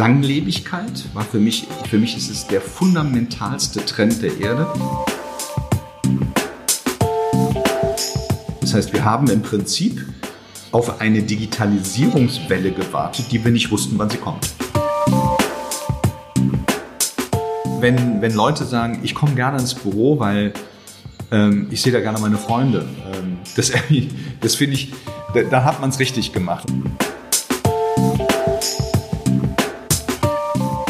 Langlebigkeit war für mich, für mich ist es der fundamentalste Trend der Erde. Das heißt, wir haben im Prinzip auf eine Digitalisierungswelle gewartet, die wir nicht wussten, wann sie kommt. Wenn, wenn Leute sagen, ich komme gerne ins Büro, weil ähm, ich sehe da gerne meine Freunde, ähm, das, das finde ich, da, da hat man es richtig gemacht.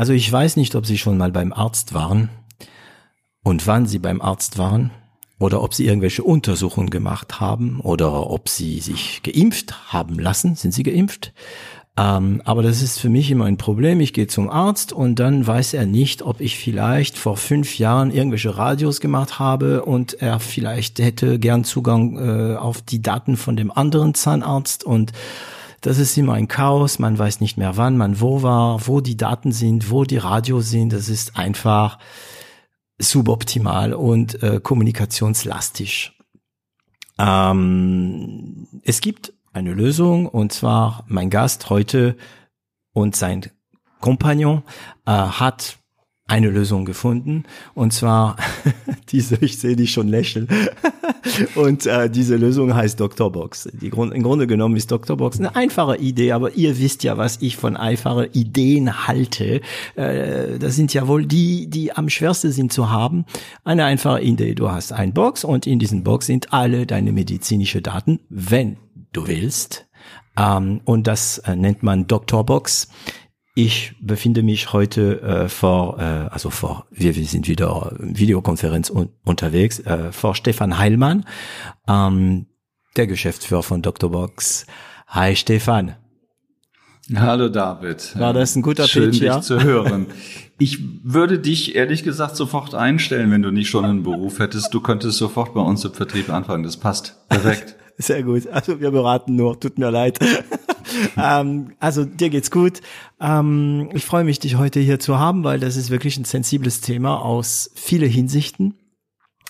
Also ich weiß nicht, ob Sie schon mal beim Arzt waren und wann Sie beim Arzt waren oder ob Sie irgendwelche Untersuchungen gemacht haben oder ob Sie sich geimpft haben lassen. Sind Sie geimpft? Ähm, aber das ist für mich immer ein Problem. Ich gehe zum Arzt und dann weiß er nicht, ob ich vielleicht vor fünf Jahren irgendwelche Radios gemacht habe und er vielleicht hätte gern Zugang äh, auf die Daten von dem anderen Zahnarzt und das ist immer ein Chaos. Man weiß nicht mehr, wann man wo war, wo die Daten sind, wo die Radios sind. Das ist einfach suboptimal und äh, kommunikationslastig. Ähm, es gibt eine Lösung und zwar mein Gast heute und sein Kompagnon äh, hat eine Lösung gefunden und zwar diese, ich sehe dich schon lächeln und äh, diese Lösung heißt Dr. Box. Die Grund, Im Grunde genommen ist Dr. Box eine einfache Idee, aber ihr wisst ja, was ich von einfachen Ideen halte. Äh, das sind ja wohl die, die am schwersten sind zu haben. Eine einfache Idee, du hast ein Box und in diesen Box sind alle deine medizinische Daten, wenn du willst. Ähm, und das äh, nennt man Dr. Ich befinde mich heute äh, vor, äh, also vor, wir, wir sind wieder Videokonferenz un unterwegs, äh, vor Stefan Heilmann, ähm, der Geschäftsführer von Dr. Box. Hi Stefan. Hallo David. War das ein guter Schön, Pitch, dich ja? zu hören. Ich würde dich ehrlich gesagt sofort einstellen, wenn du nicht schon einen Beruf hättest. Du könntest sofort bei uns im Vertrieb anfangen. Das passt perfekt. Sehr gut. Also wir beraten nur. Tut mir leid. ähm, also dir geht's gut. Ähm, ich freue mich, dich heute hier zu haben, weil das ist wirklich ein sensibles Thema aus viele Hinsichten.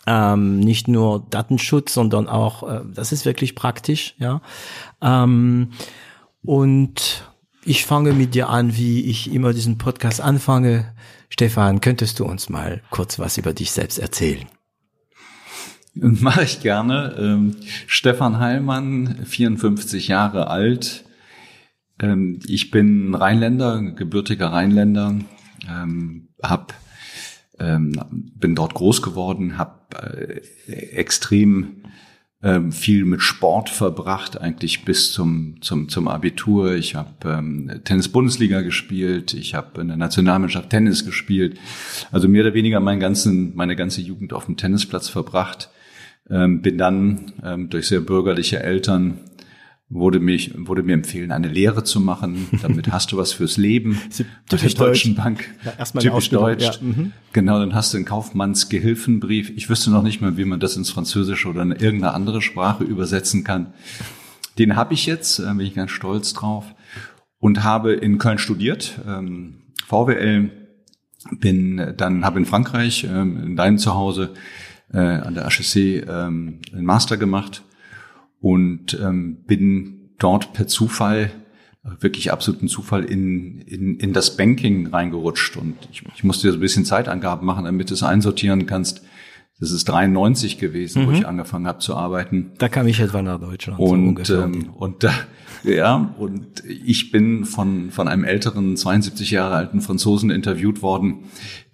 Ähm, nicht nur Datenschutz, sondern auch, äh, das ist wirklich praktisch, ja. Ähm, und ich fange mit dir an, wie ich immer diesen Podcast anfange. Stefan, könntest du uns mal kurz was über dich selbst erzählen? Mache ich gerne. Ähm, Stefan Heilmann, 54 Jahre alt. Ähm, ich bin Rheinländer, gebürtiger Rheinländer. Ähm, hab, ähm, bin dort groß geworden, habe äh, extrem ähm, viel mit Sport verbracht, eigentlich bis zum zum zum Abitur. Ich habe ähm, Tennis-Bundesliga gespielt, ich habe in der Nationalmannschaft Tennis gespielt, also mehr oder weniger meinen ganzen meine ganze Jugend auf dem Tennisplatz verbracht. Ähm, bin dann ähm, durch sehr bürgerliche Eltern wurde mich wurde mir empfehlen, eine Lehre zu machen. Damit hast du was fürs Leben. Bei der Deutschen Bank. Ja, erstmal typisch deutsch. ja, mhm. Genau, dann hast du einen Kaufmannsgehilfenbrief. Ich wüsste noch nicht mal, wie man das ins Französische oder in irgendeine andere Sprache übersetzen kann. Den habe ich jetzt, äh, bin ich ganz stolz drauf und habe in Köln studiert, ähm, VWL. Bin dann habe in Frankreich ähm, in deinem Zuhause äh, an der HEC ähm, einen Master gemacht und ähm, bin dort per Zufall, wirklich absoluten Zufall, in, in, in das Banking reingerutscht. Und ich, ich musste dir so ein bisschen Zeitangaben machen, damit du es einsortieren kannst. Das ist 93 gewesen, wo ich angefangen habe zu arbeiten. Da kam ich etwa nach Deutschland. so Und, ungefähr. ähm, und da, ja, und ich bin von, von einem älteren, 72 Jahre alten Franzosen interviewt worden,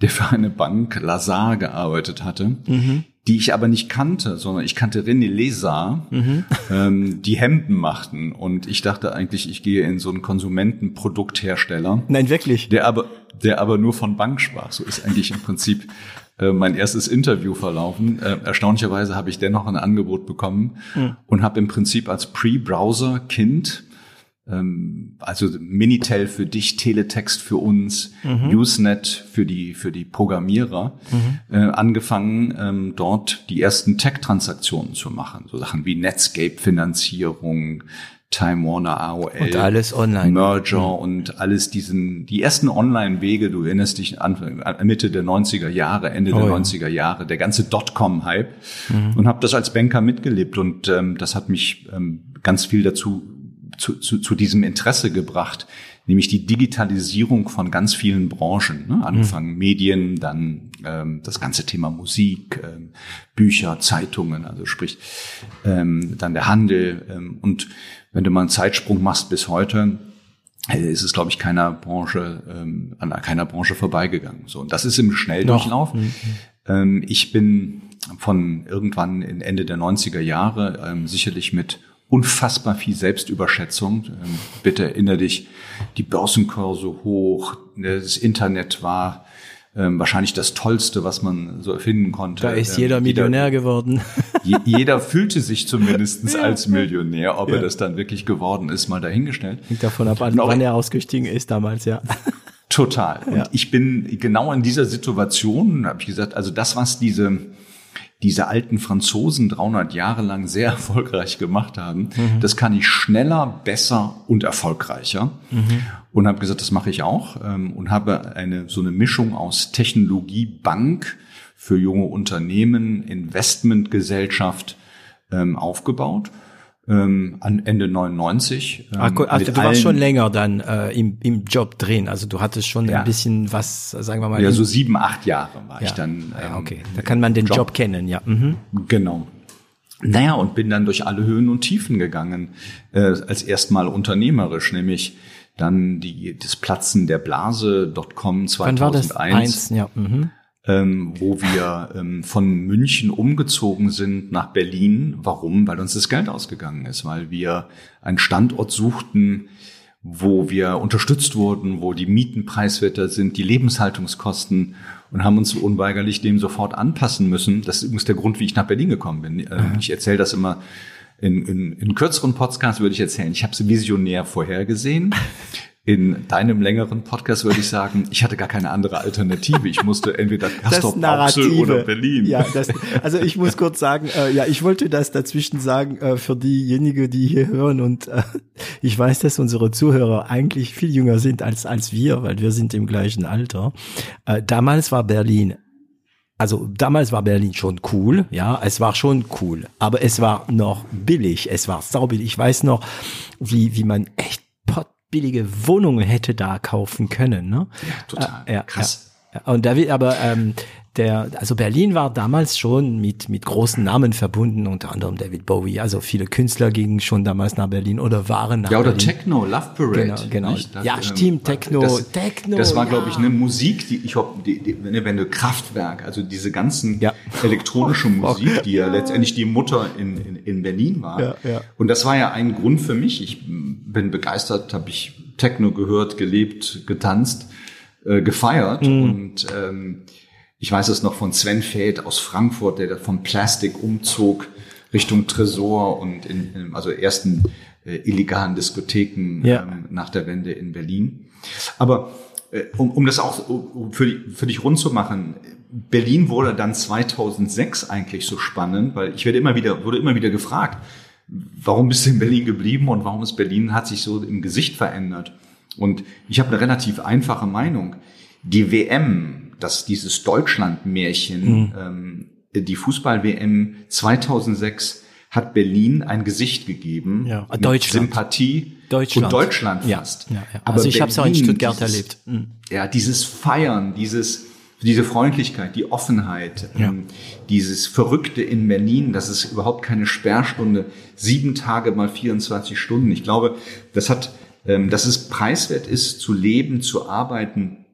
der für eine Bank Lazare gearbeitet hatte, die ich aber nicht kannte, sondern ich kannte René Lézard, ähm, die Hemden machten. Und ich dachte eigentlich, ich gehe in so einen Konsumentenprodukthersteller Nein, wirklich. der aber, der aber nur von Bank sprach. So ist eigentlich im Prinzip äh, mein erstes Interview verlaufen. Äh, erstaunlicherweise habe ich dennoch ein Angebot bekommen und habe im Prinzip als Pre-Browser-Kind also Minitel für dich, Teletext für uns, mhm. Usenet für die für die Programmierer, mhm. äh, angefangen ähm, dort die ersten Tech-Transaktionen zu machen, so Sachen wie Netscape-Finanzierung, Time Warner, AOL, und alles online. Merger mhm. und alles diesen, die ersten Online-Wege, du erinnerst dich an, Mitte der 90er Jahre, Ende oh, der ja. 90er Jahre, der ganze Dotcom-Hype mhm. und habe das als Banker mitgelebt und ähm, das hat mich ähm, ganz viel dazu zu, zu, zu diesem Interesse gebracht, nämlich die Digitalisierung von ganz vielen Branchen, ne? angefangen mhm. Medien, dann ähm, das ganze Thema Musik, ähm, Bücher, Zeitungen, also sprich ähm, dann der Handel ähm, und wenn du mal einen Zeitsprung machst bis heute, äh, ist es, glaube ich, keiner Branche, ähm, an keiner Branche vorbeigegangen. So, und das ist im Schnelldurchlauf. Mhm. Ähm, ich bin von irgendwann in Ende der 90er Jahre ähm, sicherlich mit unfassbar viel Selbstüberschätzung. Ähm, bitte erinnere dich, die Börsenkurse hoch, das Internet war ähm, wahrscheinlich das Tollste, was man so erfinden konnte. Da ist jeder ähm, Millionär jeder, geworden. jeder fühlte sich zumindest als Millionär. Ob ja. er das dann wirklich geworden ist, mal dahingestellt. Hängt davon ab, wann er ausgestiegen ist damals, ja. Total. Und ja. ich bin genau in dieser Situation, habe ich gesagt, also das, was diese diese alten Franzosen 300 Jahre lang sehr erfolgreich gemacht haben, mhm. das kann ich schneller, besser und erfolgreicher. Mhm. Und habe gesagt, das mache ich auch ähm, und habe eine so eine Mischung aus Technologie, Bank für junge Unternehmen, Investmentgesellschaft ähm, aufgebaut ähm, an Ende 99. Ähm, Ach, also du warst schon länger dann äh, im, im Job drin, also du hattest schon ja. ein bisschen was, sagen wir mal. Ja, so sieben, acht Jahre war ja. ich dann. Ähm, ja, okay, da kann man den Job, Job kennen, ja. Mhm. Genau. Naja, und bin dann durch alle Höhen und Tiefen gegangen, äh, als erstmal unternehmerisch, nämlich dann die, das Platzen der Blase, Dotcom 2001. Wann war das? Eins, ja. Mhm ähm, wo wir ähm, von München umgezogen sind nach Berlin. Warum? Weil uns das Geld ausgegangen ist, weil wir einen Standort suchten, wo wir unterstützt wurden, wo die Mieten preiswerter sind, die Lebenshaltungskosten und haben uns unweigerlich dem sofort anpassen müssen. Das ist übrigens der Grund, wie ich nach Berlin gekommen bin. Ähm, ich erzähle das immer in, in, in kürzeren Podcasts würde ich erzählen. Ich habe es visionär vorhergesehen. In deinem längeren Podcast würde ich sagen, ich hatte gar keine andere Alternative. Ich musste entweder Castor Brauxel oder Berlin. Ja, das, also ich muss kurz sagen, äh, ja, ich wollte das dazwischen sagen äh, für diejenigen, die hier hören und äh, ich weiß, dass unsere Zuhörer eigentlich viel jünger sind als als wir, weil wir sind im gleichen Alter. Äh, damals war Berlin also damals war Berlin schon cool, ja, es war schon cool, aber es war noch billig, es war saubillig. Ich weiß noch, wie, wie man echt billige Wohnungen hätte da kaufen können. Ne? Ja, total. Äh, ja, Krass. Ja. Und da wird aber ähm, der, also Berlin war damals schon mit, mit großen Namen verbunden, unter anderem David Bowie. Also viele Künstler gingen schon damals nach Berlin oder waren nach Ja, oder Berlin. Techno, Love Parade. Genau, genau. Das, ja, ähm, stimmt, Techno, das, Techno. Das war, ja. glaube ich, eine Musik, die, ich hoffe, die, die, wenn du Kraftwerk, also diese ganzen ja. elektronische Musik, die ja, letztendlich die Mutter in, in, in Berlin war. Ja, ja. Und das war ja ein Grund für mich. Ich bin begeistert, habe ich Techno gehört, gelebt, getanzt, äh, gefeiert mhm. und ähm, ich weiß es noch von Sven Feld aus Frankfurt, der vom Plastik umzog Richtung Tresor und in, in also ersten äh, illegalen Diskotheken ja. ähm, nach der Wende in Berlin. Aber äh, um, um das auch um für, für dich rund zu machen, Berlin wurde dann 2006 eigentlich so spannend, weil ich werde immer wieder, wurde immer wieder gefragt, warum bist du in Berlin geblieben und warum ist Berlin, hat sich so im Gesicht verändert? Und ich habe eine relativ einfache Meinung. Die WM dass dieses Deutschland-Märchen, mhm. ähm, die Fußball-WM 2006 hat Berlin ein Gesicht gegeben. Ja, Deutschland. Sympathie Deutschland. und Deutschland fast. Ja, ja, ja. Also ich habe es auch in Stuttgart dieses, erlebt. Mhm. Ja, dieses Feiern, dieses diese Freundlichkeit, die Offenheit, ja. ähm, dieses Verrückte in Berlin, das ist überhaupt keine Sperrstunde, sieben Tage mal 24 Stunden. Ich glaube, das hat, ähm, dass es preiswert ist, zu leben, zu arbeiten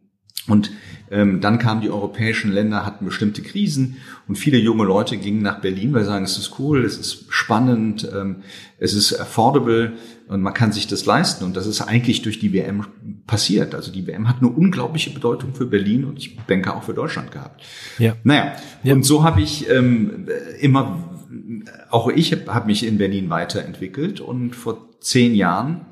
und ähm, dann kamen die europäischen Länder, hatten bestimmte Krisen und viele junge Leute gingen nach Berlin, weil sie sagen, es ist cool, es ist spannend, ähm, es ist affordable und man kann sich das leisten. Und das ist eigentlich durch die WM passiert. Also die WM hat eine unglaubliche Bedeutung für Berlin und ich denke auch für Deutschland gehabt. Ja. Naja, ja. und so habe ich ähm, immer, auch ich habe mich in Berlin weiterentwickelt und vor zehn Jahren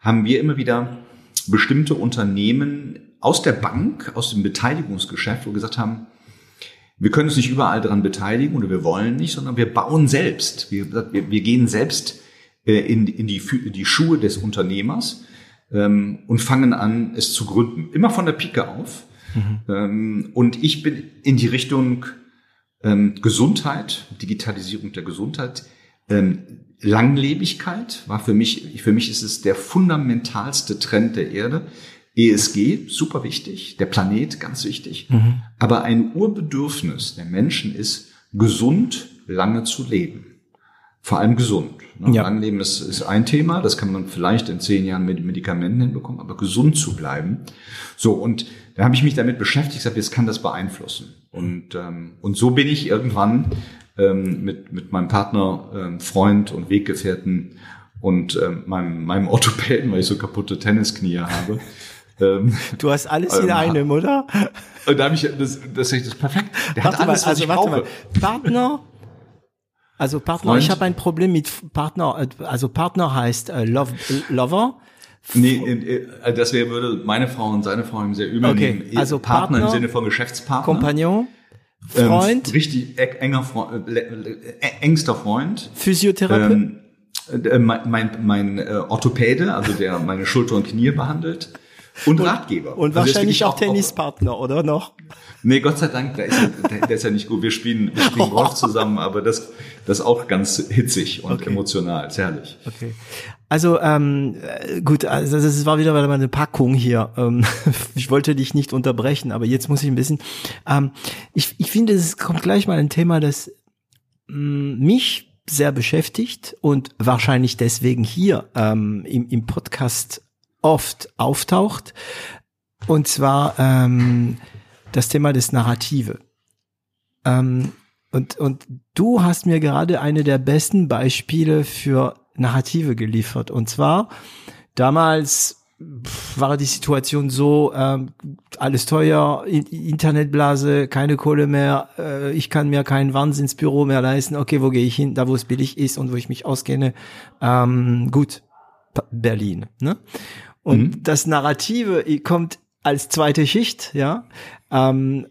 haben wir immer wieder bestimmte Unternehmen aus der Bank, aus dem Beteiligungsgeschäft, wo wir gesagt haben, wir können uns nicht überall daran beteiligen oder wir wollen nicht, sondern wir bauen selbst. Wir, wir, wir gehen selbst äh, in, in, die, die Schuhe des Unternehmers ähm, und fangen an, es zu gründen. Immer von der Pike auf. Mhm. Ähm, und ich bin in die Richtung ähm, Gesundheit, Digitalisierung der Gesundheit, ähm, Langlebigkeit war für mich, für mich ist es der fundamentalste Trend der Erde. ESG, super wichtig, der Planet, ganz wichtig. Mhm. Aber ein Urbedürfnis der Menschen ist, gesund lange zu leben. Vor allem gesund. Ne? Ja. Langleben ist, ist ein Thema, das kann man vielleicht in zehn Jahren mit Medikamenten hinbekommen, aber gesund zu bleiben. So, und da habe ich mich damit beschäftigt, gesagt, jetzt kann das beeinflussen. Und, ähm, und so bin ich irgendwann ähm, mit, mit meinem Partner, ähm, Freund und Weggefährten und ähm, meinem, meinem Orthopäden, weil ich so kaputte Tennisknie habe. Ähm, du hast alles in ähm, einem, oder? Und da habe ich das, das ist das perfekt. Der warte hat alles, mal, also, warte Mal. Partner, also Partner, Freund. ich habe ein Problem mit Partner, also Partner heißt äh, Love, Lover. Nee, äh, das wäre würde meine Frau und seine Frau ihm sehr übel okay. nehmen. Also Partner, Partner im Sinne von Geschäftspartner. Kompagnon. Freund. Ähm, richtig enger Freund, äh, engster Freund. Physiotherapeut. Ähm, äh, mein mein, mein äh, Orthopäde, also der meine Schulter und Knie behandelt. Und, und Ratgeber. Und also wahrscheinlich auch, auch Tennispartner, oder noch? Nee, Gott sei Dank, der ist, der ist ja nicht gut. Wir spielen, wir spielen Golf zusammen, aber das, das ist auch ganz hitzig und okay. emotional. Ist herrlich. Okay. Also ähm, gut, also das war wieder mal eine Packung hier. Ähm, ich wollte dich nicht unterbrechen, aber jetzt muss ich ein bisschen. Ähm, ich, ich finde, es kommt gleich mal ein Thema, das mh, mm, mich sehr beschäftigt und wahrscheinlich deswegen hier ähm, im, im Podcast oft auftaucht. Und zwar ähm, das Thema des Narrative. Ähm, und, und du hast mir gerade eine der besten Beispiele für Narrative geliefert. Und zwar damals war die Situation so, ähm, alles teuer, Internetblase, keine Kohle mehr, äh, ich kann mir kein Wahnsinnsbüro mehr leisten, okay, wo gehe ich hin? Da, wo es billig ist und wo ich mich auskenne. Ähm, gut, Berlin. Ne? Und mhm. das Narrative kommt als zweite Schicht, ja. Ähm,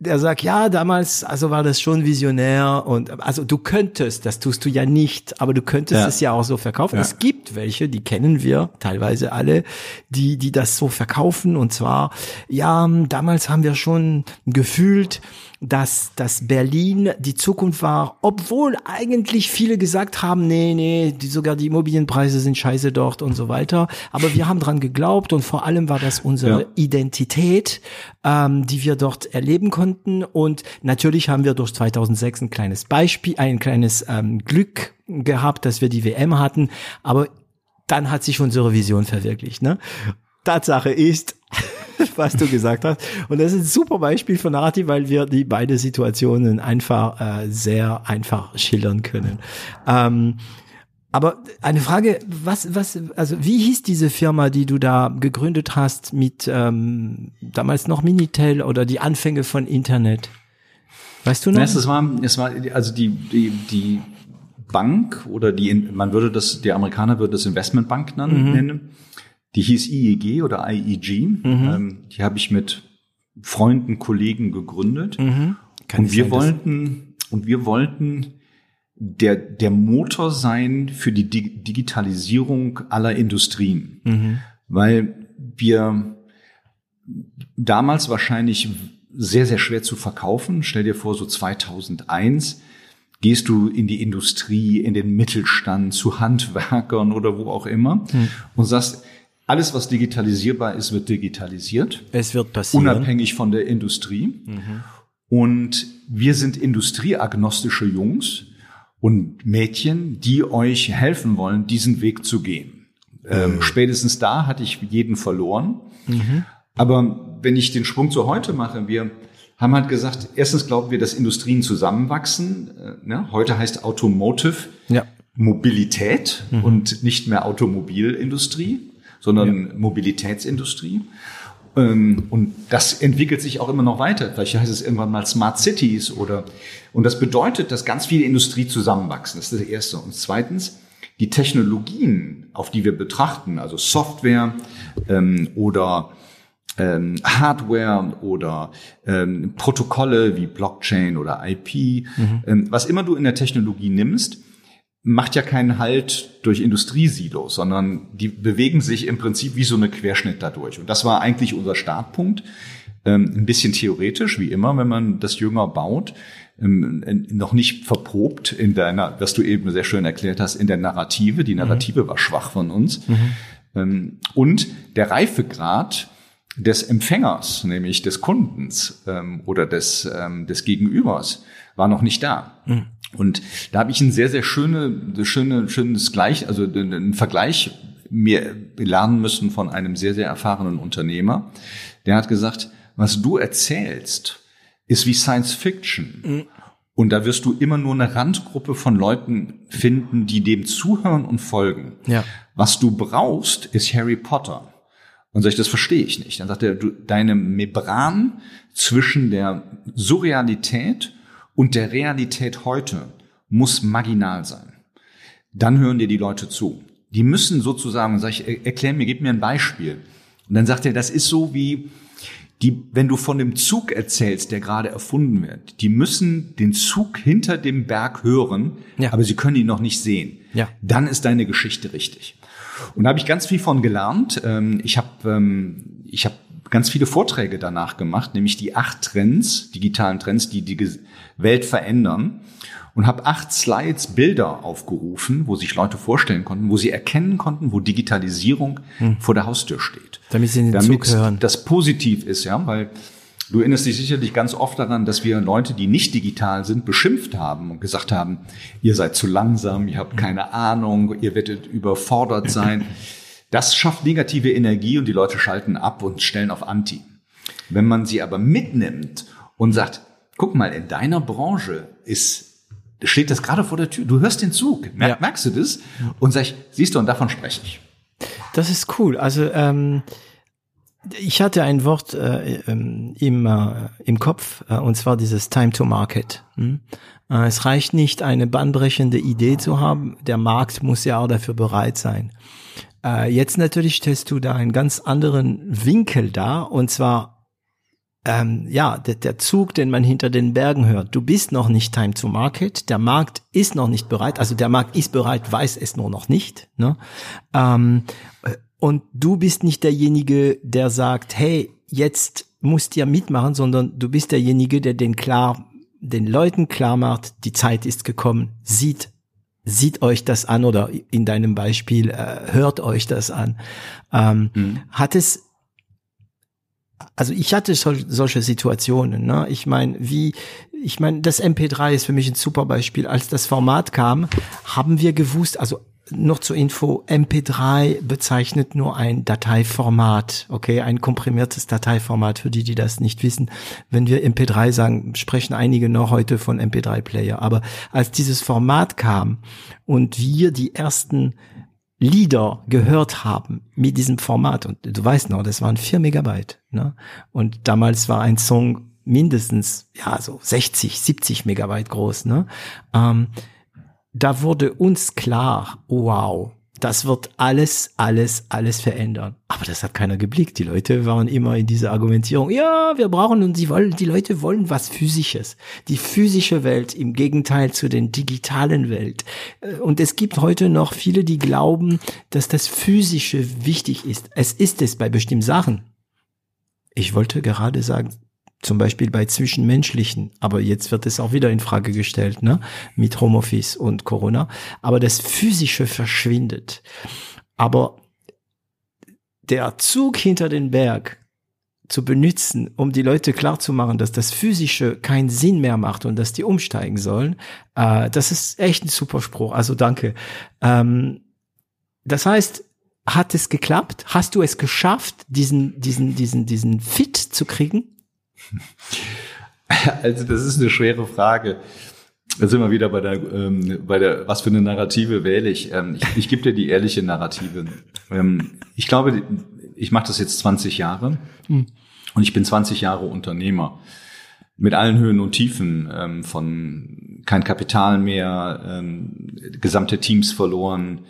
der sagt, ja, damals, also war das schon visionär und also du könntest, das tust du ja nicht, aber du könntest ja. es ja auch so verkaufen. Ja. Es gibt welche, die kennen wir teilweise alle, die die das so verkaufen und zwar, ja, damals haben wir schon gefühlt, dass, dass Berlin die Zukunft war, obwohl eigentlich viele gesagt haben, nee, nee, die, sogar die Immobilienpreise sind scheiße dort und so weiter. Aber wir haben dran geglaubt und vor allem war das unsere ja. Identität, ähm, die wir dort erleben konnten. Und natürlich haben wir durch 2006 ein kleines Beispiel, ein kleines ähm, Glück gehabt, dass wir die WM hatten. Aber dann hat sich unsere Vision verwirklicht. Ne? Tatsache ist, was du gesagt hast. Und das ist ein super Beispiel von Narrativ, weil wir die beide Situationen einfach äh, sehr einfach schildern können. Ähm, aber eine Frage, was, was, also wie hieß diese Firma, die du da gegründet hast mit ähm, damals noch Minitel oder die Anfänge von Internet? Weißt du noch? Es war, es war also die, die, die Bank oder die, man würde das, die Amerikaner würden das Investmentbank nennen. Mhm. Die hieß IEG oder IEG. Mhm. Ähm, die habe ich mit Freunden, Kollegen gegründet. Mhm. und wir sein, wollten, und wir wollten der, der Motor sein für die Digitalisierung aller Industrien. Mhm. Weil wir damals wahrscheinlich sehr, sehr schwer zu verkaufen. Stell dir vor, so 2001 gehst du in die Industrie, in den Mittelstand, zu Handwerkern oder wo auch immer mhm. und sagst, alles, was digitalisierbar ist, wird digitalisiert. Es wird passieren. Unabhängig von der Industrie. Mhm. Und wir sind industrieagnostische Jungs und Mädchen, die euch helfen wollen, diesen Weg zu gehen. Ähm, mhm. spätestens da hatte ich jeden verloren. Mhm. Aber wenn ich den Sprung zu heute mache, wir haben halt gesagt, erstens glauben wir, dass Industrien zusammenwachsen. Äh, ne? Heute heißt Automotive ja. Mobilität mhm. und nicht mehr Automobilindustrie sondern ja. Mobilitätsindustrie. Ähm, und das entwickelt sich auch immer noch weiter. Vielleicht heißt es irgendwann mal Smart Cities oder, und das bedeutet, dass ganz viele Industrie zusammenwachsen. Das ist das Erste. Und zweitens, die Technologien auf die wir betrachten, also Software ähm, oder ähm, Hardware oder ähm, Protokolle wie Blockchain oder IP, mhm. ähm, was immer du in der Technologie nimmst, macht ja keinen Halt durch Industriesilos, sondern die bewegen sich im Prinzip wie so eine Querschnitt dadurch. Und das war eigentlich unser Startpunkt. Ähm, ein bisschen theoretisch, wie immer, wenn man das jünger baut, ähm, noch nicht verprobt in deiner, was du eben sehr schön erklärt hast, in der Narrative. Die Narrative mhm. war schwach von uns. Mhm. Ähm, und der Reifegrad des Empfängers, nämlich des Kundens oder des, des Gegenübers, war noch nicht da. Mhm. Und da habe ich ein sehr, sehr schöne, schöne, schönes Gleich, also einen Vergleich mir lernen müssen von einem sehr, sehr erfahrenen Unternehmer. Der hat gesagt, was du erzählst, ist wie Science Fiction. Mhm. Und da wirst du immer nur eine Randgruppe von Leuten finden, die dem zuhören und folgen. Ja. Was du brauchst, ist Harry Potter. Und sag ich, das verstehe ich nicht. Dann sagt er, du, deine Membran zwischen der Surrealität und der Realität heute muss marginal sein. Dann hören dir die Leute zu. Die müssen sozusagen, sag ich, erklär mir, gib mir ein Beispiel. Und dann sagt er, das ist so wie, die, wenn du von dem Zug erzählst, der gerade erfunden wird, die müssen den Zug hinter dem Berg hören, ja. aber sie können ihn noch nicht sehen. Ja. Dann ist deine Geschichte richtig. Und da habe ich ganz viel von gelernt. Ähm, ich habe ähm, ich hab ganz viele Vorträge danach gemacht, nämlich die acht Trends, digitalen Trends, die die Welt verändern. Und habe acht Slides, Bilder aufgerufen, wo sich Leute vorstellen konnten, wo sie erkennen konnten, wo Digitalisierung hm. vor der Haustür steht. Damit sie den Damit Zug hören. das positiv ist, ja, weil Du erinnerst dich sicherlich ganz oft daran, dass wir Leute, die nicht digital sind, beschimpft haben und gesagt haben, ihr seid zu langsam, ihr habt keine Ahnung, ihr werdet überfordert sein. Das schafft negative Energie und die Leute schalten ab und stellen auf Anti. Wenn man sie aber mitnimmt und sagt, guck mal, in deiner Branche ist, steht das gerade vor der Tür, du hörst den Zug, merk, ja. merkst du das? Und sag ich, siehst du, und davon spreche ich. Das ist cool. Also ähm, ich hatte ein Wort äh, ähm, im, äh, im Kopf, äh, und zwar dieses Time to Market. Hm? Äh, es reicht nicht, eine bahnbrechende Idee zu haben, der Markt muss ja auch dafür bereit sein. Äh, jetzt natürlich stellst du da einen ganz anderen Winkel da, und zwar ähm, ja, der, der Zug, den man hinter den Bergen hört. Du bist noch nicht Time to Market, der Markt ist noch nicht bereit, also der Markt ist bereit, weiß es nur noch nicht. Ne? Ähm, und du bist nicht derjenige, der sagt, hey, jetzt musst ihr mitmachen, sondern du bist derjenige, der den klar, den Leuten klar macht, die Zeit ist gekommen, sieht, sieht euch das an oder in deinem Beispiel äh, hört euch das an. Ähm, mhm. Hat es also ich hatte sol solche Situationen. Ne? Ich meine, wie, ich meine, das MP3 ist für mich ein super Beispiel. Als das Format kam, haben wir gewusst, also noch zur Info, MP3 bezeichnet nur ein Dateiformat, okay, ein komprimiertes Dateiformat für die, die das nicht wissen. Wenn wir MP3 sagen, sprechen einige noch heute von MP3-Player. Aber als dieses Format kam und wir die ersten Lieder gehört haben mit diesem Format, und du weißt noch, das waren vier Megabyte, ne? Und damals war ein Song mindestens, ja, so 60, 70 Megabyte groß, ne? Ähm, da wurde uns klar, wow, das wird alles, alles, alles verändern. Aber das hat keiner geblickt. Die Leute waren immer in dieser Argumentierung, ja, wir brauchen und sie wollen, die Leute wollen was Physisches. Die physische Welt im Gegenteil zu den digitalen Welt. Äh, und es gibt heute noch viele, die glauben, dass das Physische wichtig ist. Es ist es bei bestimmten Sachen. Ich wollte gerade sagen, zum Beispiel bei Zwischenmenschlichen, aber jetzt wird es auch wieder in Frage gestellt, ne, mit Homeoffice und Corona. Aber das Physische verschwindet. Aber der Zug hinter den Berg zu benutzen, um die Leute klarzumachen, dass das Physische keinen Sinn mehr macht und dass die umsteigen sollen, äh, das ist echt ein super Spruch. Also danke. Ähm, das heißt, hat es geklappt? Hast du es geschafft, diesen, diesen, diesen, diesen Fit zu kriegen? Also das ist eine schwere Frage. Da sind wir wieder bei der, ähm, bei der, was für eine Narrative wähle ich? Ähm, ich, ich gebe dir die ehrliche Narrative. Ähm, ich glaube, ich mache das jetzt 20 Jahre mhm. und ich bin 20 Jahre Unternehmer mit allen Höhen und Tiefen ähm, von kein Kapital mehr, ähm, gesamte Teams verloren,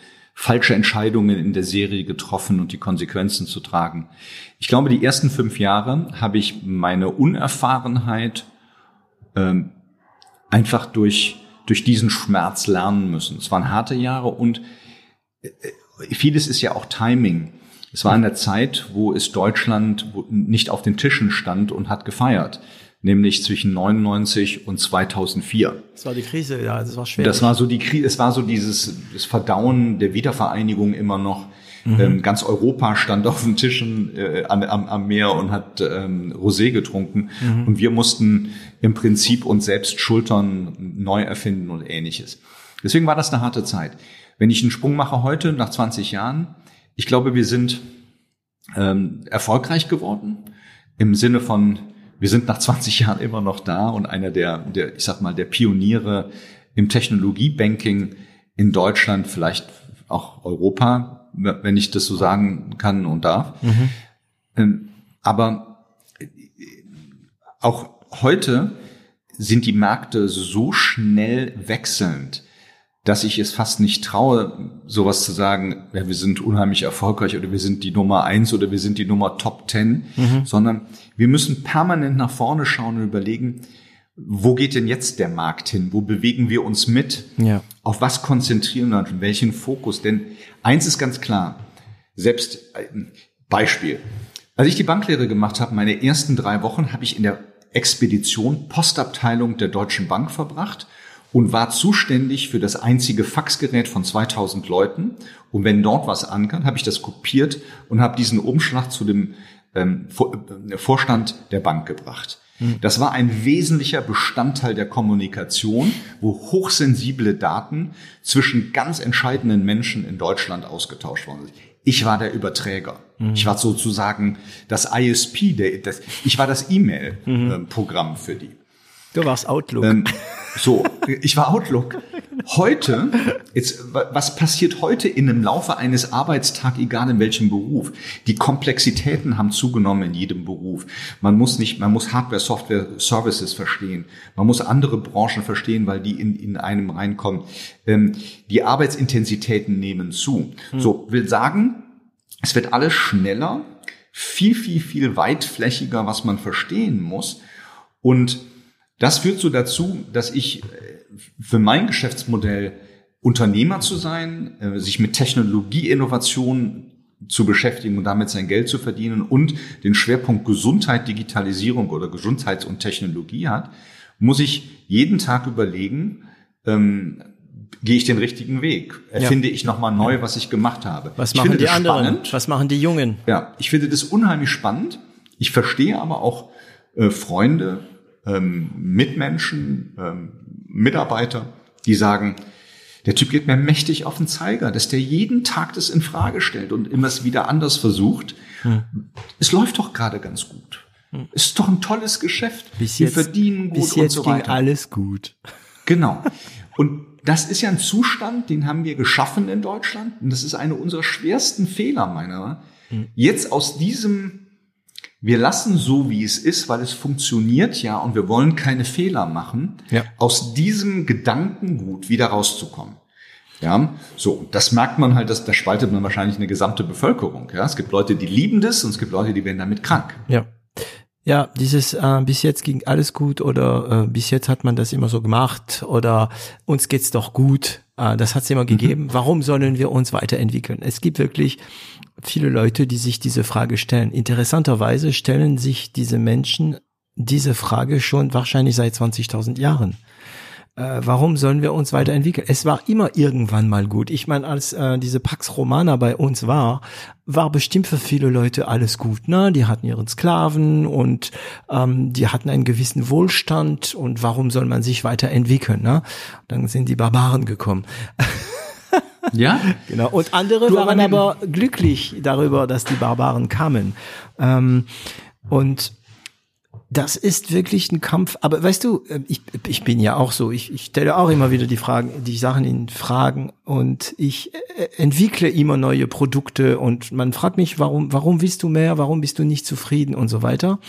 falsche Entscheidungen in der Serie getroffen und die Konsequenzen zu tragen. Ich glaube, die ersten fünf Jahre habe ich meine Unerfahrenheit ähm, einfach durch, durch diesen Schmerz lernen müssen. Es waren harte Jahre und äh, vieles ist ja auch Timing. Es war in der Zeit, wo es Deutschland nicht auf den Tischen stand und hat gefeiert nämlich zwischen 99 und 2004. Das war die Krise, ja, das war schwer. Das war so die Krise, es war so dieses das Verdauen der Wiedervereinigung immer noch. Mhm. Ähm, ganz Europa stand auf den Tischen äh, am, am, Meer und hat ähm, Rosé getrunken mhm. und wir mussten im Prinzip uns selbst schultern, neu erfinden und ähnliches. Deswegen war das eine harte Zeit. Wenn ich einen Sprung mache heute, nach 20 Jahren, ich glaube, wir sind ähm, erfolgreich geworden im Sinne von wir sind nach 20 Jahren immer noch da und einer der, der, ich sag mal, der Pioniere im Technologiebanking in Deutschland, vielleicht auch Europa, wenn ich das so sagen kann und darf. Mhm. Ähm, aber auch heute sind die Märkte so schnell wechselnd, dass ich es fast nicht traue, sowas zu sagen, ja, wir sind unheimlich erfolgreich oder wir sind die Nummer eins oder wir sind die Nummer Top Ten, mhm. sondern wir müssen permanent nach vorne schauen und überlegen, wo geht denn jetzt der Markt hin? Wo bewegen wir uns mit? Ja. Auf was konzentrieren wir uns? Welchen Fokus? Denn eins ist ganz klar, selbst äh, Beispiel. Als ich die Banklehre gemacht habe, meine ersten drei Wochen habe ich in der Expedition Postabteilung der Deutschen Bank verbracht und war zuständig für das einzige Faxgerät von 2000 Leuten. Und wenn dort was ankam, habe ich das kopiert und habe diesen Umschlag zu dem ähm, äh, Vorstand der Bank gebracht. Hm. Das war ein wesentlicher Bestandteil der Kommunikation, wo hochsensible Daten zwischen ganz entscheidenden Menschen in Deutschland ausgetauscht worden sind. Ich war der Überträger. Mhm. Ich war sozusagen das ISP, der, das, ich war das E-Mail-Programm mhm. für die. Du warst Outlook. Ähm, so, ich war Outlook. Heute, jetzt, was passiert heute in einem Laufe eines Arbeitstags, egal in welchem Beruf? Die Komplexitäten haben zugenommen in jedem Beruf. Man muss nicht, man muss Hardware, Software, Services verstehen. Man muss andere Branchen verstehen, weil die in, in einem reinkommen. Ähm, die Arbeitsintensitäten nehmen zu. Hm. So, will sagen, es wird alles schneller, viel, viel, viel weitflächiger, was man verstehen muss. Und das führt so dazu, dass ich äh, für mein Geschäftsmodell Unternehmer zu sein, äh, sich mit Technologieinnovation zu beschäftigen und damit sein Geld zu verdienen und den Schwerpunkt Gesundheit, Digitalisierung oder Gesundheits- und Technologie hat, muss ich jeden Tag überlegen, ähm, gehe ich den richtigen Weg? Erfinde ja. ich nochmal neu, was ich gemacht habe? Was machen die anderen? Spannend. Was machen die Jungen? Ja, ich finde das unheimlich spannend. Ich verstehe aber auch äh, Freunde, ähm, Mitmenschen, ähm, Mitarbeiter, die sagen, der Typ geht mir mächtig auf den Zeiger, dass der jeden Tag das in Frage stellt und immer es wieder anders versucht. Hm. Es läuft doch gerade ganz gut. Hm. Es ist doch ein tolles Geschäft. Bis Wir verdienen gut bis jetzt und so weiter. Ging alles gut. Genau. Und das ist ja ein Zustand, den haben wir geschaffen in Deutschland. Und das ist eine unserer schwersten Fehler meiner. Hm. Jetzt aus diesem wir lassen so, wie es ist, weil es funktioniert ja und wir wollen keine Fehler machen, ja. aus diesem Gedankengut wieder rauszukommen. Ja, so, das merkt man halt, dass da spaltet man wahrscheinlich eine gesamte Bevölkerung. Ja, es gibt Leute, die lieben das und es gibt Leute, die werden damit krank. Ja. Ja, dieses äh, bis jetzt ging alles gut oder äh, bis jetzt hat man das immer so gemacht oder uns geht's doch gut. Äh, das hat's immer mhm. gegeben. Warum sollen wir uns weiterentwickeln? Es gibt wirklich viele Leute, die sich diese Frage stellen. Interessanterweise stellen sich diese Menschen diese Frage schon wahrscheinlich seit 20.000 Jahren. Äh, warum sollen wir uns weiterentwickeln? Es war immer irgendwann mal gut. Ich meine, als äh, diese Pax Romana bei uns war, war bestimmt für viele Leute alles gut. Ne? Die hatten ihren Sklaven und ähm, die hatten einen gewissen Wohlstand. Und warum soll man sich weiterentwickeln? Ne? Dann sind die Barbaren gekommen. Ja? genau. Und andere du waren aber, glücklich darüber, dass die Barbaren kamen. Ähm, und das ist wirklich ein Kampf. Aber weißt du, äh, ich, ich bin ja auch so. Ich, ich stelle auch immer wieder die Fragen, die Sachen in Fragen und ich äh, entwickle immer neue Produkte und man fragt mich, warum, warum willst du mehr? Warum bist du nicht zufrieden und so weiter?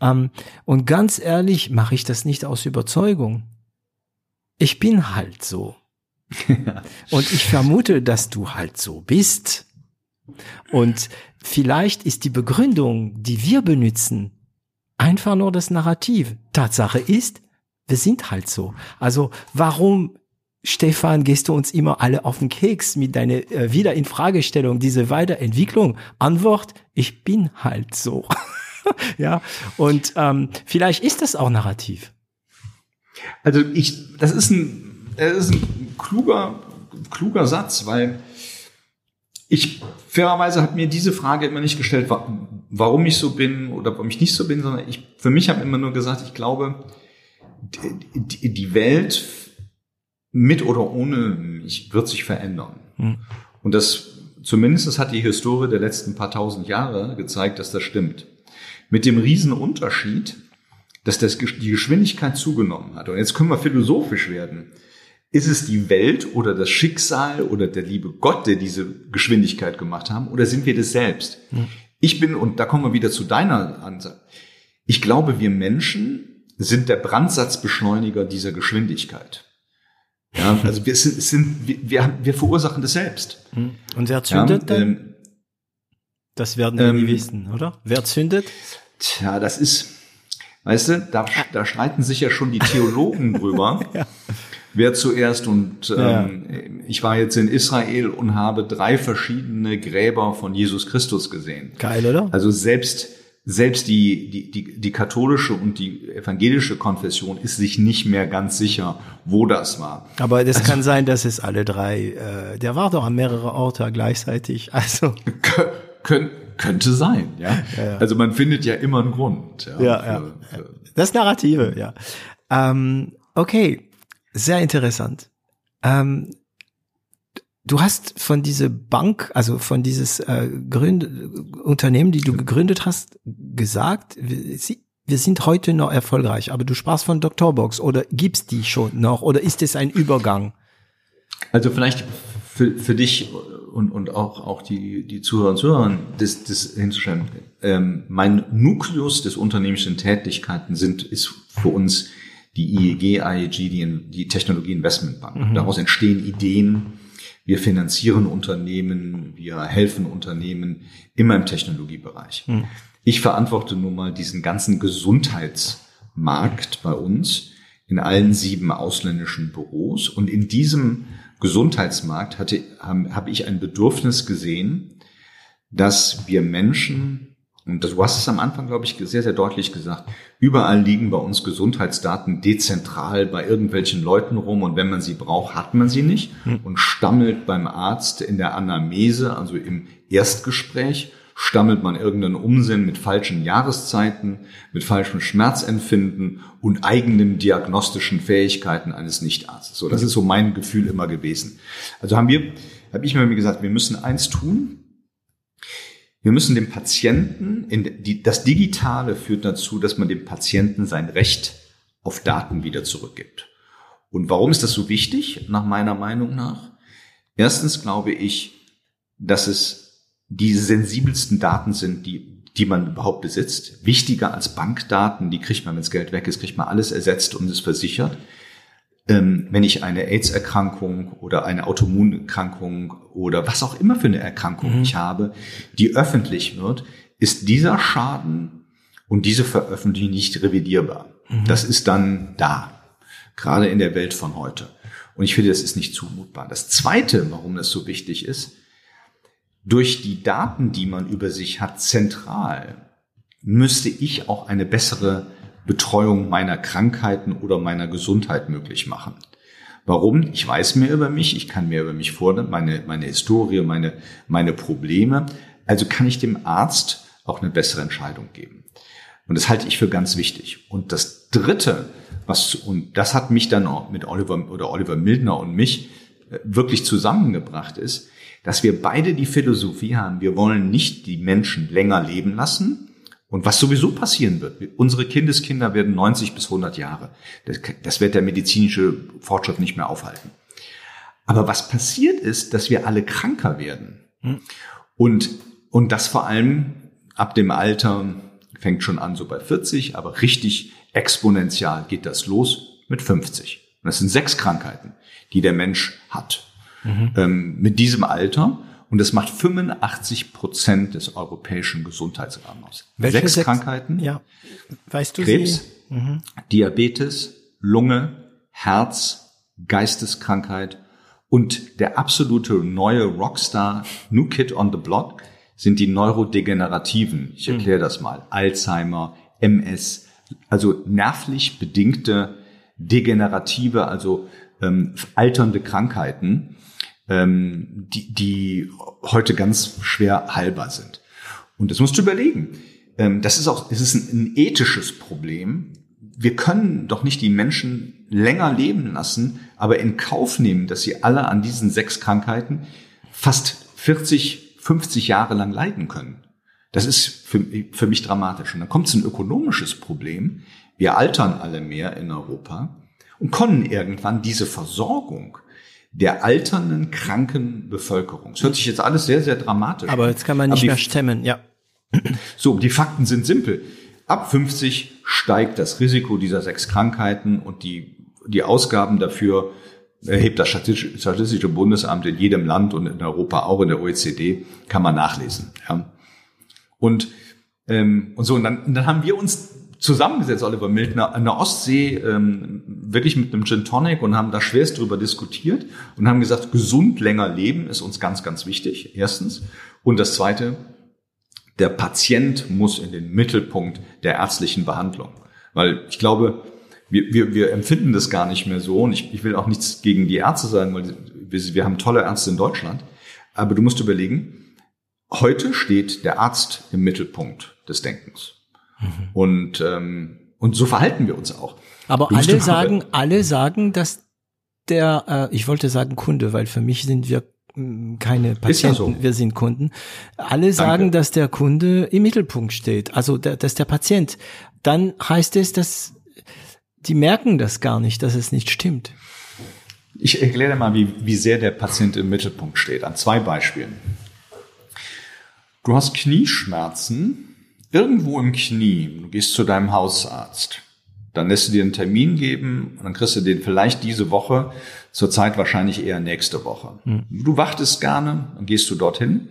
Ähm, und ganz ehrlich mache ich das nicht aus Überzeugung. Ich bin halt so. Und ich vermute, dass du halt so bist. Und vielleicht ist die Begründung, die wir benutzen, einfach nur das Narrativ. Tatsache ist, wir sind halt so. Also warum, Stefan, gehst du uns immer alle auf den Keks mit deiner äh, Wiederinfragestellung, diese Weiterentwicklung? Antwort, ich bin halt so. ja, und ähm, vielleicht ist das auch Narrativ. Also ich, das ist ein, das ist ein kluger, kluger Satz, weil ich fairerweise habe mir diese Frage immer nicht gestellt, warum ich so bin oder warum ich nicht so bin, sondern ich für mich habe immer nur gesagt, ich glaube, die, die Welt mit oder ohne mich wird sich verändern. Mhm. Und das zumindest das hat die Historie der letzten paar tausend Jahre gezeigt, dass das stimmt. Mit dem riesen Unterschied, dass das, die Geschwindigkeit zugenommen hat. Und jetzt können wir philosophisch werden. Ist es die Welt oder das Schicksal oder der liebe Gott, der diese Geschwindigkeit gemacht haben, oder sind wir das selbst? Mhm. Ich bin, und da kommen wir wieder zu deiner Ansatz, ich glaube, wir Menschen sind der Brandsatzbeschleuniger dieser Geschwindigkeit. Ja, also wir sind, sind wir, wir verursachen das selbst. Mhm. Und wer zündet ja, ähm, denn? Das werden wir ähm, nie wissen, oder? Wer zündet? Tja, das ist, weißt du, da, da streiten sich ja schon die Theologen drüber. ja wer zuerst. Und ähm, ja. ich war jetzt in Israel und habe drei verschiedene Gräber von Jesus Christus gesehen. Geil, oder? Also selbst selbst die, die, die, die katholische und die evangelische Konfession ist sich nicht mehr ganz sicher, wo das war. Aber das also, kann sein, dass es alle drei, äh, der war doch an mehrere Orte gleichzeitig. Also Kön könnte sein, ja? Ja, ja. Also man findet ja immer einen Grund. Ja, ja, für, für das Narrative, ja. Ähm, okay, sehr interessant. Ähm, du hast von dieser Bank, also von dieses äh, Gründ Unternehmen, die du gegründet hast, gesagt, wir, wir sind heute noch erfolgreich, aber du sprachst von Doktorbox oder gibt's die schon noch oder ist es ein Übergang? Also vielleicht für, für dich und, und auch, auch die, die Zuhörer und Zuhörer, das, das hinzustellen. Ähm, mein Nukleus des unternehmerischen Tätigkeiten sind, ist für uns die IEG, IEG, die, die Technologie Investmentbank. Mhm. Daraus entstehen Ideen. Wir finanzieren Unternehmen, wir helfen Unternehmen immer im Technologiebereich. Mhm. Ich verantworte nun mal diesen ganzen Gesundheitsmarkt bei uns in allen sieben ausländischen Büros. Und in diesem Gesundheitsmarkt hatte, habe hab ich ein Bedürfnis gesehen, dass wir Menschen und du hast es am Anfang, glaube ich, sehr, sehr deutlich gesagt. Überall liegen bei uns Gesundheitsdaten dezentral bei irgendwelchen Leuten rum und wenn man sie braucht, hat man sie nicht hm. und stammelt beim Arzt in der Anamnese, also im Erstgespräch, stammelt man irgendeinen Unsinn mit falschen Jahreszeiten, mit falschem Schmerzempfinden und eigenen diagnostischen Fähigkeiten eines Nichtarztes. So, das ist so mein Gefühl immer gewesen. Also haben wir, habe ich mir gesagt, wir müssen eins tun, wir müssen dem Patienten, in die, das Digitale führt dazu, dass man dem Patienten sein Recht auf Daten wieder zurückgibt. Und warum ist das so wichtig, nach meiner Meinung nach? Erstens glaube ich, dass es die sensibelsten Daten sind, die, die man überhaupt besitzt. Wichtiger als Bankdaten, die kriegt man, wenn das Geld weg ist, kriegt man alles ersetzt und ist versichert wenn ich eine AIDS-Erkrankung oder eine Autoimmunerkrankung oder was auch immer für eine Erkrankung mhm. ich habe, die öffentlich wird, ist dieser Schaden und diese Veröffentlichung nicht revidierbar. Mhm. Das ist dann da, gerade in der Welt von heute. Und ich finde, das ist nicht zumutbar. Das Zweite, warum das so wichtig ist, durch die Daten, die man über sich hat, zentral, müsste ich auch eine bessere Betreuung meiner Krankheiten oder meiner Gesundheit möglich machen. Warum? Ich weiß mehr über mich, ich kann mehr über mich fordern, meine, meine Historie, meine, meine Probleme. Also kann ich dem Arzt auch eine bessere Entscheidung geben. Und das halte ich für ganz wichtig. Und das Dritte, was, und das hat mich dann auch mit Oliver oder Oliver Mildner und mich äh, wirklich zusammengebracht ist, dass wir beide die Philosophie haben, wir wollen nicht die Menschen länger leben lassen, und was sowieso passieren wird, unsere Kindeskinder werden 90 bis 100 Jahre. Das, das wird der medizinische Fortschritt nicht mehr aufhalten. Aber was passiert ist, dass wir alle kranker werden. Hm. Und, und das vor allem ab dem Alter fängt schon an so bei 40, aber richtig exponentiell geht das los mit 50. Und das sind sechs Krankheiten, die der Mensch hat. Mhm. Ähm, mit diesem Alter. Und das macht 85 Prozent des europäischen Gesundheitsrahmens aus. Welche sechs, sechs Krankheiten. Ja. Weißt du Krebs? Mhm. Diabetes, Lunge, Herz, Geisteskrankheit und der absolute neue Rockstar, New Kid on the Block, sind die Neurodegenerativen. Ich erkläre das mal. Alzheimer, MS, also nervlich bedingte degenerative, also ähm, alternde Krankheiten, ähm, die, die heute ganz schwer heilbar sind. Und das musst du überlegen. Ähm, das ist auch, es ist ein, ein ethisches Problem. Wir können doch nicht die Menschen länger leben lassen, aber in Kauf nehmen, dass sie alle an diesen sechs Krankheiten fast 40, 50 Jahre lang leiden können. Das ist für, für mich dramatisch. Und dann kommt es ein ökonomisches Problem. Wir altern alle mehr in Europa und können irgendwann diese Versorgung der alternden, kranken Bevölkerung. Das hört sich jetzt alles sehr, sehr dramatisch Aber jetzt kann man nicht mehr stemmen, ja. So, die Fakten sind simpel. Ab 50 steigt das Risiko dieser sechs Krankheiten und die, die Ausgaben dafür erhebt das Statistische Bundesamt in jedem Land und in Europa, auch in der OECD, kann man nachlesen. Ja. Und, ähm, und so, und dann, und dann haben wir uns zusammengesetzt, Oliver Mildner, an der Ostsee, ähm, wirklich mit einem Gin Tonic und haben da schwerst drüber diskutiert und haben gesagt, gesund länger leben ist uns ganz, ganz wichtig, erstens. Und das Zweite, der Patient muss in den Mittelpunkt der ärztlichen Behandlung. Weil ich glaube, wir, wir, wir empfinden das gar nicht mehr so. Und ich, ich will auch nichts gegen die Ärzte sagen, weil wir, wir haben tolle Ärzte in Deutschland. Aber du musst überlegen, heute steht der Arzt im Mittelpunkt des Denkens. Mhm. Und, ähm, und so verhalten wir uns auch. Aber du alle sagen, alle sagen, dass der, äh, ich wollte sagen Kunde, weil für mich sind wir mm, keine Patienten, ja so. wir sind Kunden. Alle sagen, Danke. dass der Kunde im Mittelpunkt steht, also der, dass der Patient. Dann heißt es, dass die merken das gar nicht, dass es nicht stimmt. Ich erkläre mal, wie, wie sehr der Patient im Mittelpunkt steht, an zwei Beispielen. Du hast Knieschmerzen irgendwo im Knie. Du gehst zu deinem Hausarzt. Dann lässt du dir einen Termin geben und dann kriegst du den vielleicht diese Woche, zurzeit wahrscheinlich eher nächste Woche. Mhm. Du wartest gerne, dann gehst du dorthin,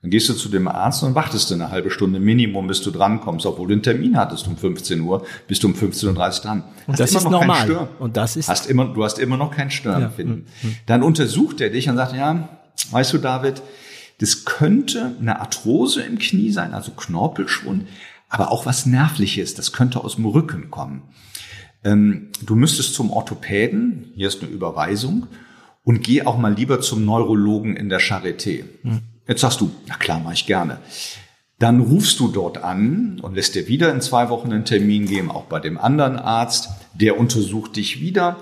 dann gehst du zu dem Arzt und wartest eine halbe Stunde Minimum, bis du drankommst, obwohl du einen Termin hattest um 15 Uhr, bist du um 15.30 Uhr dran. Und hast das ist normal. Und das ist hast immer, du hast immer noch kein Störenfinden. Ja. Mhm. Dann untersucht er dich und sagt, ja, weißt du, David, das könnte eine Arthrose im Knie sein, also Knorpelschwund, aber auch was Nervliches. Das könnte aus dem Rücken kommen. Ähm, du müsstest zum Orthopäden, hier ist eine Überweisung, und geh auch mal lieber zum Neurologen in der Charité. Hm. Jetzt sagst du, na klar, mache ich gerne. Dann rufst du dort an und lässt dir wieder in zwei Wochen einen Termin geben, auch bei dem anderen Arzt. Der untersucht dich wieder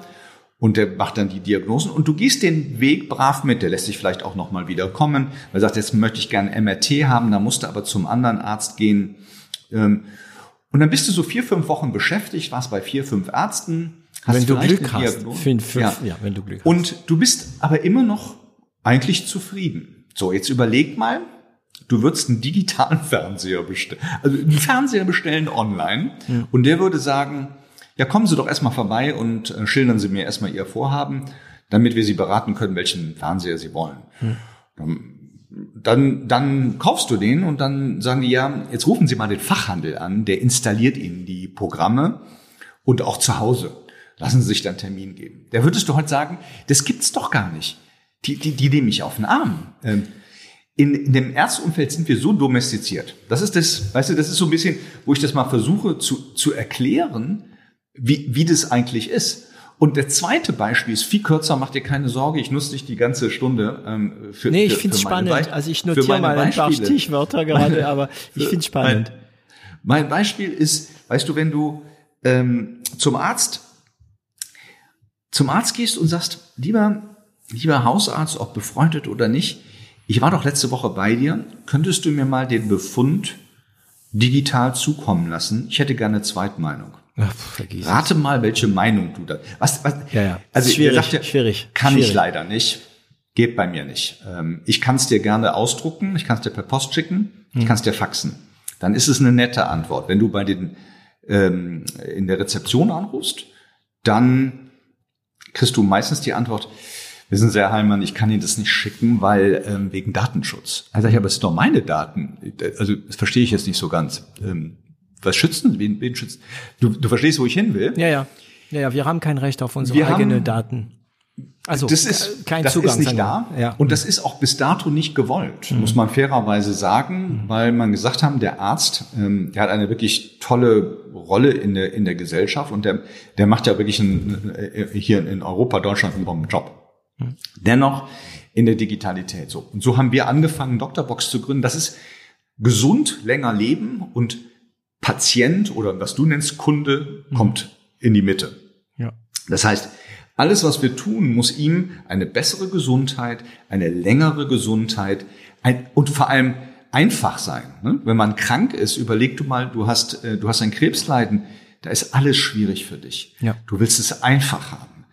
und der macht dann die Diagnosen und du gehst den Weg brav mit. Der lässt sich vielleicht auch noch mal wieder kommen. Er sagt, jetzt möchte ich gerne MRT haben, da musst du aber zum anderen Arzt gehen. Ähm, und dann bist du so vier, fünf Wochen beschäftigt, warst bei vier, fünf Ärzten. Hast wenn du Glück hast. Fünf, fünf, ja. ja, wenn du Glück hast. Und du bist aber immer noch eigentlich zufrieden. So, jetzt überleg mal, du würdest einen digitalen Fernseher bestellen, also einen Fernseher bestellen online ja. und der würde sagen, ja, kommen Sie doch erstmal vorbei und äh, schildern Sie mir erstmal Ihr Vorhaben, damit wir Sie beraten können, welchen Fernseher Sie wollen. Hm. Dann, dann kaufst du den und dann sagen die, ja, jetzt rufen Sie mal den Fachhandel an, der installiert Ihnen die Programme und auch zu Hause. Lassen Sie sich dann Termin geben. Der würdest du heute sagen, das gibt's doch gar nicht. Die, die, die nehmen mich auf den Arm. Ähm, in, in dem Ärzteumfeld sind wir so domestiziert. Das ist das, weißt du, das ist so ein bisschen, wo ich das mal versuche zu, zu erklären, wie, wie das eigentlich ist. Und der zweite Beispiel ist viel kürzer, mach dir keine Sorge, ich nutze nicht die ganze Stunde ähm, für Nee, ich finde es spannend. Be also ich notiere mal ein paar Stichwörter gerade, aber ich finde es spannend. Mein, mein, Beispiel ist, weißt du, wenn du ähm, zum Arzt zum Arzt gehst und sagst, lieber, lieber Hausarzt, ob befreundet oder nicht, ich war doch letzte Woche bei dir, könntest du mir mal den Befund digital zukommen lassen? Ich hätte gerne eine Zweitmeinung. Ach, Rate mal, welche Meinung du da. Was, was, ja, ja. Also schwierig, sagt ja, schwierig. Kann schwierig. ich leider nicht. Geht bei mir nicht. Ähm, ich kann es dir gerne ausdrucken, ich kann es dir per Post schicken, ich hm. kann es dir faxen. Dann ist es eine nette Antwort. Wenn du bei den ähm, in der Rezeption anrufst, dann kriegst du meistens die Antwort, wissen Sie, Herr Heilmann, ich kann Ihnen das nicht schicken, weil ähm, wegen Datenschutz. Also ich, aber es sind doch meine Daten. Also das verstehe ich jetzt nicht so ganz. Ähm, was schützen? Wen, wen schützen? Du, du verstehst, wo ich hin will? Ja, ja. Ja, ja, wir haben kein Recht auf unsere wir eigenen Daten. Also das ist kein das Zugang ist nicht da ja. und das ist auch bis dato nicht gewollt, mhm. muss man fairerweise sagen, mhm. weil man gesagt haben, der Arzt, ähm, der hat eine wirklich tolle Rolle in der in der Gesellschaft und der der macht ja wirklich einen, äh, hier in Europa, Deutschland einen Bombenjob. Mhm. Dennoch in der Digitalität so und so haben wir angefangen, Doktorbox zu gründen. Das ist gesund länger leben und Patient oder was du nennst Kunde mhm. kommt in die Mitte. Ja. Das heißt alles, was wir tun, muss ihm eine bessere Gesundheit, eine längere Gesundheit ein, und vor allem einfach sein. Ne? Wenn man krank ist, überleg du mal, du hast, äh, du hast ein Krebsleiden, da ist alles schwierig für dich. Ja. Du willst es einfach haben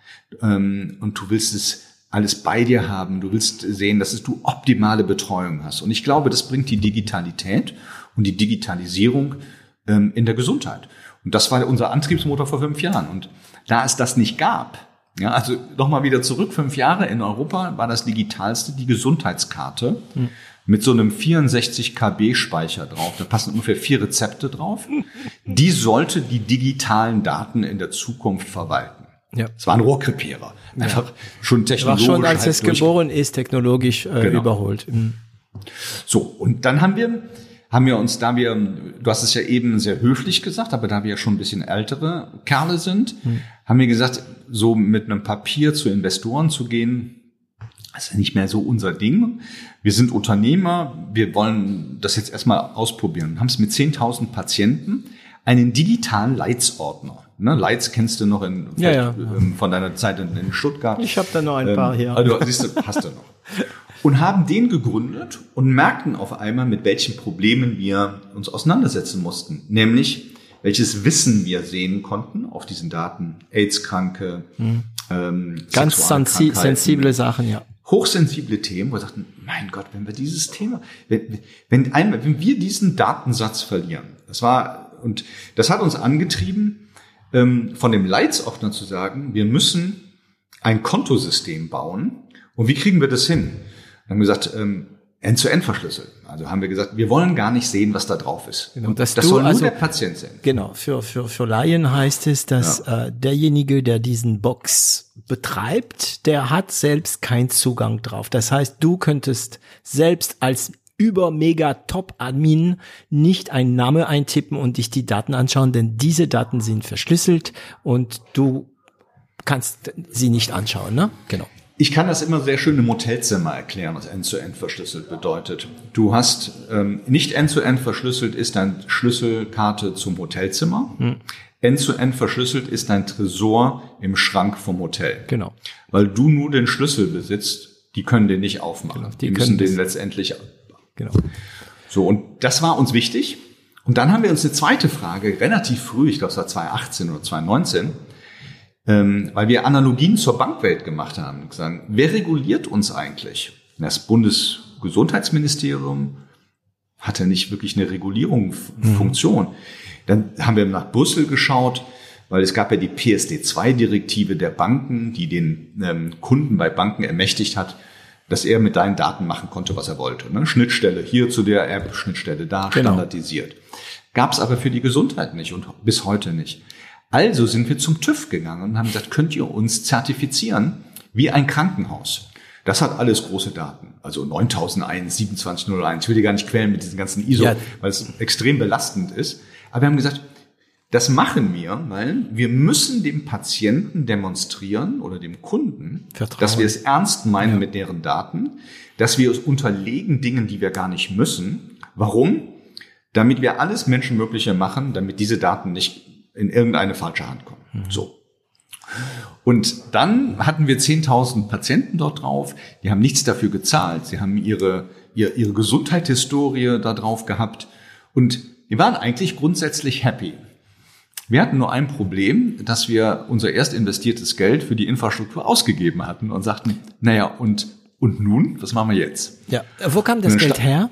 ähm, und du willst es alles bei dir haben. Du willst sehen, dass du optimale Betreuung hast. Und ich glaube, das bringt die Digitalität und die Digitalisierung ähm, in der Gesundheit. Und das war unser Antriebsmotor vor fünf Jahren. Und da es das nicht gab, ja, also nochmal wieder zurück, fünf Jahre in Europa war das digitalste die Gesundheitskarte hm. mit so einem 64 KB Speicher drauf. Da passen ungefähr vier Rezepte drauf. Die sollte die digitalen Daten in der Zukunft verwalten. Ja. Es war ein Rohrkrepierer. Einfach ja. schon technologisch. War schon, als halt es geboren ist, technologisch äh, genau. überholt. Mhm. So, und dann haben wir haben wir uns, da wir, du hast es ja eben sehr höflich gesagt, aber da wir ja schon ein bisschen ältere Kerle sind, hm. haben wir gesagt, so mit einem Papier zu Investoren zu gehen, das ist nicht mehr so unser Ding. Wir sind Unternehmer, wir wollen das jetzt erstmal ausprobieren. Haben es mit 10.000 Patienten einen digitalen Leitsordner. Ne, Leits kennst du noch in, ja, ja. Ähm, von deiner Zeit in, in Stuttgart. Ich habe da noch ein paar hier. Also, siehst du, hast du noch. und haben den gegründet und merkten auf einmal, mit welchen Problemen wir uns auseinandersetzen mussten. Nämlich, welches Wissen wir sehen konnten auf diesen Daten. AIDS-Kranke, mhm. ähm, ganz sensible Sachen, ja. Hochsensible Themen, wo wir sagten, mein Gott, wenn wir dieses Thema, wenn, wenn einmal, wenn wir diesen Datensatz verlieren, das war, und das hat uns angetrieben, ähm, von dem Leitsordner zu sagen, wir müssen ein Kontosystem bauen. Und wie kriegen wir das hin? Haben gesagt, ähm, End-zu-End verschlüsselt. Also haben wir gesagt, wir wollen gar nicht sehen, was da drauf ist. Genau, Und das soll nur also, der Patient sehen. Genau, für, für, für Laien heißt es, dass ja. äh, derjenige, der diesen Box betreibt, der hat selbst keinen Zugang drauf. Das heißt, du könntest selbst als über mega Top Admin nicht einen Name eintippen und dich die Daten anschauen, denn diese Daten sind verschlüsselt und du kannst sie nicht anschauen, ne? Genau. Ich kann das immer sehr schön im Hotelzimmer erklären, was End-zu-End verschlüsselt bedeutet. Du hast ähm, nicht End-zu-End verschlüsselt ist deine Schlüsselkarte zum Hotelzimmer. Hm. End-zu-End verschlüsselt ist dein Tresor im Schrank vom Hotel. Genau. Weil du nur den Schlüssel besitzt, die können den nicht aufmachen. Genau, die, die müssen den letztendlich. Genau. So, und das war uns wichtig. Und dann haben wir uns eine zweite Frage relativ früh, ich glaube es war 2018 oder 2019, ähm, weil wir Analogien zur Bankwelt gemacht haben. Sagen, wer reguliert uns eigentlich? Das Bundesgesundheitsministerium hat ja nicht wirklich eine Regulierung mhm. Dann haben wir nach Brüssel geschaut, weil es gab ja die PSD2-Direktive der Banken, die den ähm, Kunden bei Banken ermächtigt hat, dass er mit deinen Daten machen konnte, was er wollte. Ne? Schnittstelle hier zu der App, Schnittstelle da, genau. standardisiert. Gab es aber für die Gesundheit nicht und bis heute nicht. Also sind wir zum TÜV gegangen und haben gesagt, könnt ihr uns zertifizieren wie ein Krankenhaus? Das hat alles große Daten. Also 9001, 2701. Ich will die gar nicht quälen mit diesen ganzen ISO, ja. weil es extrem belastend ist. Aber wir haben gesagt, das machen wir, weil wir müssen dem Patienten demonstrieren oder dem Kunden, Vertrauen. dass wir es ernst meinen ja. mit deren Daten, dass wir es unterlegen Dingen, die wir gar nicht müssen. Warum? Damit wir alles Menschenmögliche machen, damit diese Daten nicht in irgendeine falsche Hand kommen. Mhm. So. Und dann hatten wir 10.000 Patienten dort drauf. Die haben nichts dafür gezahlt. Sie haben ihre, ihre, ihre Gesundheitshistorie da drauf gehabt. Und wir waren eigentlich grundsätzlich happy. Wir hatten nur ein Problem, dass wir unser erst investiertes Geld für die Infrastruktur ausgegeben hatten und sagten, naja, und, und nun, was machen wir jetzt? Ja, wo kam das Geld her?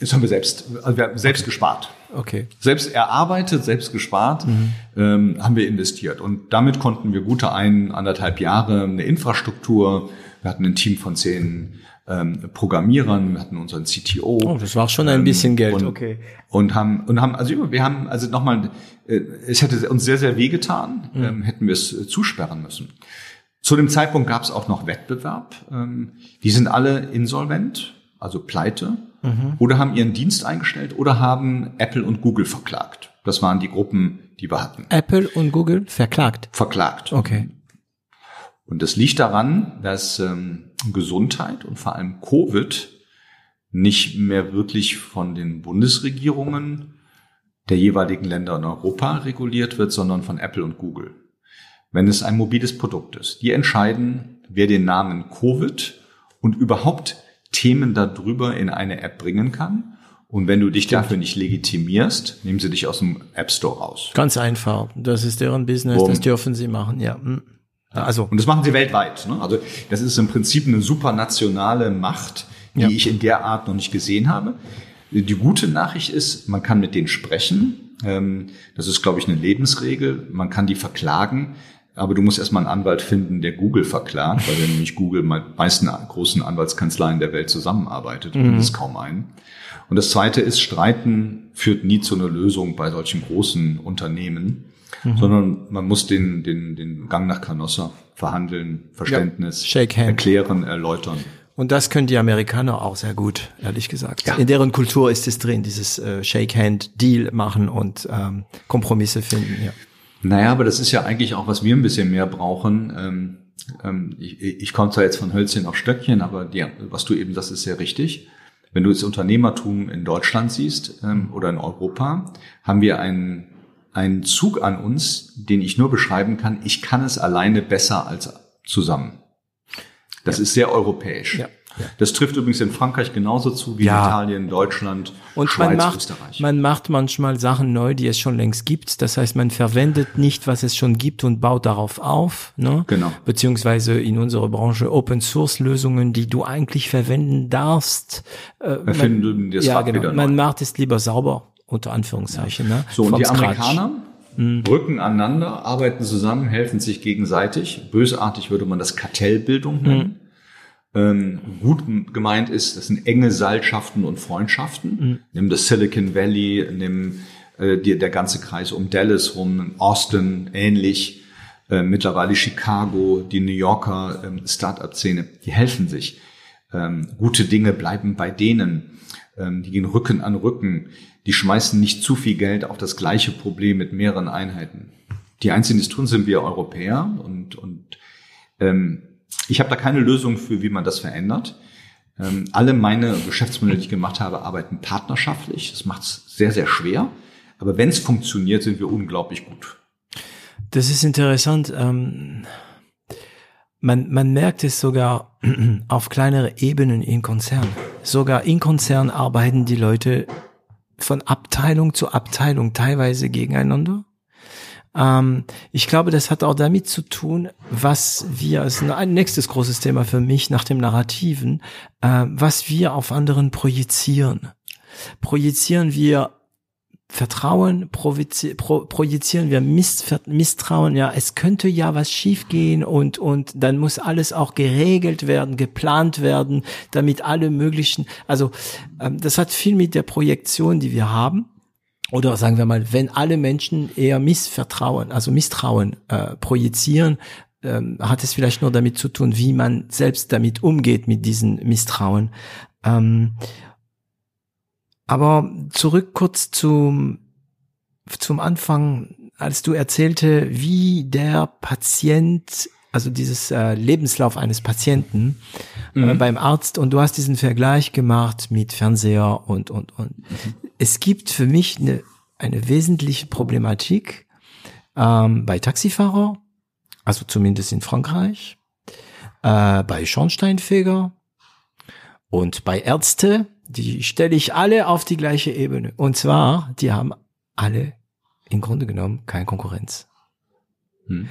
Das haben wir selbst, also wir haben selbst okay. gespart. Okay. Selbst erarbeitet, selbst gespart, mhm. ähm, haben wir investiert. Und damit konnten wir gute ein, anderthalb Jahre eine Infrastruktur, wir hatten ein Team von zehn ähm, Programmierern, wir hatten unseren CTO. Oh, das war schon ein ähm, bisschen Geld, und, okay. Und haben, und haben, also wir haben, also nochmal, äh, es hätte uns sehr, sehr wehgetan, mhm. ähm, hätten wir es äh, zusperren müssen. Zu dem Zeitpunkt gab es auch noch Wettbewerb. Ähm, die sind alle insolvent, also pleite, mhm. oder haben ihren Dienst eingestellt oder haben Apple und Google verklagt. Das waren die Gruppen, die wir hatten. Apple und Google verklagt? Verklagt. Okay. Und das liegt daran, dass ähm, Gesundheit und vor allem Covid nicht mehr wirklich von den Bundesregierungen der jeweiligen Länder in Europa reguliert wird, sondern von Apple und Google. Wenn es ein mobiles Produkt ist, die entscheiden, wer den Namen Covid und überhaupt Themen darüber in eine App bringen kann. Und wenn du dich dafür nicht legitimierst, nehmen sie dich aus dem App Store raus. Ganz einfach. Das ist deren Business, Boom. das dürfen sie machen, ja. Hm. Also. Und das machen sie weltweit. Ne? Also das ist im Prinzip eine supranationale Macht, die ja. ich in der Art noch nicht gesehen habe. Die gute Nachricht ist, man kann mit denen sprechen. Ähm, das ist, glaube ich, eine Lebensregel. Man kann die verklagen. Aber du musst erstmal einen Anwalt finden, der Google verklagt, weil nämlich Google mit meisten großen Anwaltskanzleien der Welt zusammenarbeitet mhm. und es kaum einen. Und das zweite ist, Streiten führt nie zu einer Lösung bei solchen großen Unternehmen mhm. sondern man muss den, den, den Gang nach Canossa verhandeln, Verständnis, ja. erklären, erläutern. Und das können die Amerikaner auch sehr gut, ehrlich gesagt. Ja. In deren Kultur ist es drin, dieses äh, Shake-Hand-Deal machen und ähm, Kompromisse finden. Ja. Naja, aber das ist ja eigentlich auch, was wir ein bisschen mehr brauchen. Ähm, ähm, ich, ich komme zwar jetzt von Hölzchen auf Stöckchen, aber die, was du eben sagst, ist sehr richtig. Wenn du das Unternehmertum in Deutschland siehst ähm, oder in Europa, haben wir einen einen Zug an uns, den ich nur beschreiben kann, ich kann es alleine besser als zusammen. Das ja. ist sehr europäisch. Ja. Das trifft übrigens in Frankreich genauso zu wie ja. in Italien, Deutschland, und Schweiz, man macht, Österreich. Man macht manchmal Sachen neu, die es schon längst gibt. Das heißt, man verwendet nicht, was es schon gibt und baut darauf auf. Ne? Genau. Beziehungsweise in unserer Branche Open Source Lösungen, die du eigentlich verwenden darfst. Äh, man, ja, genau. Man macht es lieber sauber unter Anführungszeichen. Ja. Ne? So, und die Amerikaner mhm. rücken aneinander, arbeiten zusammen, helfen sich gegenseitig. Bösartig würde man das Kartellbildung nennen. Ähm, gut gemeint ist, das sind enge Seilschaften und Freundschaften. Mhm. Nimm das Silicon Valley, nimm äh, die, der ganze Kreis um Dallas rum, Austin ähnlich, äh, mittlerweile Chicago, die New Yorker ähm, Start-up-Szene, die helfen sich. Ähm, gute Dinge bleiben bei denen. Ähm, die gehen Rücken an Rücken die schmeißen nicht zu viel Geld auf das gleiche Problem mit mehreren Einheiten. Die einzigen, die es tun, sind wir Europäer und, und ähm, ich habe da keine Lösung für, wie man das verändert. Ähm, alle meine Geschäftsmodelle, die ich gemacht habe, arbeiten partnerschaftlich. Das macht es sehr, sehr schwer. Aber wenn es funktioniert, sind wir unglaublich gut. Das ist interessant. Ähm, man, man merkt es sogar auf kleinere Ebenen in Konzernen. Sogar in Konzernen arbeiten die Leute von Abteilung zu Abteilung teilweise gegeneinander. Ähm, ich glaube, das hat auch damit zu tun, was wir, ist ein nächstes großes Thema für mich nach dem Narrativen, äh, was wir auf anderen projizieren. Projizieren wir Vertrauen projizieren wir Misstrauen, ja, es könnte ja was schiefgehen und, und dann muss alles auch geregelt werden, geplant werden, damit alle möglichen, also ähm, das hat viel mit der Projektion, die wir haben. Oder sagen wir mal, wenn alle Menschen eher Missvertrauen, also Misstrauen äh, projizieren, ähm, hat es vielleicht nur damit zu tun, wie man selbst damit umgeht mit diesen Misstrauen. Ähm, aber zurück kurz zum, zum Anfang, als du erzählte, wie der Patient, also dieses äh, Lebenslauf eines Patienten äh, mhm. äh, beim Arzt und du hast diesen Vergleich gemacht mit Fernseher und, und, und. Mhm. Es gibt für mich eine, eine wesentliche Problematik ähm, bei Taxifahrer, also zumindest in Frankreich, äh, bei Schornsteinfeger und bei Ärzte, die stelle ich alle auf die gleiche Ebene. Und zwar, die haben alle im Grunde genommen keine Konkurrenz. Hm.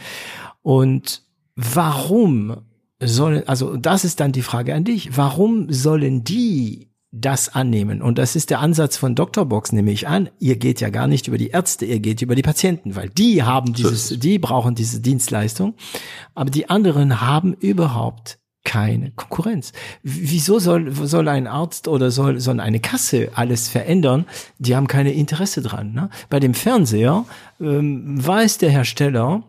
Und warum sollen, also das ist dann die Frage an dich, warum sollen die das annehmen. Und das ist der Ansatz von Dr. Box, nehme ich an. Ihr geht ja gar nicht über die Ärzte, ihr geht über die Patienten, weil die haben dieses, die brauchen diese Dienstleistung. Aber die anderen haben überhaupt keine Konkurrenz. Wieso soll, soll ein Arzt oder soll, soll eine Kasse alles verändern? Die haben keine Interesse dran. Ne? Bei dem Fernseher ähm, weiß der Hersteller,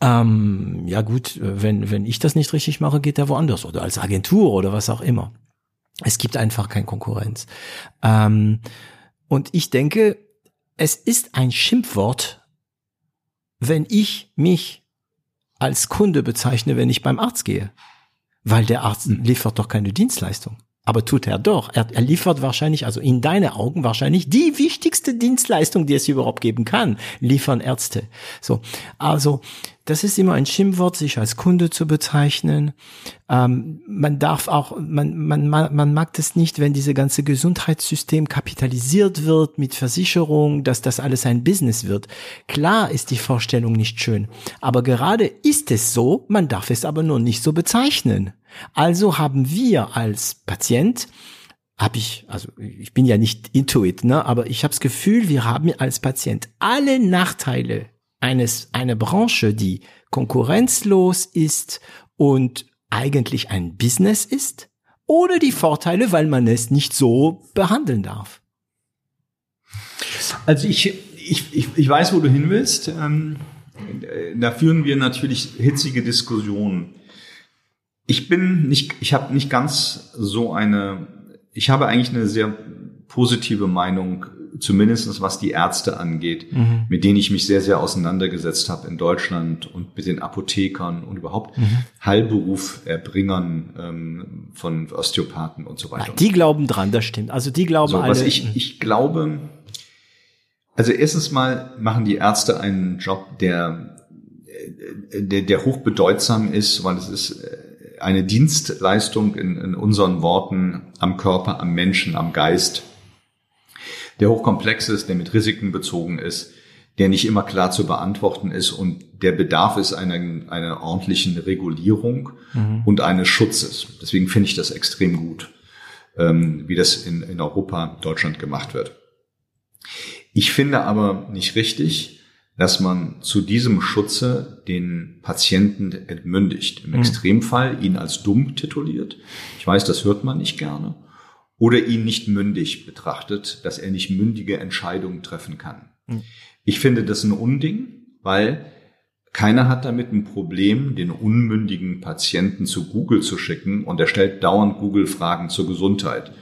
ähm, ja gut, wenn, wenn ich das nicht richtig mache, geht er woanders oder als Agentur oder was auch immer. Es gibt einfach keine Konkurrenz. Ähm, und ich denke, es ist ein Schimpfwort, wenn ich mich als Kunde bezeichne, wenn ich beim Arzt gehe. Weil der Arzt liefert doch keine Dienstleistung. Aber tut er doch. Er, er liefert wahrscheinlich, also in deine Augen wahrscheinlich die wichtigste Dienstleistung, die es überhaupt geben kann, liefern Ärzte. So, also das ist immer ein Schimpfwort, sich als Kunde zu bezeichnen. Ähm, man darf auch, man, man, man mag das nicht, wenn diese ganze Gesundheitssystem kapitalisiert wird mit Versicherung, dass das alles ein Business wird. Klar ist die Vorstellung nicht schön, aber gerade ist es so, man darf es aber nur nicht so bezeichnen. Also haben wir als Patient habe ich, also ich bin ja nicht intuit, ne, aber ich habe das Gefühl, wir haben als Patient alle Nachteile eines einer Branche, die konkurrenzlos ist und eigentlich ein Business ist, oder die Vorteile, weil man es nicht so behandeln darf. Also ich, ich, ich, ich weiß, wo du hin willst. Ähm, da führen wir natürlich hitzige Diskussionen. Ich bin nicht, ich habe nicht ganz so eine, ich habe eigentlich eine sehr positive Meinung, zumindestens was die Ärzte angeht, mhm. mit denen ich mich sehr, sehr auseinandergesetzt habe in Deutschland und mit den Apothekern und überhaupt mhm. Heilberuferbringern ähm, von Osteopathen und so weiter. Ja, die glauben dran, das stimmt. Also die glauben so, alle. Was ich, ich glaube, also erstens mal machen die Ärzte einen Job, der, der, der hochbedeutsam ist, weil es ist äh, eine Dienstleistung in, in unseren Worten am Körper, am Menschen, am Geist, der hochkomplex ist, der mit Risiken bezogen ist, der nicht immer klar zu beantworten ist und der Bedarf ist einer, einer ordentlichen Regulierung mhm. und eines Schutzes. Deswegen finde ich das extrem gut, ähm, wie das in, in Europa, Deutschland gemacht wird. Ich finde aber nicht richtig, dass man zu diesem Schutze den Patienten entmündigt. Im mhm. Extremfall ihn als dumm tituliert. Ich weiß, das hört man nicht gerne. Oder ihn nicht mündig betrachtet, dass er nicht mündige Entscheidungen treffen kann. Mhm. Ich finde das ein Unding, weil keiner hat damit ein Problem, den unmündigen Patienten zu Google zu schicken und er stellt dauernd Google-Fragen zur Gesundheit.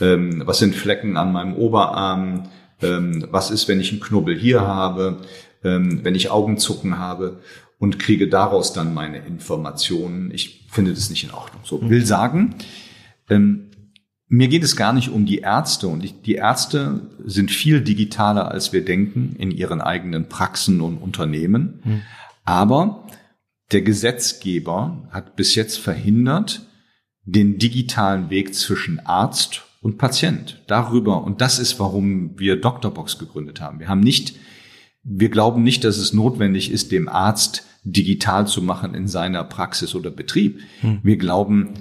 Ähm, was sind Flecken an meinem Oberarm? Ähm, was ist, wenn ich einen Knubbel hier habe? Ähm, wenn ich Augenzucken habe und kriege daraus dann meine Informationen. Ich finde das nicht in Ordnung. So will sagen, ähm, mir geht es gar nicht um die Ärzte und ich, die Ärzte sind viel digitaler, als wir denken in ihren eigenen Praxen und Unternehmen. Mhm. Aber der Gesetzgeber hat bis jetzt verhindert, den digitalen Weg zwischen Arzt und Patient darüber. Und das ist, warum wir Doctorbox gegründet haben. Wir haben nicht wir glauben nicht, dass es notwendig ist, dem Arzt digital zu machen in seiner Praxis oder Betrieb. Hm. Wir glauben,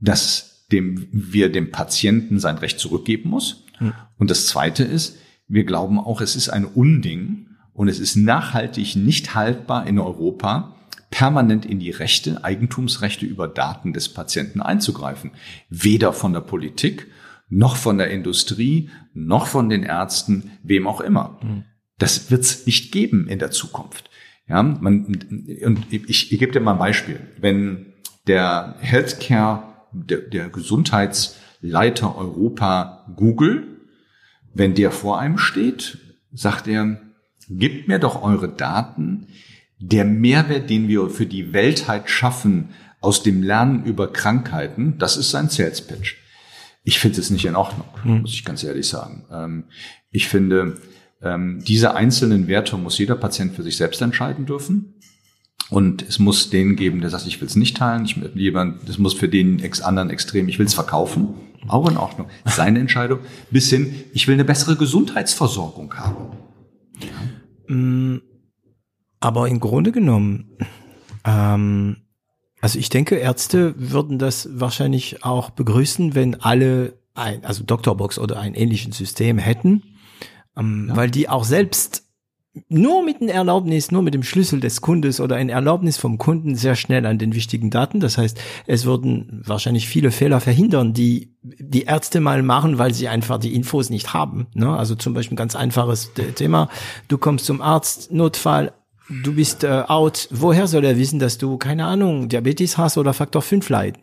dass dem, wir dem Patienten sein Recht zurückgeben muss. Hm. Und das zweite ist, wir glauben auch, es ist ein Unding und es ist nachhaltig nicht haltbar in Europa, permanent in die Rechte, Eigentumsrechte über Daten des Patienten einzugreifen. Weder von der Politik, noch von der Industrie, noch von den Ärzten, wem auch immer. Hm. Das wird es nicht geben in der Zukunft. Ja, man, und ich, ich gebe dir mal ein Beispiel. Wenn der Healthcare, der, der Gesundheitsleiter Europa Google, wenn der vor einem steht, sagt er, gebt mir doch eure Daten. Der Mehrwert, den wir für die Weltheit schaffen aus dem Lernen über Krankheiten, das ist sein Sales Pitch. Ich finde es nicht in Ordnung, hm. muss ich ganz ehrlich sagen. Ähm, ich finde, ähm, diese einzelnen Werte muss jeder Patient für sich selbst entscheiden dürfen. Und es muss den geben, der sagt, ich will es nicht teilen. Ich, jemand, das muss für den ex anderen extrem, ich will es verkaufen. Auch in Ordnung. Seine Entscheidung. Bis hin, ich will eine bessere Gesundheitsversorgung haben. Mm, aber im Grunde genommen, ähm, also ich denke, Ärzte würden das wahrscheinlich auch begrüßen, wenn alle ein, also Doktorbox oder ein ähnliches System hätten, ähm, ja. weil die auch selbst nur mit dem Erlaubnis, nur mit dem Schlüssel des Kundes oder ein Erlaubnis vom Kunden sehr schnell an den wichtigen Daten. Das heißt, es würden wahrscheinlich viele Fehler verhindern, die die Ärzte mal machen, weil sie einfach die Infos nicht haben. Ne? Also zum Beispiel ein ganz einfaches Thema. Du kommst zum Arzt, Notfall, du bist äh, out. Woher soll er wissen, dass du, keine Ahnung, Diabetes hast oder Faktor 5 leiden?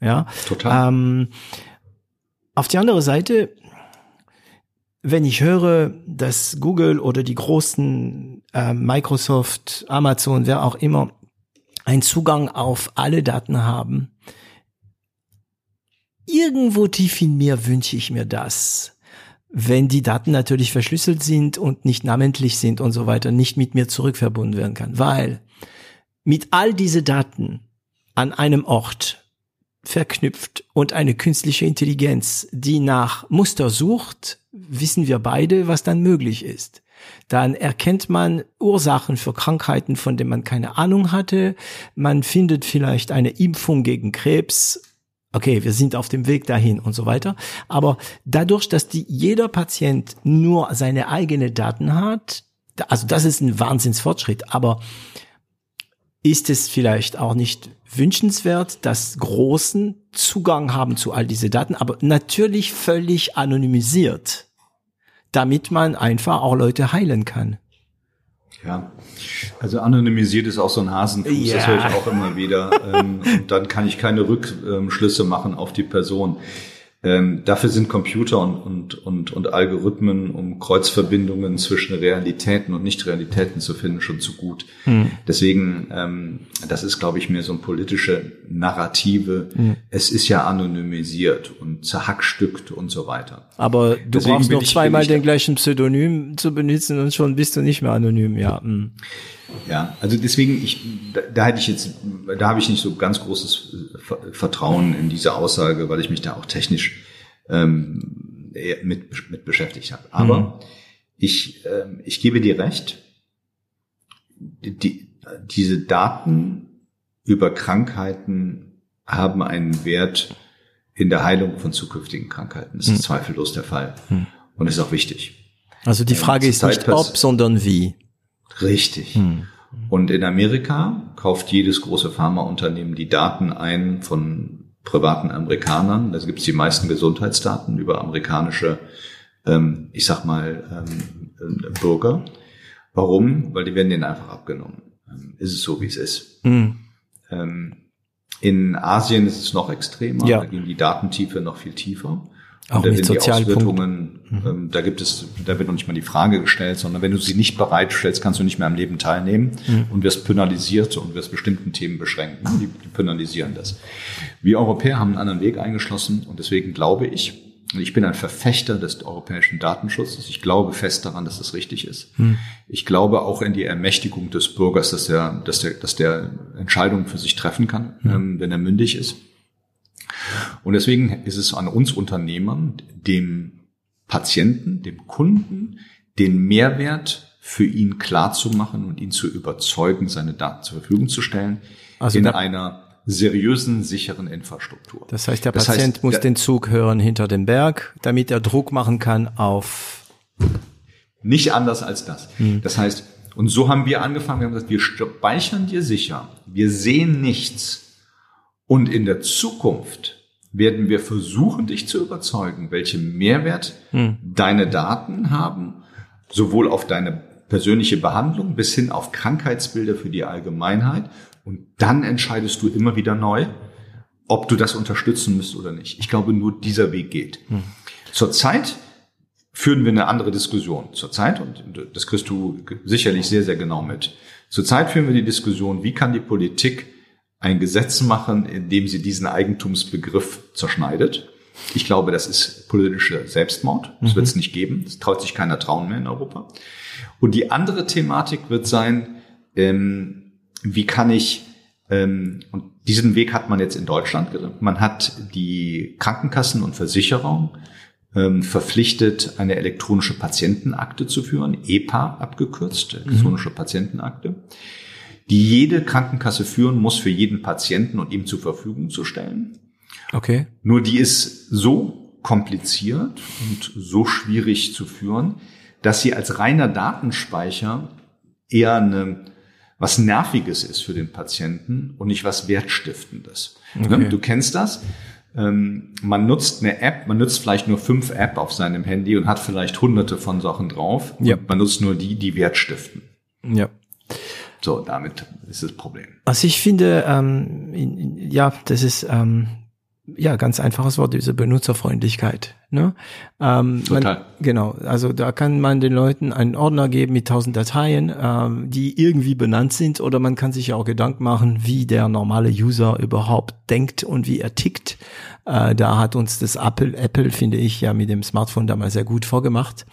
Ja. Total. Ähm, auf die andere Seite, wenn ich höre, dass Google oder die großen äh, Microsoft, Amazon, wer auch immer, einen Zugang auf alle Daten haben, irgendwo tief in mir wünsche ich mir das. Wenn die Daten natürlich verschlüsselt sind und nicht namentlich sind und so weiter, nicht mit mir zurückverbunden werden kann. Weil mit all diese Daten an einem Ort verknüpft und eine künstliche Intelligenz, die nach Muster sucht, wissen wir beide, was dann möglich ist. Dann erkennt man Ursachen für Krankheiten, von denen man keine Ahnung hatte. Man findet vielleicht eine Impfung gegen Krebs. Okay, wir sind auf dem Weg dahin und so weiter. Aber dadurch, dass die, jeder Patient nur seine eigene Daten hat, also das ist ein Wahnsinnsfortschritt, aber ist es vielleicht auch nicht wünschenswert, dass Großen Zugang haben zu all diese Daten, aber natürlich völlig anonymisiert, damit man einfach auch Leute heilen kann. Ja, also anonymisiert ist auch so ein Hasenfuß, ja. das höre ich auch immer wieder. Ähm, und dann kann ich keine Rückschlüsse machen auf die Person. Ähm, dafür sind Computer und, und, und, und Algorithmen, um Kreuzverbindungen zwischen Realitäten und Nicht-Realitäten zu finden, schon zu gut. Mhm. Deswegen, ähm, das ist, glaube ich, mehr so ein politische Narrative. Mhm. Es ist ja anonymisiert und zerhackstückt und so weiter. Aber du Deswegen brauchst noch zweimal den gleichen Pseudonym zu benutzen und schon bist du nicht mehr anonym, ja. Mhm. Ja, also deswegen, ich, da, da hätte ich jetzt, da habe ich nicht so ganz großes äh, Vertrauen in diese Aussage, weil ich mich da auch technisch ähm, mit, mit beschäftigt habe. Aber mhm. ich, ähm, ich gebe dir recht, die, diese Daten über Krankheiten haben einen Wert in der Heilung von zukünftigen Krankheiten. Das ist mhm. zweifellos der Fall. Mhm. Und ist auch wichtig. Also die Frage ist nicht ob, sondern wie. Richtig. Hm. Und in Amerika kauft jedes große Pharmaunternehmen die Daten ein von privaten Amerikanern. Da gibt es die meisten Gesundheitsdaten über amerikanische, ähm, ich sag mal, ähm, Bürger. Warum? Weil die werden denen einfach abgenommen. Ähm, ist es so, wie es ist. Mhm. In Asien ist es noch extremer. Ja. Da gehen die Datentiefe noch viel tiefer. Auch mit Sozialpunkt. Mhm. Ähm, da gibt es, da wird noch nicht mal die Frage gestellt, sondern wenn du sie nicht bereitstellst, kannst du nicht mehr am Leben teilnehmen mhm. und wirst penalisiert und wirst bestimmten Themen beschränkt. Die, die penalisieren das. Wir Europäer haben einen anderen Weg eingeschlossen und deswegen glaube ich, ich bin ein Verfechter des europäischen Datenschutzes. Ich glaube fest daran, dass das richtig ist. Hm. Ich glaube auch in die Ermächtigung des Bürgers, dass der, dass der, dass der Entscheidungen für sich treffen kann, hm. ähm, wenn er mündig ist. Und deswegen ist es an uns Unternehmern, dem Patienten, dem Kunden, den Mehrwert für ihn klar zu machen und ihn zu überzeugen, seine Daten zur Verfügung zu stellen also in einer seriösen, sicheren Infrastruktur. Das heißt, der das Patient heißt, muss der, den Zug hören hinter dem Berg, damit er Druck machen kann auf nicht anders als das. Hm. Das heißt, und so haben wir angefangen, wir haben gesagt, wir speichern dir sicher, wir sehen nichts und in der Zukunft werden wir versuchen, dich zu überzeugen, welche Mehrwert hm. deine Daten haben, sowohl auf deine persönliche Behandlung bis hin auf Krankheitsbilder für die Allgemeinheit. Und dann entscheidest du immer wieder neu, ob du das unterstützen müsst oder nicht. Ich glaube, nur dieser Weg geht. Hm. Zurzeit führen wir eine andere Diskussion. Zurzeit, und das kriegst du sicherlich sehr, sehr genau mit. Zurzeit führen wir die Diskussion, wie kann die Politik ein Gesetz machen, in dem sie diesen Eigentumsbegriff zerschneidet. Ich glaube, das ist politischer Selbstmord. Das mhm. wird es nicht geben. Das traut sich keiner trauen mehr in Europa. Und die andere Thematik wird sein, ähm, wie kann ich, ähm, und diesen Weg hat man jetzt in Deutschland, man hat die Krankenkassen und Versicherung ähm, verpflichtet, eine elektronische Patientenakte zu führen, EPA abgekürzt, elektronische mhm. Patientenakte die jede Krankenkasse führen muss für jeden Patienten und ihm zur Verfügung zu stellen. Okay. Nur die ist so kompliziert und so schwierig zu führen, dass sie als reiner Datenspeicher eher eine, was Nerviges ist für den Patienten und nicht was Wertstiftendes. Ne? Okay. Du kennst das? Ähm, man nutzt eine App, man nutzt vielleicht nur fünf App auf seinem Handy und hat vielleicht hunderte von Sachen drauf. Ja. Man nutzt nur die, die Wert stiften. Ja. So, damit ist das Problem. Also ich finde, ähm, ja, das ist ähm, ja ganz einfaches Wort, diese Benutzerfreundlichkeit. Ne? Ähm, Total. Man, genau, also da kann man den Leuten einen Ordner geben mit tausend Dateien, ähm, die irgendwie benannt sind, oder man kann sich ja auch Gedanken machen, wie der normale User überhaupt denkt und wie er tickt. Äh, da hat uns das Apple, Apple finde ich ja mit dem Smartphone damals sehr gut vorgemacht.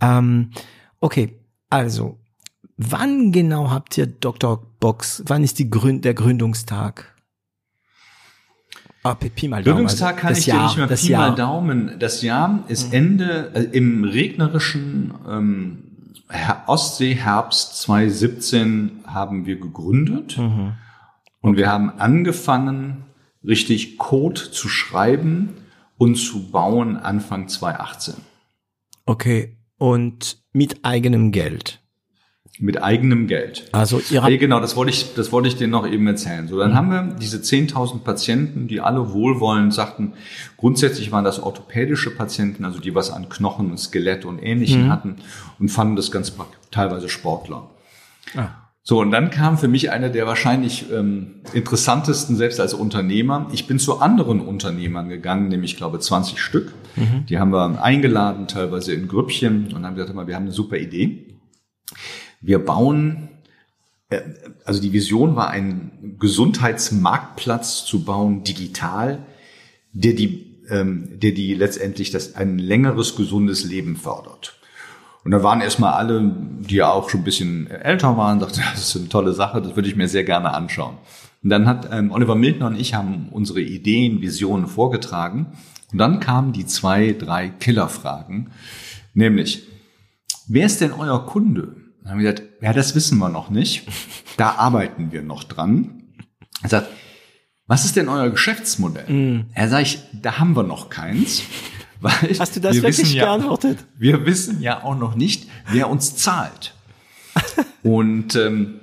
Ähm, okay, also Wann genau habt ihr Dr. Box? Wann ist die Gründ der Gründungstag? Ah, Pi, Pi mal Daumen. Gründungstag kann das ich Jahr, dir nicht mehr das Pi Jahr. mal Daumen. Das Jahr ist Ende äh, im regnerischen ähm, Her- Ostseeherbst 2017 haben wir gegründet und wir haben angefangen, richtig Code zu schreiben und zu bauen Anfang 2018 Okay. Und mit eigenem Geld. Mit eigenem Geld. Also ihr Ja, habt, genau, das wollte ich, das wollte ich dir noch eben erzählen. So, dann haben wir diese 10.000 Patienten, die alle wohlwollend sagten, grundsätzlich waren das orthopädische Patienten, also die was an Knochen und Skelett und Ähnlichem hatten und fanden das ganz teilweise Sportler. Ah. So, und dann kam für mich einer der wahrscheinlich ähm, interessantesten, selbst als Unternehmer. Ich bin zu anderen Unternehmern gegangen, nämlich, ich glaube, 20 Stück. Die haben wir eingeladen, teilweise in Grüppchen und haben gesagt, wir haben eine super Idee. Wir bauen, äh, also die Vision war, einen Gesundheitsmarktplatz zu bauen, digital, der die, ähm, der die letztendlich das, ein längeres, gesundes Leben fördert. Und da waren erstmal alle, die ja auch schon ein bisschen älter waren, dachten, das ist eine tolle Sache, das würde ich mir sehr gerne anschauen. Und dann hat ähm, Oliver Mildner und ich haben unsere Ideen, Visionen vorgetragen. Und dann kamen die zwei, drei Killerfragen, nämlich, wer ist denn euer Kunde? Dann haben wir gesagt, ja, das wissen wir noch nicht. Da arbeiten wir noch dran. Er sagt, was ist denn euer Geschäftsmodell? Er sagt, ich, da haben wir noch keins. Weil hast du das wir wirklich ja, geantwortet? wir wissen ja auch noch nicht, wer uns zahlt. Und ähm,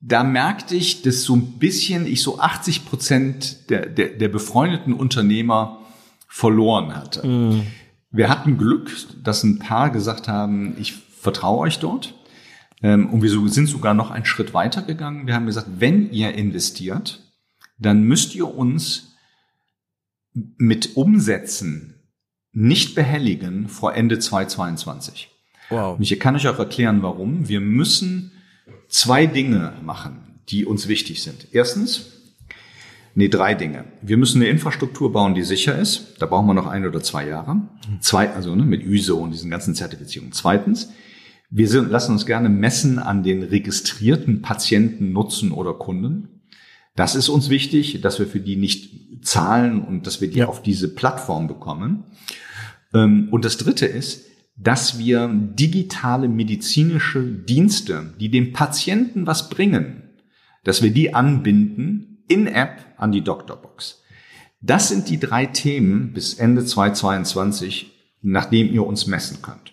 da merkte ich, dass so ein bisschen ich so 80 Prozent der, der, der befreundeten Unternehmer verloren hatte. Wir hatten Glück, dass ein paar gesagt haben, ich vertraue euch dort. Ähm, und wir sind sogar noch einen Schritt weiter gegangen. Wir haben gesagt, wenn ihr investiert, dann müsst ihr uns mit Umsätzen nicht behelligen vor Ende 2022. Wow. Und ich kann euch auch erklären, warum. Wir müssen zwei Dinge machen, die uns wichtig sind. Erstens, nee, drei Dinge. Wir müssen eine Infrastruktur bauen, die sicher ist. Da brauchen wir noch ein oder zwei Jahre. Zwei, also ne, mit ISO und diesen ganzen Zertifizierungen. Zweitens, wir sind, lassen uns gerne messen an den registrierten Patienten, Nutzen oder Kunden. Das ist uns wichtig, dass wir für die nicht zahlen und dass wir die Ja. auf diese Plattform bekommen. Ähm, Und das Dritte ist, dass wir digitale medizinische Dienste, die dem Patienten was bringen, dass wir die anbinden in App an die Doktorbox. Das sind die drei Themen bis Ende 2022, nachdem ihr uns messen könnt.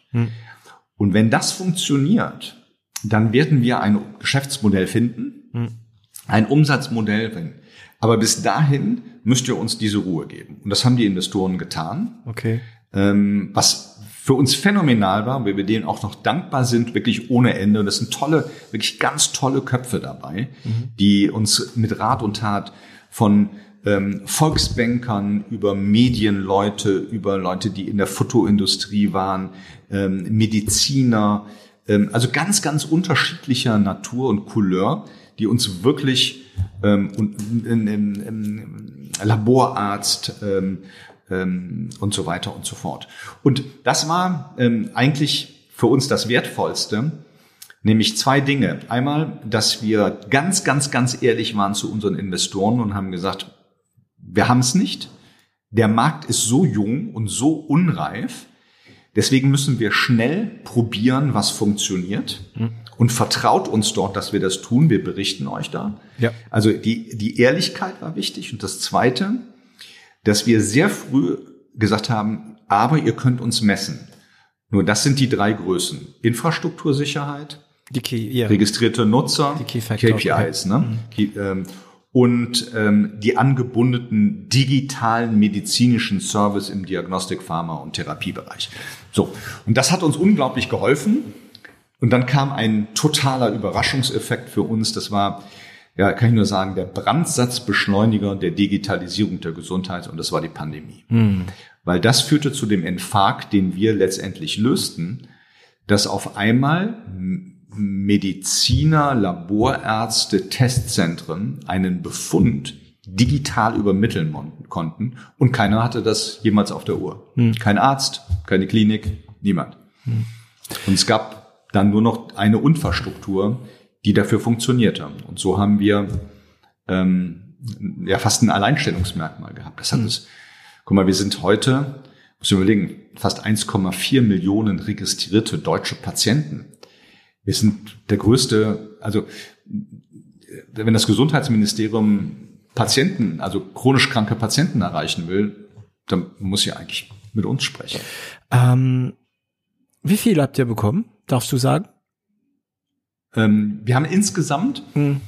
Und wenn das funktioniert, dann werden wir ein Geschäftsmodell finden, ein Umsatzmodell. Wenn, aber bis dahin müsst ihr uns diese Ruhe geben. Und das haben die Investoren getan Okay. ähm, was für uns phänomenal war, weil wir denen auch noch dankbar sind, wirklich ohne Ende. Und das sind tolle, wirklich ganz tolle Köpfe dabei, die uns mit Rat und Tat von ähm, Volksbankern über Medienleute, über Leute, die in der Fotoindustrie waren, ähm, Mediziner, ähm, also ganz, ganz unterschiedlicher Natur und Couleur, die uns wirklich ähm, und ähm, ähm, Laborarzt, ähm, ähm, und so weiter und so fort. Und das war ähm, eigentlich für uns das Wertvollste, nämlich zwei Dinge. Einmal, dass wir ganz, ganz, ganz ehrlich waren zu unseren Investoren und haben gesagt, wir haben es nicht. Der Markt ist so jung und so unreif. Deswegen müssen wir schnell probieren, was funktioniert. Und vertraut uns dort, dass wir das tun. Wir berichten euch da. Ja. Also die, die Ehrlichkeit war wichtig. Und das Zweite, dass wir sehr früh gesagt haben, aber ihr könnt uns messen. Nur das sind die drei Größen. Infrastruktursicherheit, Die Key, ja. registrierte Nutzer, Die Key KPIs, ne? Key, ähm, und ähm, die angebundenen digitalen medizinischen Service im Diagnostik, Pharma und Therapiebereich. So, und das hat uns unglaublich geholfen. Und dann kam ein totaler Überraschungseffekt für uns. Das war, ja, kann ich nur sagen, der Brandsatzbeschleuniger der Digitalisierung der Gesundheit und das war die Pandemie. Weil das führte zu dem Infarkt, den wir letztendlich lösten, dass auf einmal Mediziner, Laborärzte, Testzentren einen Befund digital übermitteln konnten und keiner hatte das jemals auf der Uhr. Kein Arzt, keine Klinik, niemand. Und es gab dann nur noch eine Infrastruktur, die dafür funktionierte. Und so haben wir ähm, ja fast ein Alleinstellungsmerkmal gehabt. Das hat es. Guck mal, wir sind heute, muss ich überlegen, fast 1,4 Millionen registrierte deutsche Patienten. Wir sind der größte, also wenn das Gesundheitsministerium Patienten, also chronisch kranke Patienten erreichen will, dann muss ja eigentlich mit uns sprechen. Ähm, wie viel habt ihr bekommen? Darfst du sagen? Ähm, wir haben insgesamt Hm.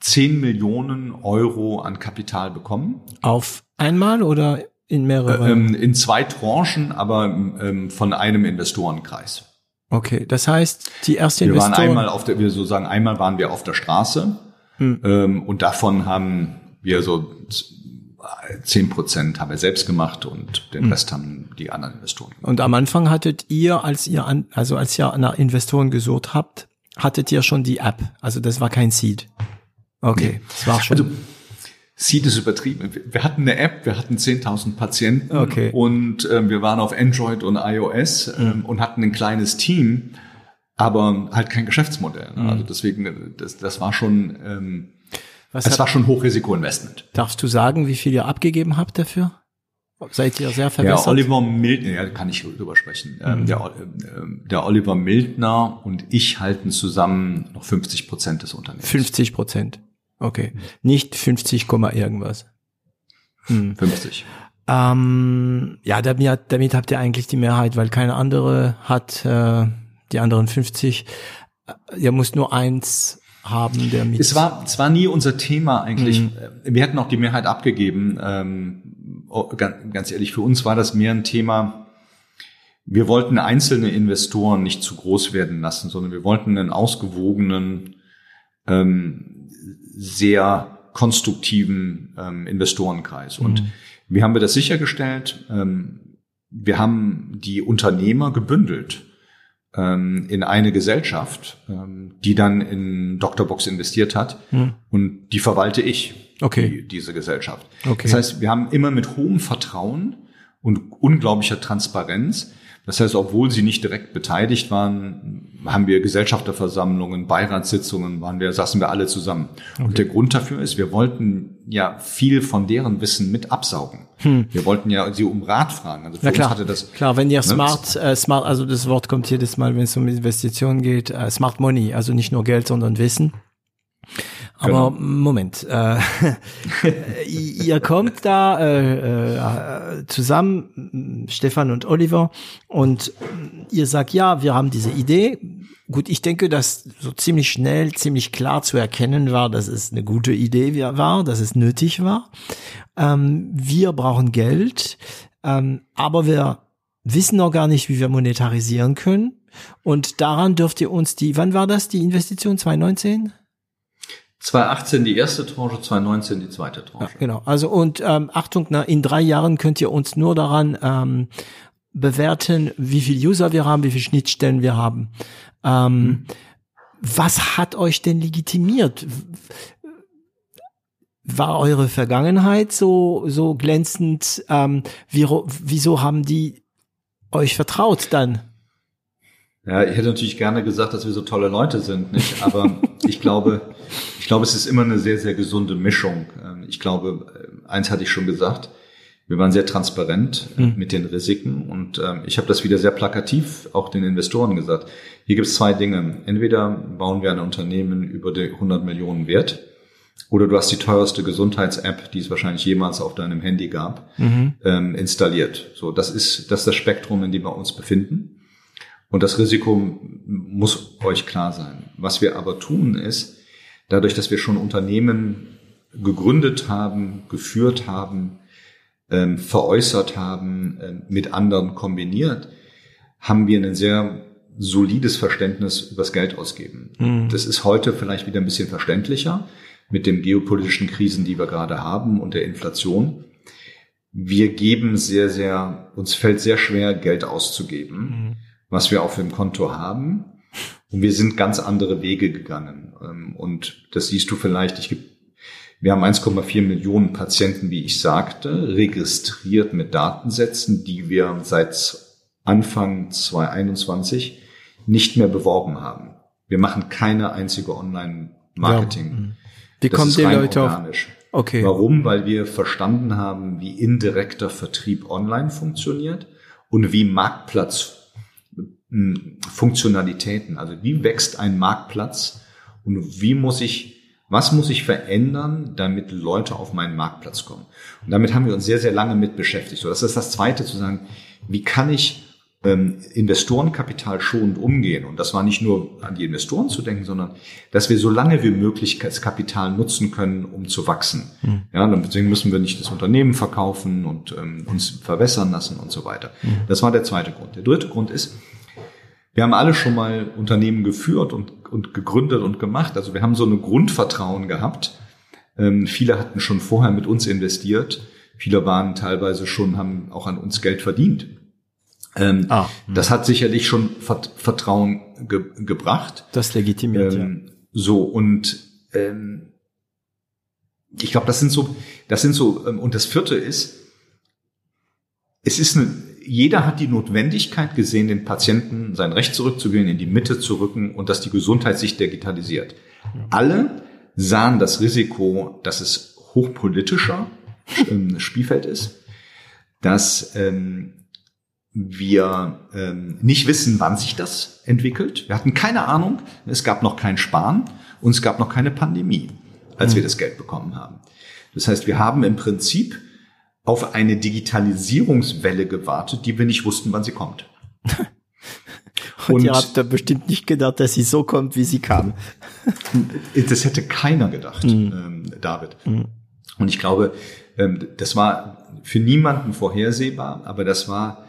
10 Millionen Euro an Kapital bekommen. Auf einmal oder in mehrere? Ähm, in zwei Tranchen, aber ähm, von einem Investorenkreis. Okay, das heißt, die erste Wir waren Investoren. einmal auf der, wir sozusagen einmal waren wir auf der Straße Hm. ähm, und davon haben wir so 10 Prozent haben wir selbst gemacht und Hm. den Rest haben die anderen Investoren gemacht. Und am Anfang hattet ihr, als ihr an, also als ihr nach Investoren gesucht habt, hattet ihr schon die App. Also das war kein Seed. Okay, das war schon. Also Seed ist übertrieben. Wir- hatten eine App, wir hatten 10.000 Patienten Okay. und ähm, wir waren auf Android und iOS ähm, und hatten ein kleines Team, aber halt kein Geschäftsmodell. Ne? Also deswegen, das, das war schon, ähm, was es hat, war schon Hochrisikoinvestment. darfst du sagen, wie viel ihr abgegeben habt dafür? Seid ihr sehr verbessert? Oliver Mildner, ja, kann ich drüber sprechen. Ähm, der, ähm, der Oliver Mildner und ich halten zusammen noch 50 Prozent des Unternehmens. 50 Prozent. Okay. Nicht 50, Komma irgendwas. Hm. 50. Ähm, ja, damit, damit habt ihr eigentlich die Mehrheit, weil keine andere hat äh, die anderen 50. Äh, Ihr müsst nur eins haben, der mit. Es war, es war nie unser Thema eigentlich. Mhm. Wir hätten auch die Mehrheit abgegeben. Ähm, oh, ganz, ganz ehrlich, für uns war das mehr ein Thema. Wir wollten einzelne Investoren nicht zu groß werden lassen, sondern wir wollten einen ausgewogenen, ähm, sehr konstruktiven ähm, Investorenkreis. Und wie haben wir das sichergestellt? Ähm, wir haben die Unternehmer gebündelt ähm, in eine Gesellschaft, ähm, die dann in Dr. Box investiert hat Hm. und die verwalte ich, Okay. die, diese Gesellschaft. Okay. Das heißt, wir haben immer mit hohem Vertrauen und unglaublicher Transparenz, das heißt, obwohl sie nicht direkt beteiligt waren, haben wir Gesellschafterversammlungen, Beiratssitzungen, waren wir, saßen wir alle zusammen. Und der Grund dafür ist, wir wollten ja viel von deren Wissen mit absaugen. Wir wollten ja sie um Rat fragen. Also für Na uns klar, hatte das klar, wenn ihr ne, smart, äh, smart, also das Wort kommt jedes Mal, wenn es um Investitionen geht, äh, Smart Money, also nicht nur Geld, sondern Wissen. Aber Genau. Moment, äh, ihr kommt da äh, äh, zusammen, Stefan und Oliver, und ihr sagt, ja, wir haben diese Idee. Gut, ich denke, dass so ziemlich schnell, ziemlich klar zu erkennen war, dass es eine gute Idee war, dass es nötig war. Ähm, wir brauchen Geld, ähm, aber wir wissen noch gar nicht, wie wir monetarisieren können. Und daran dürft ihr uns die, wann war das, die Investition 2019? 2018 die erste Tranche, 2019 die zweite Tranche. Genau. Also und ähm, Achtung, na, in drei Jahren könnt ihr uns nur daran ähm, bewerten, wie viel User wir haben, wie viele Schnittstellen wir haben. Ähm, Was hat euch denn legitimiert? War eure Vergangenheit so so glänzend? Ähm, wie, wieso haben die euch vertraut dann? Ja, ich hätte natürlich gerne gesagt, dass wir so tolle Leute sind, nicht? Aber ich glaube, ich glaube, es ist immer eine sehr, sehr gesunde Mischung. Ähm, Ich glaube, äh, eins hatte ich schon gesagt. Wir waren sehr transparent äh, Mhm. mit den Risiken und ähm, ich habe das wieder sehr plakativ auch den Investoren gesagt. Hier gibt es zwei Dinge. Entweder bauen wir ein Unternehmen über die 100 Millionen Wert oder du hast die teuerste Gesundheits-App, die es wahrscheinlich jemals auf deinem Handy gab, mhm. ähm, installiert. So, das ist, das ist das Spektrum, in dem wir uns befinden. Und das Risiko muss euch klar sein. Was wir aber tun ist, dadurch, dass wir schon Unternehmen gegründet haben, geführt haben, ähm, veräußert haben, äh, mit anderen kombiniert, haben wir ein sehr solides Verständnis übers Geld ausgeben. Mhm. Das ist heute vielleicht wieder ein bisschen verständlicher mit den geopolitischen Krisen, die wir gerade haben und der Inflation. Wir geben sehr, sehr, uns fällt sehr schwer, Geld auszugeben, mhm. was wir auf dem Konto haben. Und wir sind ganz andere Wege gegangen. Ähm, und das siehst du vielleicht, ich gebe wir haben 1,4 Millionen Patienten, wie ich sagte, registriert mit Datensätzen, die wir seit Anfang 2021 nicht mehr beworben haben. Wir machen keine einzige Online-Marketing. Ja. Mhm. Wie das kommen die Leute organisch. auf? Okay. Warum? Weil wir verstanden haben, wie indirekter Vertrieb online funktioniert und wie Marktplatz Funktionalitäten, also wie wächst ein Marktplatz und wie muss ich, was muss ich verändern, damit Leute auf meinen Marktplatz kommen? Und damit haben wir uns sehr, sehr lange mit beschäftigt. So, das ist das Zweite zu sagen, wie kann ich ähm, Investorenkapital schonend umgehen. Und das war nicht nur an die Investoren zu denken, sondern dass wir so lange wie möglich das Kapital nutzen können, um zu wachsen. Mhm. Ja, deswegen müssen wir nicht das Unternehmen verkaufen und ähm, uns verwässern lassen und so weiter. Mhm. Das war der zweite Grund. Der dritte Grund ist, wir haben alle schon mal Unternehmen geführt und, und gegründet und gemacht. Also wir haben so ein Grundvertrauen gehabt. Ähm, viele hatten schon vorher mit uns investiert. Viele waren teilweise schon, haben auch an uns Geld verdient. Ähm, ah, hm. das hat sicherlich schon Vertrauen ge gebracht. Das legitimiert. Ähm, ja. So und ähm, ich glaube, das sind so, das sind so ähm, und das Vierte ist, es ist eine, jeder hat die Notwendigkeit gesehen, den Patienten sein Recht zurückzugehen, in die Mitte zu rücken und dass die Gesundheit sich digitalisiert. Alle sahen das Risiko, dass es hochpolitischer ähm, Spielfeld ist, dass ähm, wir ähm, nicht wissen, wann sich das entwickelt. Wir hatten keine Ahnung. Es gab noch kein Sparen und es gab noch keine Pandemie, als mhm. wir das Geld bekommen haben. Das heißt, wir haben im Prinzip auf eine Digitalisierungswelle gewartet, die wir nicht wussten, wann sie kommt. und, und ihr habt da bestimmt nicht gedacht, dass sie so kommt, wie sie kam. das hätte keiner gedacht, mhm. ähm, David. Mhm. Und ich glaube, ähm, das war für niemanden vorhersehbar, aber das war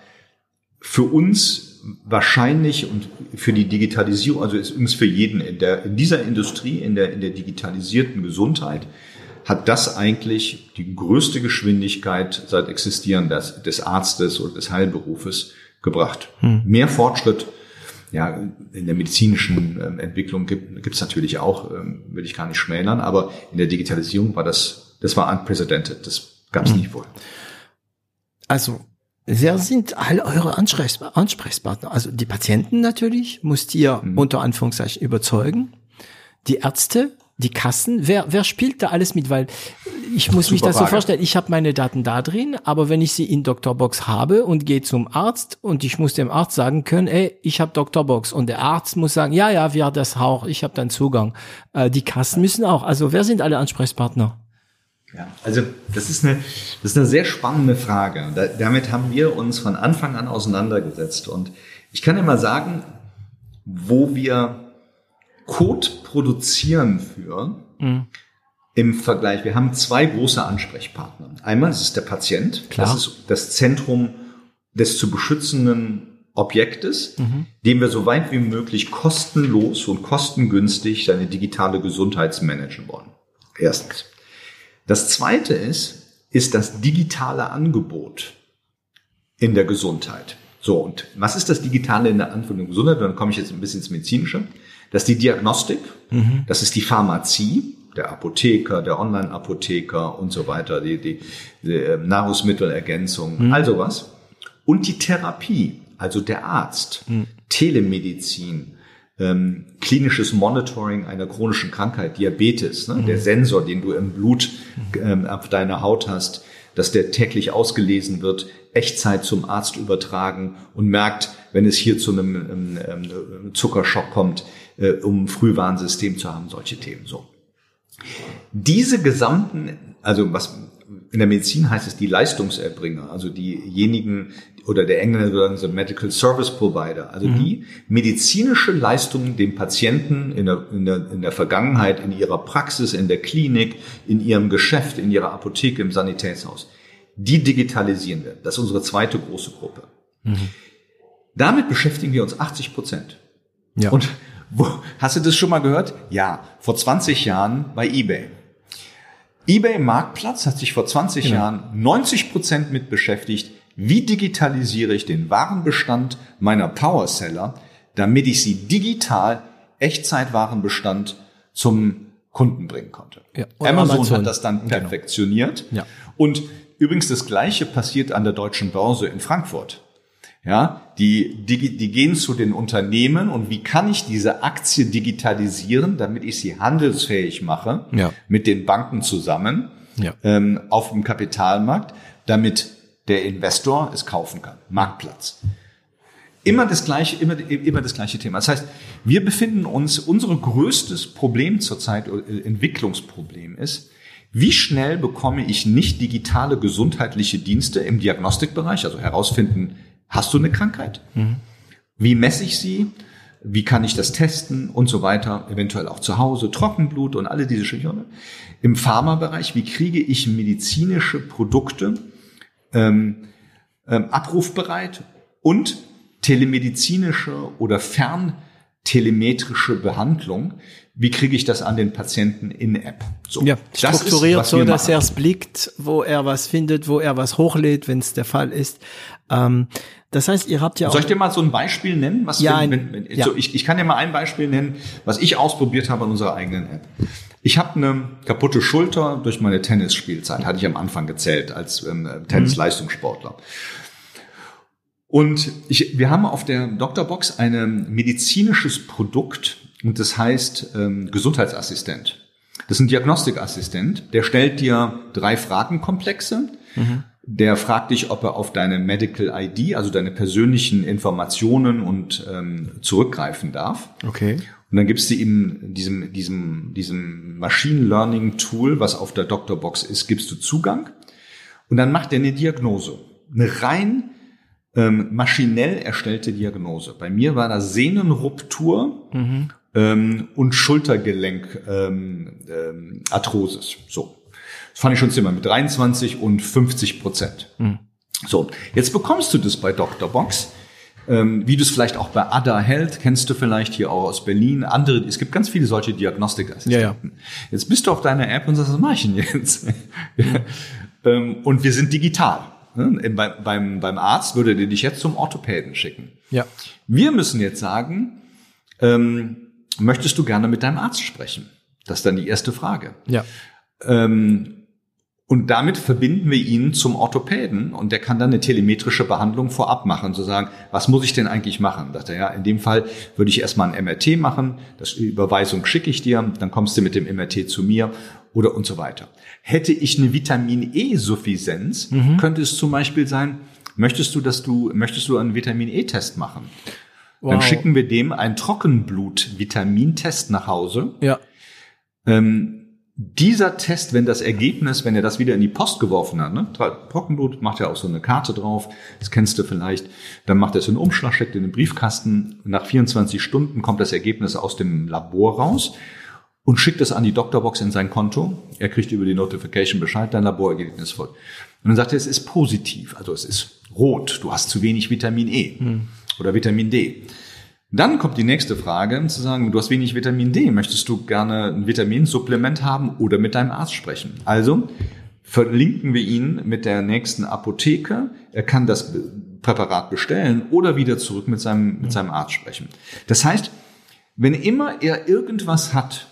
für uns wahrscheinlich und für die Digitalisierung, also ist übrigens für jeden in der, in dieser Industrie, in der, in der digitalisierten Gesundheit, hat das eigentlich die größte Geschwindigkeit seit Existieren des, des Arztes oder des Heilberufes gebracht. Hm. Mehr Fortschritt, ja, in der medizinischen ähm, Entwicklung gibt es natürlich auch, ähm, will ich gar nicht schmälern, aber in der Digitalisierung war das, das war unprecedented, das gab es hm. nicht wohl. Also Wer sind all eure Ansprechpartner? Also die Patienten natürlich, musst ihr mhm. unter Anführungszeichen überzeugen. Die Ärzte, die Kassen, wer, wer spielt da alles mit? Weil ich muss mich das so vorstellen, ich habe meine Daten da drin, aber wenn ich sie in Doktorbox habe und gehe zum Arzt und ich muss dem Arzt sagen können, ey, ich habe Doktorbox und der Arzt muss sagen, ja, ja, wir haben das auch, ich habe dann Zugang. Äh, die Kassen müssen auch. Also wer sind alle Ansprechpartner? Ja, also das ist eine, das ist eine sehr spannende Frage. Da, damit haben wir uns von Anfang an auseinandergesetzt. Und ich kann mal sagen, wo wir Code produzieren für, mhm. im Vergleich. Wir haben zwei große Ansprechpartner. Einmal ist es der Patient. Klar. Das ist das Zentrum des zu beschützenden Objektes, mhm. dem wir so weit wie möglich kostenlos und kostengünstig seine digitale Gesundheit managen wollen. Erstens. Das zweite ist, ist das digitale Angebot in der Gesundheit. So, und was ist das Digitale in der Anwendung Gesundheit? Dann komme ich jetzt ein bisschen ins Medizinische. Das ist die Diagnostik, mhm. das ist die Pharmazie, der Apotheker, der Online-Apotheker und so weiter, die, die, die ähm, Nahrungsmittelergänzung, mhm. all sowas. Und die Therapie, also der Arzt, mhm. Telemedizin, ähm, klinisches Monitoring einer chronischen Krankheit, Diabetes, ne? Mhm. der Sensor, den du im Blut ähm, auf deiner Haut hast, dass der täglich ausgelesen wird, Echtzeit zum Arzt übertragen und merkt, wenn es hier zu einem ähm, ähm, Zuckerschock kommt, äh, um Frühwarnsystem zu haben, solche Themen so. Diese gesamten, also was in der Medizin heißt es die Leistungserbringer, also diejenigen oder der Engländer sagen Medical Service Provider, also mhm. die medizinische Leistungen dem Patienten in der, in, der, in der Vergangenheit, in ihrer Praxis, in der Klinik, in ihrem Geschäft, in ihrer Apotheke, im Sanitätshaus, die digitalisieren wir. Das ist unsere zweite große Gruppe. Mhm. Damit beschäftigen wir uns 80 Prozent. Ja. Und wo, hast du das schon mal gehört? Ja, vor 20 Jahren bei eBay eBay Marktplatz hat sich vor 20 genau. Jahren 90 Prozent mit beschäftigt, wie digitalisiere ich den Warenbestand meiner Powerseller, damit ich sie digital Echtzeitwarenbestand zum Kunden bringen konnte. Ja, Amazon, Amazon, hat das dann genau. perfektioniert. Genau. Ja. Und übrigens das Gleiche passiert an der deutschen Börse in Frankfurt. Ja, die, die, die gehen zu den Unternehmen und wie kann ich diese Aktie digitalisieren, damit ich sie handelsfähig mache ja. mit den Banken zusammen ja. ähm, auf dem Kapitalmarkt, damit der Investor es kaufen kann. Marktplatz. Immer das gleiche, immer, immer das gleiche Thema. Das heißt, wir befinden uns, unser größtes Problem zurzeit, äh, Entwicklungsproblem ist, wie schnell bekomme ich nicht digitale gesundheitliche Dienste im Diagnostikbereich, also herausfinden, Hast du eine Krankheit? Mhm. Wie messe ich sie? Wie kann ich das testen und so weiter? Eventuell auch zu Hause, Trockenblut und alle diese Schritte. Im Pharmabereich, wie kriege ich medizinische Produkte ähm, ähm, abrufbereit und telemedizinische oder ferntelemetrische Behandlung? Wie kriege ich das an den Patienten in App? So, ja, strukturiert ist, so, dass er es blickt, wo er was findet, wo er was hochlädt, wenn es der Fall ist. Ähm, das heißt, ihr habt ja auch. Soll ich dir mal so ein Beispiel nennen? Was ja, wenn, wenn, ja. So, ich, ich kann dir mal ein Beispiel nennen, was ich ausprobiert habe an unserer eigenen App. Ich habe eine kaputte Schulter durch meine Tennisspielzeit, hatte ich am Anfang gezählt als ähm, Tennisleistungssportler. Und ich, wir haben auf der Doktorbox ein medizinisches Produkt und das heißt ähm, Gesundheitsassistent. Das ist ein Diagnostikassistent, der stellt dir drei Fragenkomplexe. Mhm der fragt dich, ob er auf deine Medical ID, also deine persönlichen Informationen und ähm, zurückgreifen darf. Okay. Und dann gibst du ihm diesem, diesem, diesem Machine Learning Tool, was auf der Doctorbox ist, gibst du Zugang. Und dann macht er eine Diagnose. Eine rein ähm, maschinell erstellte Diagnose. Bei mir war das Sehnenruptur mhm. Ähm, und Schultergelenk ähm, ähm, Arthrosis. So. Das fand ich schon ziemlich mit 23 und 50 Prozent. Mhm. So, jetzt bekommst du das bei Dr. Box. Ähm, wie du es vielleicht auch bei Ada Health kennst du vielleicht hier auch aus Berlin. Andere, es gibt ganz viele solche Diagnostikassistenten. Ja, ja. Jetzt bist du auf deiner App und sagst, was mache ich denn jetzt? ähm, und wir sind digital. Ne? Beim, beim, beim Arzt würde der dich jetzt zum Orthopäden schicken. Ja. Wir müssen jetzt sagen, ähm, möchtest du gerne mit deinem Arzt sprechen? Das ist dann die erste Frage. Ja. Ähm, und damit verbinden wir ihn zum Orthopäden und der kann dann eine telemetrische Behandlung vorab machen, zu sagen, was muss ich denn eigentlich machen? Dachte er, ja, in dem Fall würde ich erstmal ein MRT machen, das Überweisung schicke ich dir, dann kommst du mit dem MRT zu mir oder und so weiter. Hätte ich eine Vitamin E-Suffizienz, mhm. könnte es zum Beispiel sein, möchtest du, dass du, möchtest du einen Vitamin E-Test machen? Wow. Dann schicken wir dem einen Trockenblut-Vitamintest nach Hause. Ja. Ähm, dieser Test, wenn das Ergebnis, wenn er das wieder in die Post geworfen hat, ne? Trockenblut macht ja auch so eine Karte drauf, das kennst du vielleicht, dann macht er es in den Umschlag, steckt in den Briefkasten, nach 24 Stunden kommt das Ergebnis aus dem Labor raus und schickt es an die Doktorbox in sein Konto. Er kriegt über die Notification Bescheid, dein Laborergebnis folgt. Und dann sagt er, es ist positiv, also es ist rot, du hast zu wenig Vitamin E hm. Oder Vitamin D. Dann kommt die nächste Frage, zu sagen, du hast wenig Vitamin D, möchtest du gerne ein Vitaminsupplement haben oder mit deinem Arzt sprechen? Also verlinken wir ihn mit der nächsten Apotheke. Er kann das Präparat bestellen oder wieder zurück mit seinem, mit seinem Arzt sprechen. Das heißt, wenn immer er irgendwas hat,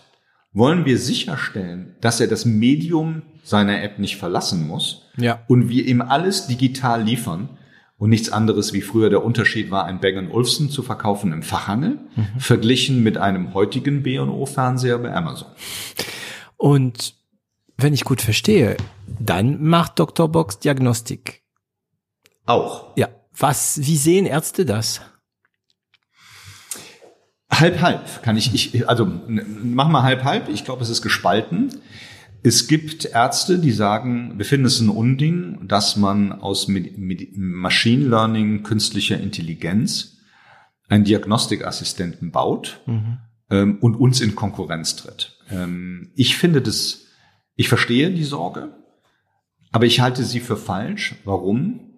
wollen wir sicherstellen, dass er das Medium seiner App nicht verlassen muss ja. und wir ihm alles digital liefern, und nichts anderes wie früher der Unterschied war, ein Bang Olufsen zu verkaufen im Fachhandel, mhm. verglichen mit einem heutigen B&O-Fernseher bei Amazon. Und wenn ich gut verstehe, dann macht Dr. Box Diagnostik. Auch. Ja. Was, wie sehen Ärzte das? halb halb kann ich, ich also mach mal halb halb. Ich glaube, es ist gespalten. Es gibt Ärzte, die sagen, wir finden es ein Unding, dass man aus Machine Learning, künstlicher Intelligenz einen Diagnostikassistenten baut mhm. ähm, und uns in Konkurrenz tritt. Ähm, ich finde das, ich verstehe die Sorge, aber ich halte sie für falsch. Warum?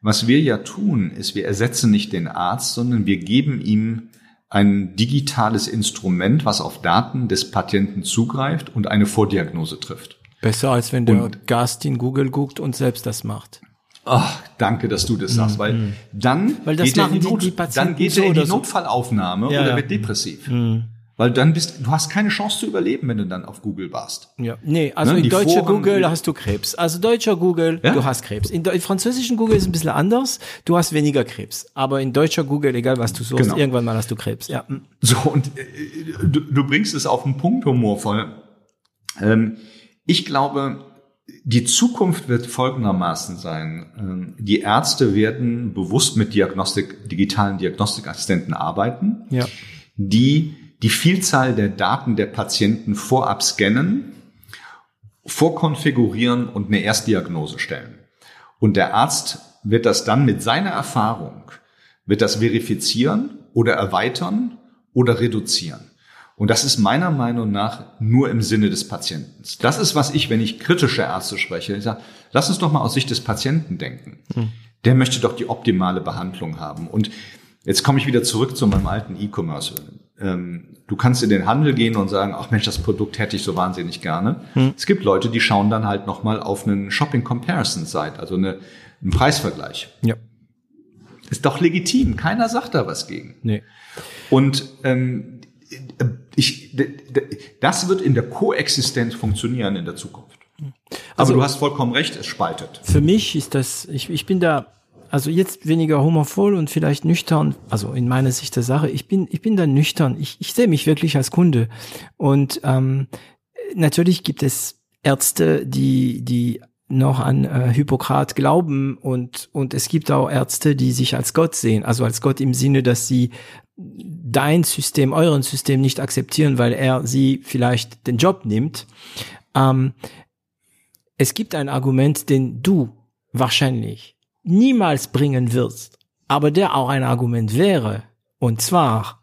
Was wir ja tun, ist, wir ersetzen nicht den Arzt, sondern wir geben ihm ein digitales Instrument, was auf Daten des Patienten zugreift und eine Vordiagnose trifft. Besser als wenn der und, Gast in Google guckt und selbst das macht. Ach, danke, dass du das sagst, mm, weil mm. dann weil das geht machen er in die, Not, die dann geht er in die Notfallaufnahme ja, oder ja. wird depressiv. Mm. Weil dann bist du hast keine Chance zu überleben, wenn du dann auf Google warst. Ja, nee, also ne? in deutscher Google hast du Krebs. Also deutscher Google, ja? du hast Krebs. In, in, französischen Google ist es ein bisschen anders. Du hast weniger Krebs. Aber in deutscher Google, egal was du suchst, genau. irgendwann mal hast du Krebs. Ja. Mm. So und äh, du, du bringst es auf den Punkt humorvoll. Ähm, ich glaube, die Zukunft wird folgendermaßen sein. Ähm, die Ärzte werden bewusst mit Diagnostik, digitalen Diagnostikassistenten arbeiten, ja. die die Vielzahl der Daten der Patienten vorab scannen, vorkonfigurieren und eine Erstdiagnose stellen. Und der Arzt wird das dann mit seiner Erfahrung, wird das verifizieren oder erweitern oder reduzieren. Und das ist meiner Meinung nach nur im Sinne des Patienten. Das ist, was ich, wenn ich kritische Ärzte spreche, ich sage, lass uns doch mal aus Sicht des Patienten denken. Hm. Der möchte doch die optimale Behandlung haben. Und jetzt komme ich wieder zurück zu meinem alten E-Commerce du kannst in den Handel gehen und sagen, ach Mensch, das Produkt hätte ich so wahnsinnig gerne. Hm. Es gibt Leute, die schauen dann halt nochmal auf einen Shopping Comparison Site, also eine, einen Preisvergleich. Ja. Ist doch legitim. Keiner sagt da was gegen. Nee. Und ähm, ich, das wird in der Koexistenz funktionieren in der Zukunft. Also, Aber du hast vollkommen recht, es spaltet. Für mich ist das, ich, ich bin da also jetzt weniger humorvoll und vielleicht nüchtern, also in meiner Sicht der Sache, ich bin, ich bin da nüchtern. Ich, ich sehe mich wirklich als Kunde. Und ähm, natürlich gibt es Ärzte, die, die noch an äh, Hippokrat glauben und, und es gibt auch Ärzte, die sich als Gott sehen, also als Gott im Sinne, dass sie dein System, euren System nicht akzeptieren, weil er sie vielleicht den Job nimmt. Ähm, es gibt ein Argument, den du wahrscheinlich niemals bringen wirst, aber der auch ein Argument wäre, und zwar,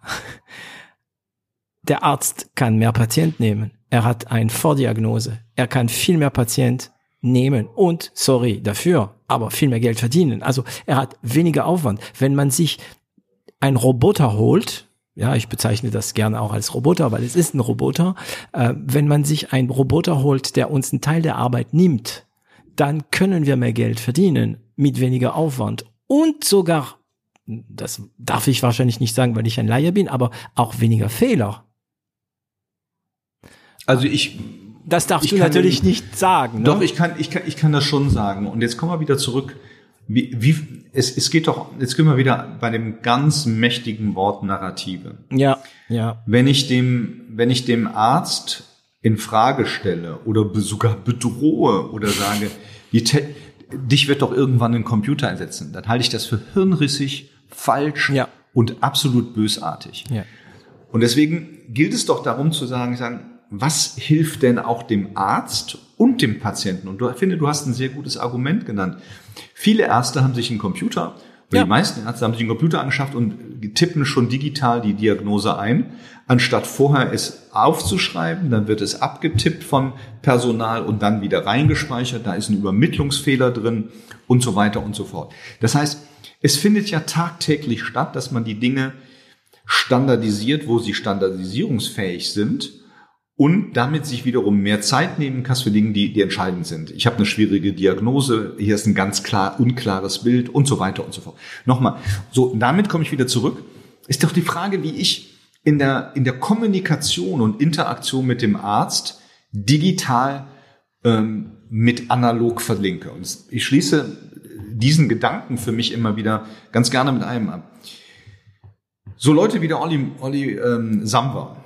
der Arzt kann mehr Patient nehmen. Er hat eine Vordiagnose. Er kann viel mehr Patient nehmen und, sorry dafür, aber viel mehr Geld verdienen. Also er hat weniger Aufwand. Wenn man sich ein Roboter holt, ja, ich bezeichne das gerne auch als Roboter, weil es ist ein Roboter, äh, wenn man sich einen Roboter holt, der uns einen Teil der Arbeit nimmt, dann können wir mehr Geld verdienen mit weniger Aufwand und sogar, das darf ich wahrscheinlich nicht sagen, weil ich ein Laie bin, aber auch weniger Fehler. Also ich das darfst du natürlich den, nicht sagen. Ne? Doch, ich kann, ich kann, ich kann das schon sagen. Und jetzt kommen wir wieder zurück. Wie, wie, es, es geht doch, jetzt können wir wieder bei dem ganz mächtigen Wort Narrative. Ja, ja. Wenn ich dem, wenn ich dem Arzt in Frage stelle oder sogar bedrohe oder sage, die, dich wird doch irgendwann ein Computer ersetzen. Dann halte ich das für hirnrissig, falsch ja. und absolut bösartig. Ja. Und deswegen gilt es doch darum zu sagen, sagen, was hilft denn auch dem Arzt und dem Patienten? Und du, ich finde, du hast ein sehr gutes Argument genannt. Viele Ärzte haben sich einen Computer ja. Die meisten Ärzte haben sich einen Computer angeschafft und tippen schon digital die Diagnose ein, anstatt vorher es aufzuschreiben, dann wird es abgetippt von Personal und dann wieder reingespeichert, da ist ein Übermittlungsfehler drin und so weiter und so fort. Das heißt, es findet ja tagtäglich statt, dass man die Dinge standardisiert, wo sie standardisierungsfähig sind und damit sich wiederum mehr Zeit nehmen kannst für Dinge, die, die entscheidend sind. Ich habe eine schwierige Diagnose, hier ist ein ganz klar unklares Bild und so weiter und so fort. Nochmal, so damit komme ich wieder zurück. Ist doch die Frage, wie ich in der in der Kommunikation und Interaktion mit dem Arzt digital ähm, mit analog verlinke. Und ich schließe diesen Gedanken für mich immer wieder ganz gerne mit einem ab. So Leute wie der Olli, Olli ähm, Samba,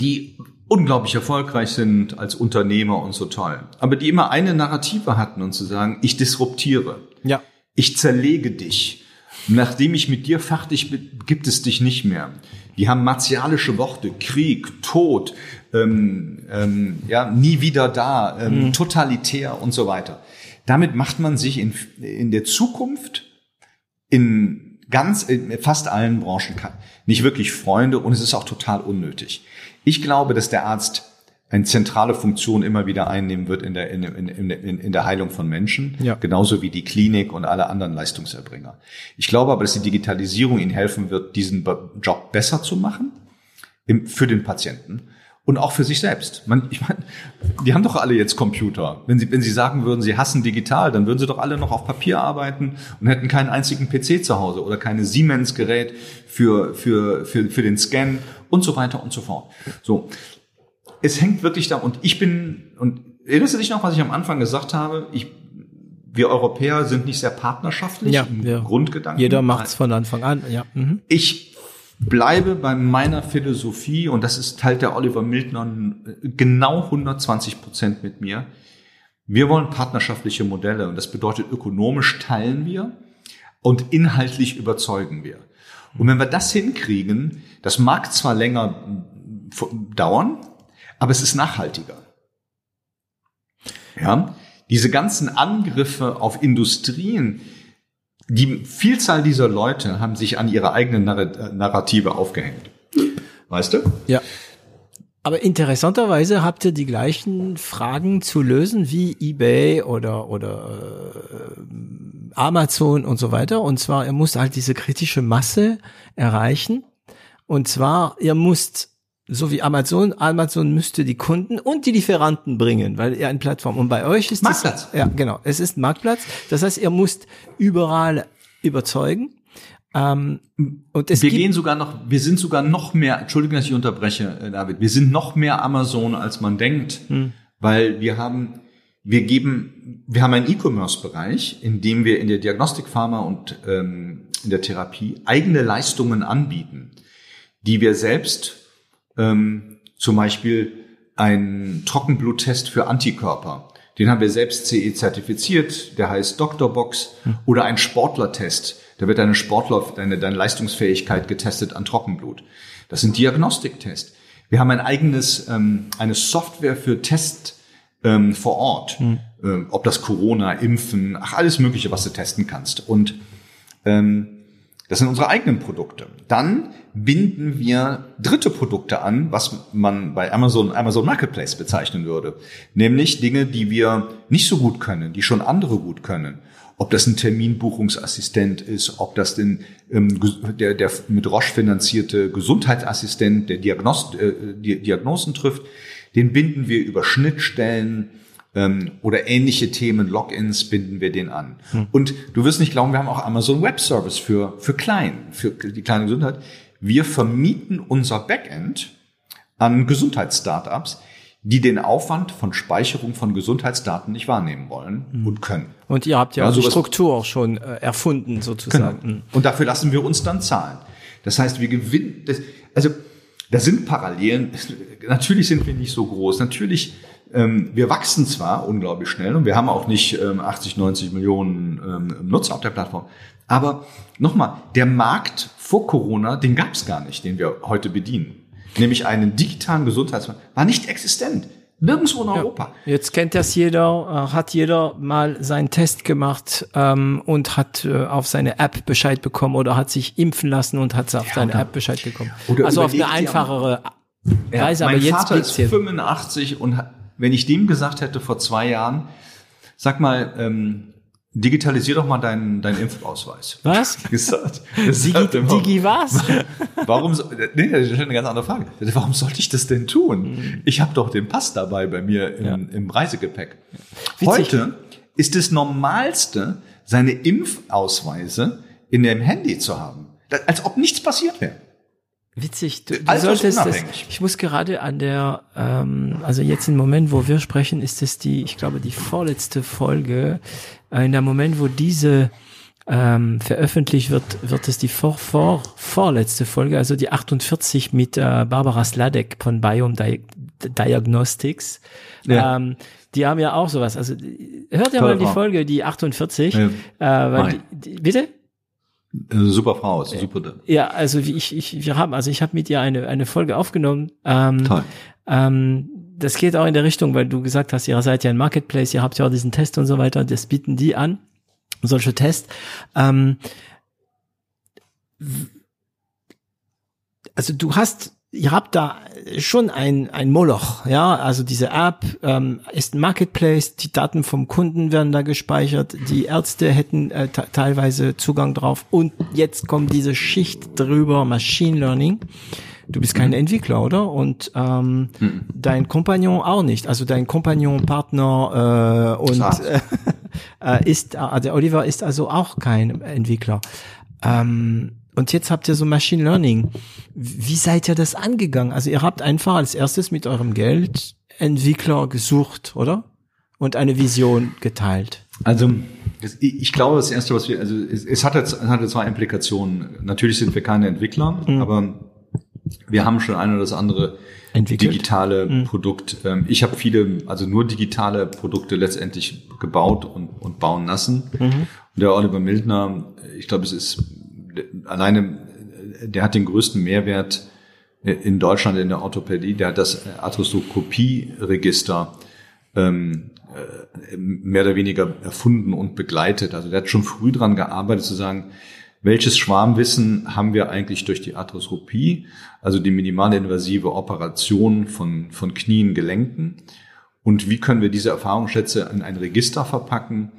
die unglaublich erfolgreich sind als Unternehmer und so toll. Aber die immer eine Narrative hatten und zu sagen, ich disruptiere. Ja. Ich zerlege dich. Nachdem ich mit dir fertig bin, gibt es dich nicht mehr. Die haben martialische Worte, Krieg, Tod, ähm, ähm, ja, nie wieder da, ähm, mhm. totalitär und so weiter. Damit macht man sich in, in der Zukunft in ganz, in fast allen Branchen nicht wirklich Freunde und es ist auch total unnötig. Ich glaube, dass der Arzt eine zentrale Funktion immer wieder einnehmen wird in der, in, in, in, in der Heilung von Menschen, ja. genauso wie die Klinik und alle anderen Leistungserbringer. Ich glaube aber, dass die Digitalisierung ihnen helfen wird, diesen Job besser zu machen im, für den Patienten und auch für sich selbst. Man, ich meine, die haben doch alle jetzt Computer. Wenn sie, wenn sie sagen würden, sie hassen digital, dann würden sie doch alle noch auf Papier arbeiten und hätten keinen einzigen PC zu Hause oder keine Siemens-Gerät für, für, für, für den Scan und so weiter und so fort. So es hängt wirklich da und ich bin, und erinnerst du dich noch, was ich am Anfang gesagt habe? Ich, wir Europäer sind nicht sehr partnerschaftlich ja, im ja. Grundgedanken. Jeder macht es von Anfang an, ja. Mhm. Ich bleibe bei meiner Philosophie und das ist teilt der Oliver Mildner genau 120 Prozent mit mir. Wir wollen partnerschaftliche Modelle und das bedeutet ökonomisch teilen wir und inhaltlich überzeugen wir. Und wenn wir das hinkriegen, das mag zwar länger dauern, aber es ist nachhaltiger. Ja, diese ganzen Angriffe auf Industrien, die Vielzahl dieser Leute haben sich an ihre eigenen Narrative aufgehängt. Weißt du? Ja. Aber interessanterweise habt ihr die gleichen Fragen zu lösen wie eBay oder oder äh, Amazon und so weiter. Und zwar, ihr müsst halt diese kritische Masse erreichen. Und zwar, ihr müsst so wie Amazon, Amazon müsste die Kunden und die Lieferanten bringen, weil ihr eine Plattform und bei euch ist Marktplatz. Das, ja, genau. Es ist ein Marktplatz. Das heißt, ihr müsst überall überzeugen. Ähm, und es wir gehen sogar noch, wir sind sogar noch mehr, Entschuldigung, dass ich unterbreche, äh, David, wir sind noch mehr Amazon, als man denkt, hm. weil wir haben, wir geben, wir haben einen E-Commerce-Bereich, in dem wir in der Diagnostik, Pharma und ähm, in der Therapie eigene Leistungen anbieten, die wir selbst ähm, zum Beispiel ein Trockenbluttest für Antikörper. Den haben wir selbst CE zertifiziert, der heißt Doctorbox. Hm. Oder ein Sportlertest. Da wird deine Sportler, deine, deine Leistungsfähigkeit getestet an Trockenblut. Das sind Diagnostiktests. Wir haben ein eigenes, ähm, eine Software für Test ähm, vor Ort. Hm. Ähm, ob das Corona, Impfen, ach, alles Mögliche, was du testen kannst. Und ähm, das sind unsere eigenen Produkte. Dann binden wir dritte Produkte an, was man bei Amazon, Amazon Marketplace bezeichnen würde. Nämlich Dinge, die wir nicht so gut können, die schon andere gut können. Ob das ein Terminbuchungsassistent ist, ob das den, ähm, der, der mit Roche finanzierte Gesundheitsassistent, der Diagnost, äh, Diagnosen trifft, den binden wir über Schnittstellen ähm, oder ähnliche Themen, Logins, binden wir den an. Hm. Und du wirst nicht glauben, wir haben auch Amazon Web Service für, für klein, für die kleine Gesundheit. Wir vermieten unser Backend an Gesundheitsstartups, die den Aufwand von Speicherung von Gesundheitsdaten nicht wahrnehmen wollen hm. und können. Und ihr habt ja, ja auch die Struktur auch schon äh, erfunden sozusagen. Genau. Und dafür lassen wir uns dann zahlen. Das heißt, wir gewinnen, das, also da sind Parallelen. Natürlich sind wir nicht so groß. Natürlich wir wachsen zwar unglaublich schnell und wir haben auch nicht ähm, 80, 90 Millionen ähm, Nutzer auf der Plattform, aber nochmal, der Markt vor Corona, den gab es gar nicht, den wir heute bedienen. Nämlich einen digitalen Gesundheitsmarkt, war nicht existent. Nirgendwo in Europa. Ja, jetzt kennt das jeder, äh, hat jeder mal seinen Test gemacht ähm, und hat äh, auf seine App Bescheid bekommen oder hat sich impfen lassen und hat auf ja, seine App Bescheid bekommen. also auf eine einfachere Weise. Ja, aber jetzt Vater ist 85 und hat wenn ich dem gesagt hätte vor zwei Jahren, sag mal, ähm, digitalisier doch mal deinen, deinen Impfausweis. Was? Gesagt. Digi, Digi was? Warum, nee, das ist eine ganz andere Frage. Warum sollte ich das denn tun? Mhm. Ich habe doch den Pass dabei bei mir im, ja. im Reisegepäck. Witzig. Heute ist das Normalste, seine Impfausweise in dem Handy zu haben. Als ob nichts passiert wäre. Witzig, du, du solltest das. Ich muss gerade an der, ähm, also jetzt im Moment, wo wir sprechen, ist es die, ich glaube, die vorletzte Folge. Äh, in der Moment, wo diese ähm, veröffentlicht wird, wird es die vor, vor, vorletzte Folge, also die 48 mit äh, Barbara Sladek von Biome Di Diagnostics. Ja. Ähm, die haben ja auch sowas. Also hört ja mal die Folge, die 48. Ja. Äh, weil die, die, bitte? Super Frau, ist super. Ja, also ich, ich, wir haben, also ich habe mit ihr eine eine Folge aufgenommen. Ähm, Toll. Ähm, das geht auch in der Richtung, weil du gesagt hast, ihr seid ja ein Marketplace, ihr habt ja auch diesen Test und so weiter, das bieten die an, solche Tests. Ähm, also du hast, ihr habt da schon ein, ein Moloch, ja, also diese App ähm, ist ein Marketplace, die Daten vom Kunden werden da gespeichert, die Ärzte hätten äh, teilweise Zugang drauf und jetzt kommt diese Schicht drüber, Machine Learning. Du bist kein mhm. Entwickler, oder? Und ähm, mhm. dein Kompagnon auch nicht. Also dein Kompagnon, Partner äh, und äh, ist, äh, der Oliver ist also auch kein Entwickler. Ähm, und jetzt habt ihr so Machine Learning. Wie seid ihr das angegangen? Also ihr habt einfach als erstes mit eurem Geld Entwickler gesucht, oder? Und eine Vision geteilt. Also ich glaube, das erste, was wir, also es, es hatte, es hatte zwei Implikationen. Natürlich sind wir keine Entwickler, mhm. aber wir haben schon ein oder das andere Entwickelt. digitale mhm. Produkt. Ähm, ich habe viele, also nur digitale Produkte letztendlich gebaut und, und bauen lassen. Mhm. Und der Oliver Mildner, ich glaube, es ist alleine, der hat den größten Mehrwert in Deutschland in der Orthopädie. Der hat das Arthroskopie-Register ähm, äh, mehr oder weniger erfunden und begleitet. Also der hat schon früh dran gearbeitet zu sagen, welches Schwarmwissen haben wir eigentlich durch die Arthroskopie, also die minimalinvasive Operation von, von Knien, Gelenken? Und wie können wir diese Erfahrungsschätze in ein Register verpacken,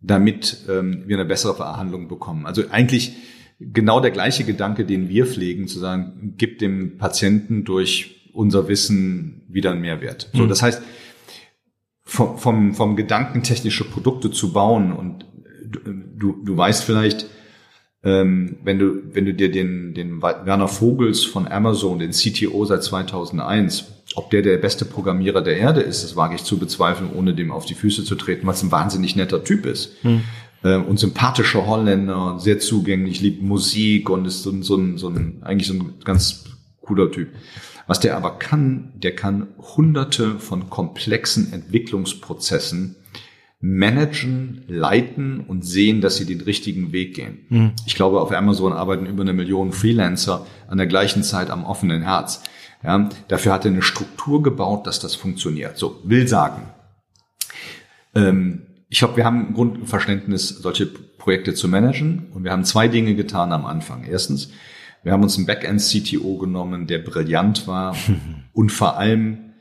damit ähm, wir eine bessere Verhandlung bekommen? Also eigentlich genau der gleiche Gedanke, den wir pflegen, zu sagen, gibt dem Patienten durch unser Wissen wieder einen Mehrwert. So, mhm. das heißt, vom, vom, vom Gedanken technische Produkte zu bauen und du, du weißt vielleicht, ähm, wenn du, wenn du dir den, den Werner Vogels von Amazon, den CTO seit 2001, ob der der beste Programmierer der Erde ist, das wage ich zu bezweifeln, ohne dem auf die Füße zu treten, weil es ein wahnsinnig netter Typ ist. Hm. Ähm, und sympathischer Holländer, sehr zugänglich, liebt Musik und ist so, so, ein, so ein, eigentlich so ein ganz cooler Typ. Was der aber kann, der kann hunderte von komplexen Entwicklungsprozessen managen, leiten und sehen, dass sie den richtigen Weg gehen. Mhm. Ich glaube, auf Amazon arbeiten über eine Million Freelancer an der gleichen Zeit am offenen Herz. Ja, dafür hat er eine Struktur gebaut, dass das funktioniert. So, will sagen, ähm, ich glaube, wir haben ein Grundverständnis, solche Projekte zu managen und wir haben zwei Dinge getan am Anfang. Erstens, wir haben uns einen Backend-CTO genommen, der brillant war und vor allem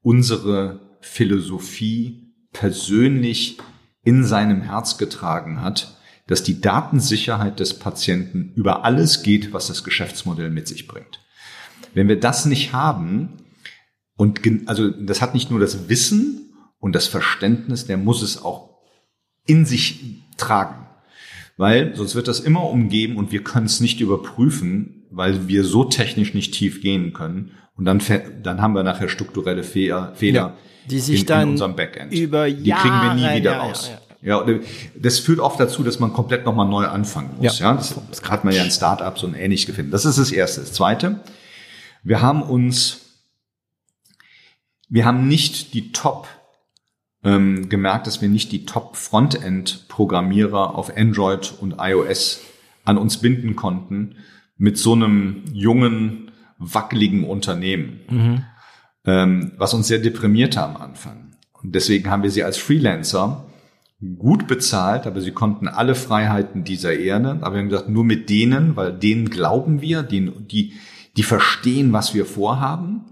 unsere Philosophie persönlich in seinem Herz getragen hat, dass die Datensicherheit des Patienten über alles geht, was das Geschäftsmodell mit sich bringt. Wenn wir das nicht haben, und also das hat nicht nur das Wissen und das Verständnis, der muss es auch in sich tragen. Weil sonst wird das immer umgeben und wir können es nicht überprüfen, weil wir so technisch nicht tief gehen können. Und dann, dann haben wir nachher strukturelle Fehler, Fehler die sich in, dann in unserem Backend. über Jahre, die kriegen wir nie wieder ja, raus. Ja, ja. ja, das führt oft dazu, dass man komplett nochmal neu anfangen muss. Ja, das, das hat man ja in Startups und ähnlich gefunden. Das ist das Erste. Das Zweite, wir haben uns, wir haben nicht die Top ähm, gemerkt, dass wir nicht die Top-Frontend-Programmierer auf Android und iOS an uns binden konnten mit so einem jungen, wackeligen Unternehmen. Mhm ähm, was uns sehr deprimiert hat am Anfang. Und deswegen haben wir sie als Freelancer gut bezahlt, aber sie konnten alle Freiheiten dieser Erde. Aber wir haben gesagt, nur mit denen, weil denen glauben wir, die, die, die verstehen, was wir vorhaben.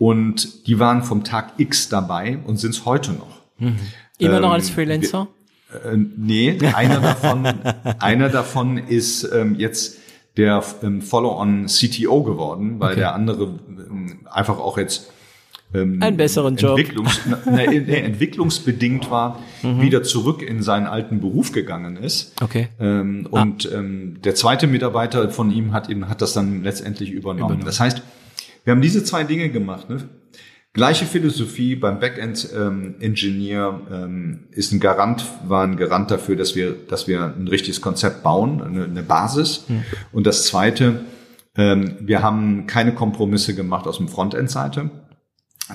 Und die waren vom Tag X dabei und sind es heute noch. Mhm. Immer ähm, noch als Freelancer? Wir, äh, nee, einer davon, einer davon ist ähm, jetzt der ähm, Follow-on CTO geworden, weil okay. der andere ähm, einfach auch jetzt ähm, einen besseren Job Entwicklungs, ne, ne, entwicklungsbedingt war, mhm. wieder zurück in seinen alten Beruf gegangen ist. Okay. Ähm, ah. Und ähm, der zweite Mitarbeiter von ihm hat ihn hat das dann letztendlich übernommen. übernommen. Das heißt, wir haben diese zwei Dinge gemacht. Ne? Gleiche Philosophie beim Backend-Engineer ähm, ähm, ist ein Garant, war ein Garant dafür, dass wir, dass wir ein richtiges Konzept bauen, eine, eine Basis. Mhm. Und das Zweite, ähm, wir haben keine Kompromisse gemacht aus dem Frontend-Seite.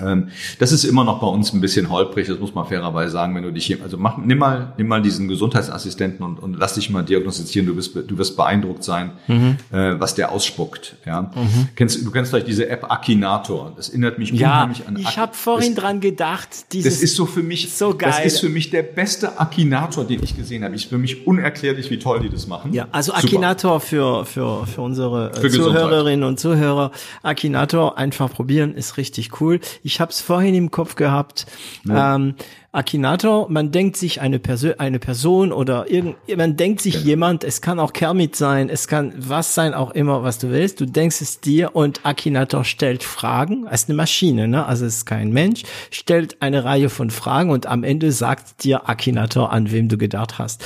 Ähm, das ist immer noch bei uns ein bisschen holprig, das muss man fairerweise sagen, wenn du dich hier, also mach, nimm mal, nimm mal diesen Gesundheitsassistenten und, und lass dich mal diagnostizieren, du wirst, du wirst beeindruckt sein, mhm. äh, was der ausspuckt, ja. Mhm. Kennst, du kennst vielleicht diese App Akinator, das erinnert mich ja, unheimlich an ich habe vorhin das, dran gedacht, dieses, das ist so für mich, so geil. das ist für mich der beste Akinator, den ich gesehen habe, ist für mich unerklärlich, wie toll die das machen. Ja, also Super. Akinator für, für, für unsere für Zuhörerinnen und Zuhörer, Akinator einfach probieren, ist richtig cool ich habe es vorhin im Kopf gehabt. Ja. Ähm, Akinator, man denkt sich eine, Perso eine Person oder irgend, man denkt sich ja. jemand, es kann auch Kermit sein, es kann was sein, auch immer, was du willst. Du denkst es dir und Akinator stellt Fragen. Es ist eine Maschine, ne? Also es ist kein Mensch, stellt eine Reihe von Fragen und am Ende sagt dir Akinator, an wem du gedacht hast.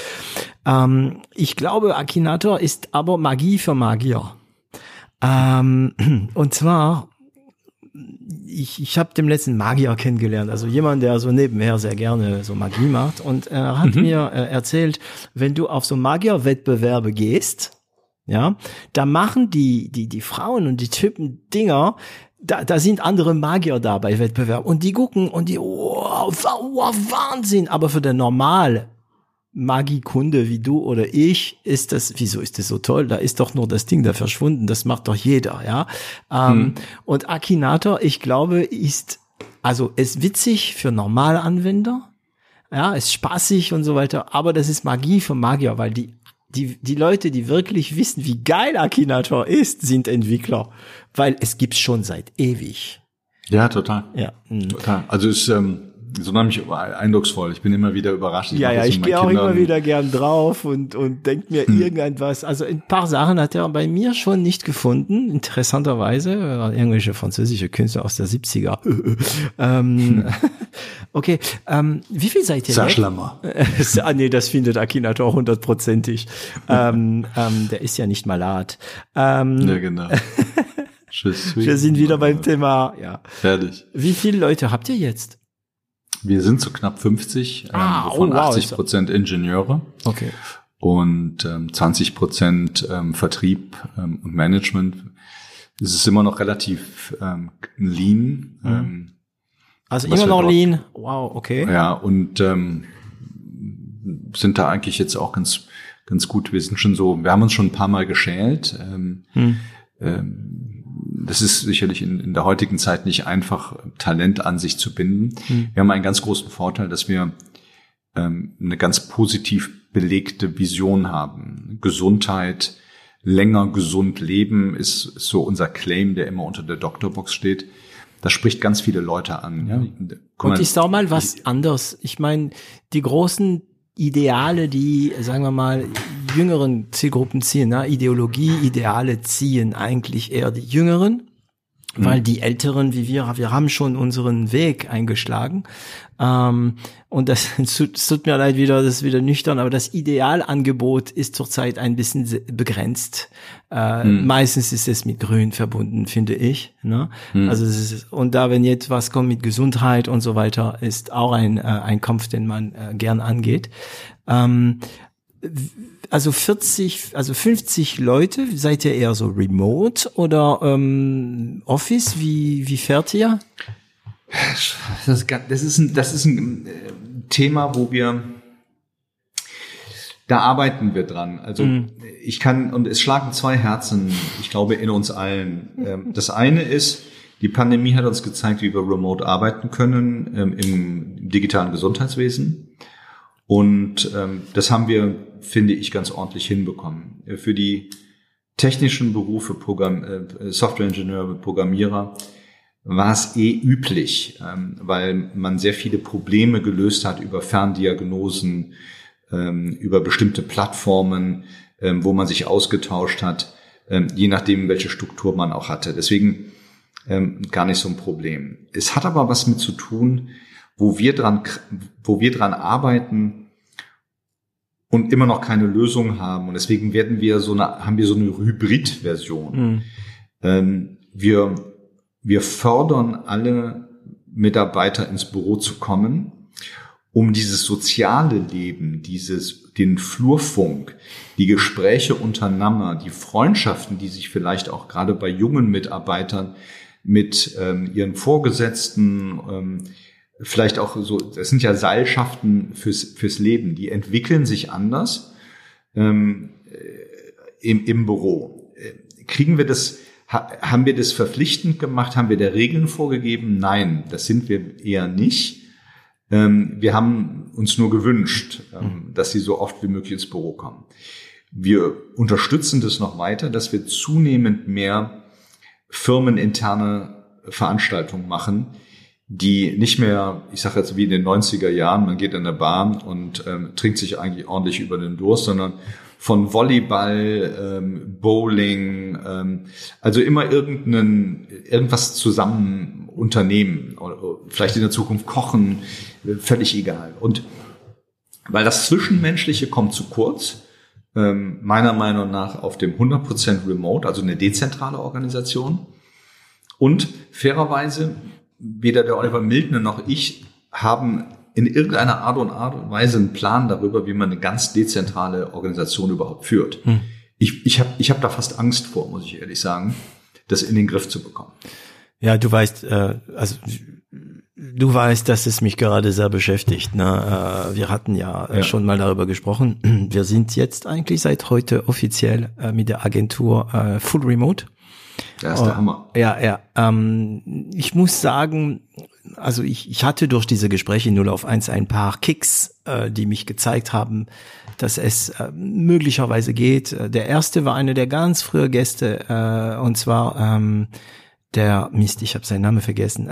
Ähm, ich glaube, Akinator ist aber Magie für Magier. Ähm, und zwar ich, ich habe dem letzten Magier kennengelernt, also jemand, der so nebenher sehr gerne so Magie macht. Und er hat mhm. mir äh, erzählt, wenn du auf so Magierwettbewerbe gehst, ja, da machen die, die, die Frauen und die Typen Dinger, da, da sind andere Magier da bei Wettbewerb und die gucken und die, oh, oh, Wahnsinn, aber für den normale Magiekunde wie du oder ich, ist das, wieso ist das so toll? Da ist doch nur das Ding da verschwunden, das macht doch jeder, ja. Ähm, hm. Und Akinator, ich glaube, ist, also ist witzig für normale Anwender, ja, ist spaßig und so weiter, aber das ist Magie für Magier, weil die, die, die Leute, die wirklich wissen, wie geil Akinator ist, sind Entwickler, weil es gibt's schon seit ewig. Ja, total. Ja. Hm. Total. Also ist, ähm, so nämlich eindrucksvoll. Ich bin immer wieder überrascht. Ich ja, ja, ich gehe auch immer wieder gern drauf und, und denk mir hm. irgendetwas. Also ein paar Sachen hat er bei mir schon nicht gefunden, interessanterweise. Irgendwelche französische Künstler aus der 70er. ähm, okay, ähm, wie viel seid ihr? Saschlammer. ah, nee, das findet Akinator hundertprozentig. ähm, ähm, der ist ja nicht malat. Ähm, ja, genau. Wir sind wieder beim Thema, ja. Fertig. Wie viele Leute habt ihr jetzt? Wir sind so knapp 50, ähm, ah, ähm, wovon oh, wow, 80 Prozent Ingenieure. Okay. Und ähm, 20 Prozent ähm, Vertrieb ähm, und Management. Es ist immer noch relativ ähm, lean. Mhm. Ähm, also immer noch lean. Wow, okay. Ja, und ähm, sind da eigentlich jetzt auch ganz ganz gut. Wir sind schon so, wir haben uns schon ein paar Mal geschält. Ähm, hm. ähm, das ist sicherlich in, in, der heutigen Zeit nicht einfach, Talent an sich zu binden. Mhm. Wir haben einen ganz großen Vorteil, dass wir ähm, eine ganz positiv belegte Vision haben. Gesundheit, länger gesund leben ist, ist so unser Claim, der immer unter der Doktorbox steht. Das spricht ganz viele Leute an. Ja. Und ich sag mal was anderes. Ich meine, die großen Ideale, die, sagen wir mal, jüngeren Zielgruppen ziehen. Ne? Ideologie, Ideale ziehen eigentlich eher die Jüngeren, mhm. weil die Älteren wie wir, wir haben schon unseren Weg eingeschlagen. Ähm, und das, es tut mir leid wieder, das ist wieder nüchtern, aber das Idealangebot ist zurzeit ein bisschen begrenzt. Äh, mhm. Meistens ist es mit Grün verbunden, finde ich. Ne? Mhm. Also es ist, und da, wenn jetzt was kommt mit Gesundheit und so weiter, ist auch ein, äh, ein Kampf, den man äh, gern angeht. Ähm, also 40, also 50 Leute, seid ihr eher so remote oder ähm, Office? Wie, wie fährt ihr? Das ist, das ist ein, das ist ein äh, Thema, wo wir, da arbeiten wir dran. Also mhm. ich kann, und es schlagen zwei Herzen, ich glaube, in uns allen. Ähm, das eine ist, die Pandemie hat uns gezeigt, wie wir remote arbeiten können ähm, im digitalen Gesundheitswesen. Und ähm, das haben wir, finde ich, ganz ordentlich hinbekommen. Für die technischen Berufe, Programm, äh, Softwareingenieure, Programmierer, war es eh üblich, ähm, weil man sehr viele Probleme gelöst hat über Ferndiagnosen, ähm, über bestimmte Plattformen, ähm, wo man sich ausgetauscht hat, ähm, je nachdem, welche Struktur man auch hatte. Deswegen ähm, gar nicht so ein Problem. Es hat aber was mit zu tun, wo wir dran, wo wir dran arbeiten und immer noch keine Lösung haben. Und deswegen werden wir so eine, haben wir so eine Hybrid-Version. Mhm. Ähm, wir, wir fördern alle Mitarbeiter ins Büro zu kommen, um dieses soziale Leben, dieses, den Flurfunk, die Gespräche untereinander, die Freundschaften, die sich vielleicht auch gerade bei jungen Mitarbeitern mit ähm, ihren Vorgesetzten, ähm, vielleicht auch so, das sind ja Seilschaften fürs, fürs Leben, die entwickeln sich anders ähm, äh, im, im Büro. Äh, kriegen wir das, ha, haben wir das verpflichtend gemacht? Haben wir der Regeln vorgegeben? Nein, das sind wir eher nicht. Ähm, wir haben uns nur gewünscht, ähm, dass sie so oft wie möglich ins Büro kommen. Wir unterstützen das noch weiter, dass wir zunehmend mehr firmeninterne Veranstaltungen machen, die nicht mehr, ich sage jetzt wie in den 90er Jahren, man geht in der Bahn und ähm, trinkt sich eigentlich ordentlich über den Durst, sondern von Volleyball, ähm, Bowling, ähm, also immer irgendeinen, irgendwas zusammen unternehmen, oder vielleicht in der Zukunft kochen, völlig egal. Und weil das Zwischenmenschliche kommt zu kurz, ähm, meiner Meinung nach auf dem 100% Remote, also eine dezentrale Organisation. Und fairerweise weder der Oliver Mildner noch ich haben in irgendeiner Art und Art und Weise einen Plan darüber, wie man eine ganz dezentrale Organisation überhaupt führt. Hm. Ich, ich habe ich hab da fast Angst vor, muss ich ehrlich sagen, das in den Griff zu bekommen. Ja, du weißt, äh, also du weißt, dass es mich gerade sehr beschäftigt. Ne? Äh, wir hatten ja, äh, ja, schon mal darüber gesprochen. Wir sind jetzt eigentlich seit heute offiziell äh, mit der Agentur äh, Full Remote. Ja, ist der oh, Hammer. Ja, ja. Ähm, ich muss sagen, also ich, ich hatte durch diese Gespräche 0 auf 1 ein paar Kicks, äh, die mich gezeigt haben, dass es äh, möglicherweise geht. Der erste war einer der ganz frühe Gäste, äh, und zwar ähm, der, Mist, ich habe seinen Namen vergessen,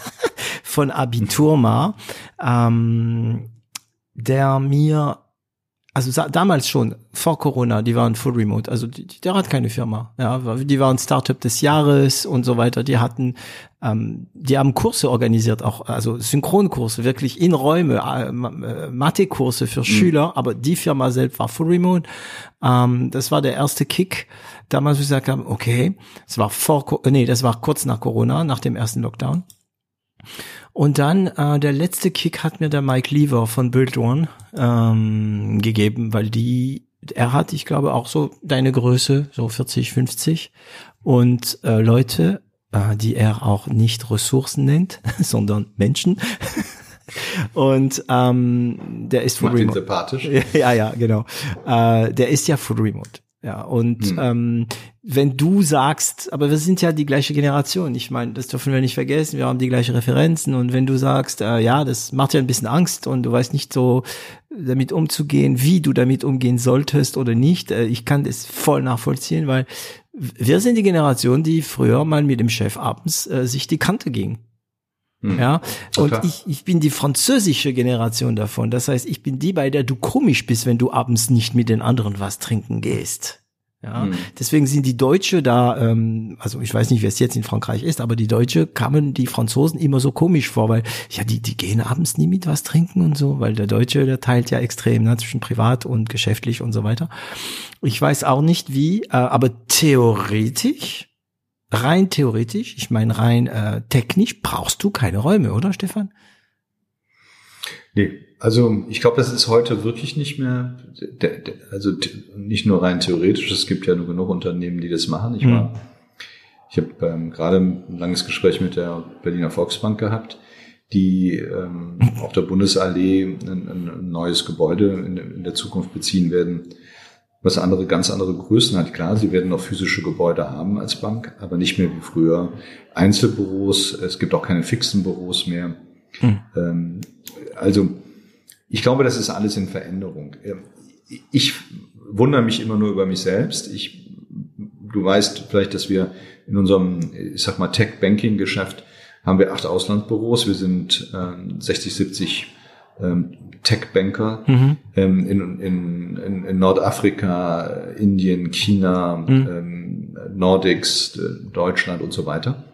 von Abiturma, ähm, der mir also damals schon, vor Corona, die waren full remote. Also die, der hat keine Firma. Ja, die waren Startup des Jahres und so weiter. Die hatten, ähm, die haben Kurse organisiert, auch also Synchronkurse, wirklich in Räume, äh, äh Mathe-Kurse für mhm. Schüler. Aber die Firma selbst war full remote. Ähm, das war der erste Kick. Damals, wo wir gesagt haben, okay, es war vor, nee, das war kurz nach Corona, nach dem ersten Lockdown. Und dann äh, der letzte Kick hat mir der Mike Lever von Build One ähm, gegeben, weil die, er hat, ich glaube, auch so deine Größe, so 40, 50 und äh, Leute, äh, die er auch nicht Ressourcen nennt, sondern Menschen. Und ähm, der ist full remote. sympathisch. Ja, ja, genau. Äh, der ist ja full remote. Ja, und hm. ähm, wenn du sagst, aber wir sind ja die gleiche Generation, ich meine, das dürfen wir nicht vergessen, wir haben die gleichen Referenzen und wenn du sagst, äh, ja, das macht ja ein bisschen Angst und du weißt nicht so damit umzugehen, wie du damit umgehen solltest oder nicht, äh, ich kann das voll nachvollziehen, weil wir sind die Generation, die früher mal mit dem Chef abends äh, sich die Kante ging. Hm. Ja, und okay. ich, ich bin die französische Generation davon. Das heißt, ich bin die, bei der du komisch bist, wenn du abends nicht mit den anderen was trinken gehst. Ja, hm. deswegen sind die Deutsche da, ähm, also ich weiß nicht, wer es jetzt in Frankreich ist, aber die Deutsche kamen die Franzosen immer so komisch vor, weil ja, die, die gehen abends nie mit was trinken und so, weil der Deutsche, der teilt ja extrem ne, zwischen privat und geschäftlich und so weiter. Ich weiß auch nicht wie, äh, aber theoretisch rein theoretisch, ich meine rein äh, technisch, brauchst du keine Räume, oder Stefan? Nee, also ich glaube, das ist heute wirklich nicht mehr, also nicht nur rein theoretisch, es gibt ja nur genug Unternehmen, die das machen. Ich mhm. war, ich habe ähm, gerade ein langes Gespräch mit der Berliner Volksbank gehabt, die ähm, auf der Bundesallee ein, ein neues Gebäude in, in der Zukunft beziehen werden was andere, ganz andere Größen hat. Klar, sie werden noch physische Gebäude haben als Bank, aber nicht mehr wie früher Einzelbüros. Es gibt auch keine fixen Büros mehr. Hm. also, ich glaube, das ist alles in Veränderung. Ähm, ich wundere mich immer nur über mich selbst. Ich, du weißt vielleicht, dass wir in unserem, ich sag mal, Tech-Banking-Geschäft haben wir acht Auslandsbüros. Wir sind äh, 60, 70 ähm, Tech-Banker mhm. ähm, in, in, in, in, Nordafrika, Indien, China, mhm. ähm, Nordics, äh, Deutschland und so weiter.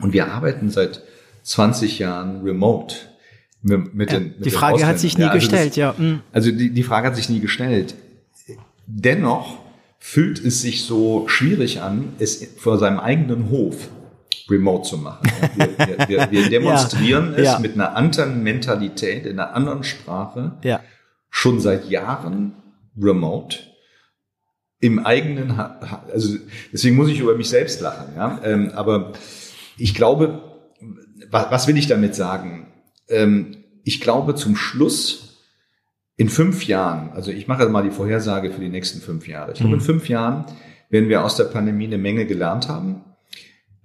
Und wir arbeiten seit 20 Jahren remote. Mit ja, den, mit die Frage hat sich nie ja, also gestellt, das, ja. Mhm. Also die, die Frage hat sich nie gestellt. Dennoch fühlt es sich so schwierig an, es vor seinem eigenen Hof remote zu machen. Wir, wir, wir demonstrieren ja, es ja. mit einer anderen Mentalität, in einer anderen Sprache, ja. schon seit Jahren remote. Im eigenen, ha also deswegen muss ich über mich selbst lachen. Ja? Ähm, aber ich glaube, was, was will ich damit sagen? Ähm, ich glaube zum Schluss, in fünf Jahren, also ich mache mal die Vorhersage für die nächsten fünf Jahre. Ich glaube, in mhm. fünf Jahren werden wir aus der Pandemie eine Menge gelernt haben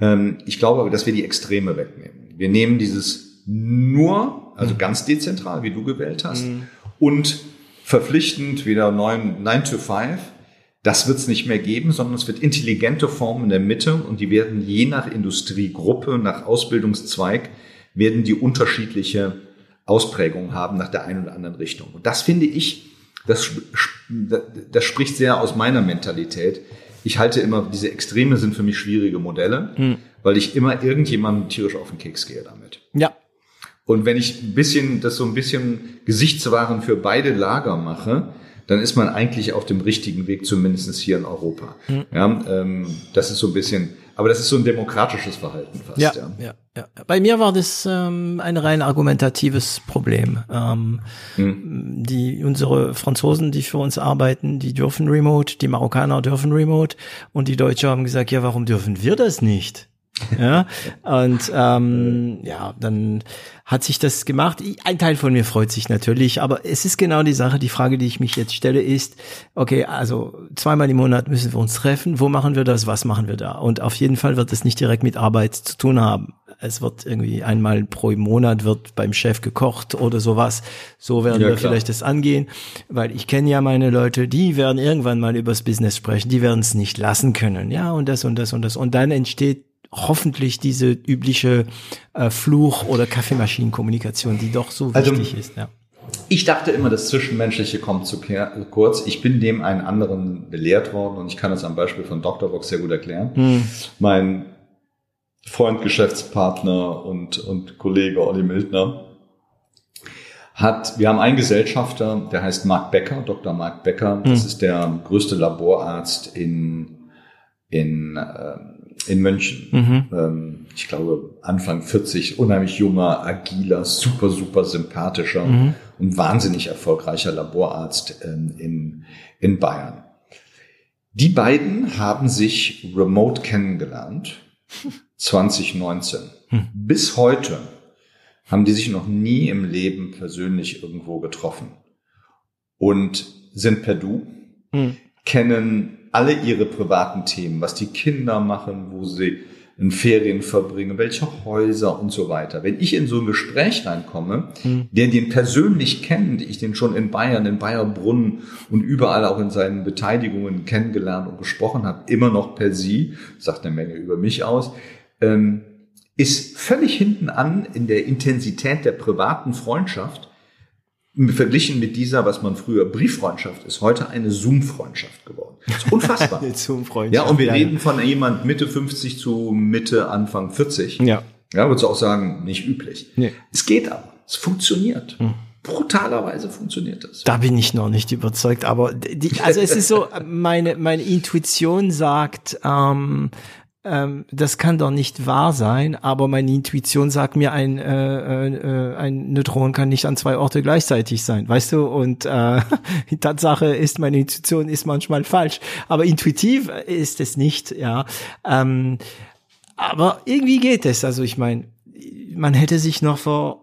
ähm, ich glaube aber, dass wir die Extreme wegnehmen. Wir nehmen dieses nur, also mhm. ganz dezentral, wie du gewählt hast, mhm. und verpflichtend wieder 9, 9 to 5 das wird es nicht mehr geben, sondern es wird intelligente Formen in der Mitte und die werden je nach Industriegruppe, nach Ausbildungszweig, werden die unterschiedliche Ausprägungen haben nach der einen oder anderen Richtung. Und das finde ich, das, das spricht sehr aus meiner Mentalität. Ich halte immer, diese Extreme sind für mich schwierige Modelle, hm. weil ich immer irgendjemandem tierisch auf den Keks gehe damit. Ja. Und wenn ich ein bisschen, das so ein bisschen Gesichtswahren für beide Lager mache, dann ist man eigentlich auf dem richtigen Weg, zumindest hier in Europa. Mhm. Ja, ähm, das ist so ein bisschen, aber das ist so ein demokratisches Verhalten fast. Ja, ja. ja, ja. Bei mir war das ähm, ein rein argumentatives Problem. Ähm, mhm. Die unsere Franzosen, die für uns arbeiten, die dürfen Remote, die Marokkaner dürfen Remote und die Deutschen haben gesagt, ja, warum dürfen wir das nicht? Ja, und ähm, ja, dann hat sich das gemacht. Ein Teil von mir freut sich natürlich, aber es ist genau die Sache. Die Frage, die ich mich jetzt stelle, ist: Okay, also zweimal im Monat müssen wir uns treffen. Wo machen wir das? Was machen wir da? Und auf jeden Fall wird es nicht direkt mit Arbeit zu tun haben. Es wird irgendwie einmal pro Monat wird beim Chef gekocht oder sowas. So werden ja, wir klar. vielleicht das angehen, weil ich kenne ja meine Leute, die werden irgendwann mal übers Business sprechen. Die werden es nicht lassen können. Ja, und das und das und das. Und dann entsteht hoffentlich diese übliche äh, Fluch- oder Kaffeemaschinenkommunikation, die doch so also, wichtig ist. Ja. Ich dachte immer, das Zwischenmenschliche kommt zu kurz. Ich bin dem einen anderen belehrt worden und ich kann das am Beispiel von Dr. Box sehr gut erklären. Hm. Mein Freund, Geschäftspartner und, und Kollege Olli Mildner hat, wir haben einen Gesellschafter, der heißt Mark Becker, Dr. Mark Becker. Das hm. ist der größte Laborarzt in, in ähm, in München. Mhm. Ähm, ich glaube, Anfang 40, unheimlich junger, agiler, super, super sympathischer mhm. und wahnsinnig erfolgreicher Laborarzt ähm, in, in Bayern. Die beiden haben sich remote kennengelernt, 2019. Mhm. Bis heute haben die sich noch nie im Leben persönlich irgendwo getroffen und sind per Du, mhm. kennen alle ihre privaten Themen, was die Kinder machen, wo sie in Ferien verbringen, welche Häuser und so weiter. Wenn ich in so ein Gespräch reinkomme, mhm. der den persönlich kennt, ich den schon in Bayern, in Bayerbrunn und überall auch in seinen Beteiligungen kennengelernt und gesprochen habe, immer noch per Sie, sagt eine Menge über mich aus, ähm, ist völlig hinten an in der Intensität der privaten Freundschaft verglichen mit dieser, was man früher Brieffreundschaft ist, heute eine Zoom-Freundschaft geworden. Das ist unfassbar. eine Zoom-Freundschaft. Ja, und wir ja, reden von jemand Mitte 50 zu Mitte, Anfang 40. Ja. Ja, würdest du auch sagen, nicht üblich. Nee. Es geht aber. Es funktioniert. Hm. Brutalerweise funktioniert das. Da bin ich noch nicht überzeugt, aber die, also es ist so, meine, meine Intuition sagt, ähm, ähm, das kann doch nicht wahr sein, aber meine Intuition sagt mir, ein, äh, äh, ein Neutron kann nicht an zwei Orte gleichzeitig sein, weißt du? Und äh, die Tatsache ist, meine Intuition ist manchmal falsch, aber intuitiv ist es nicht, ja. Ähm, aber irgendwie geht es. Also ich meine, man hätte sich noch vor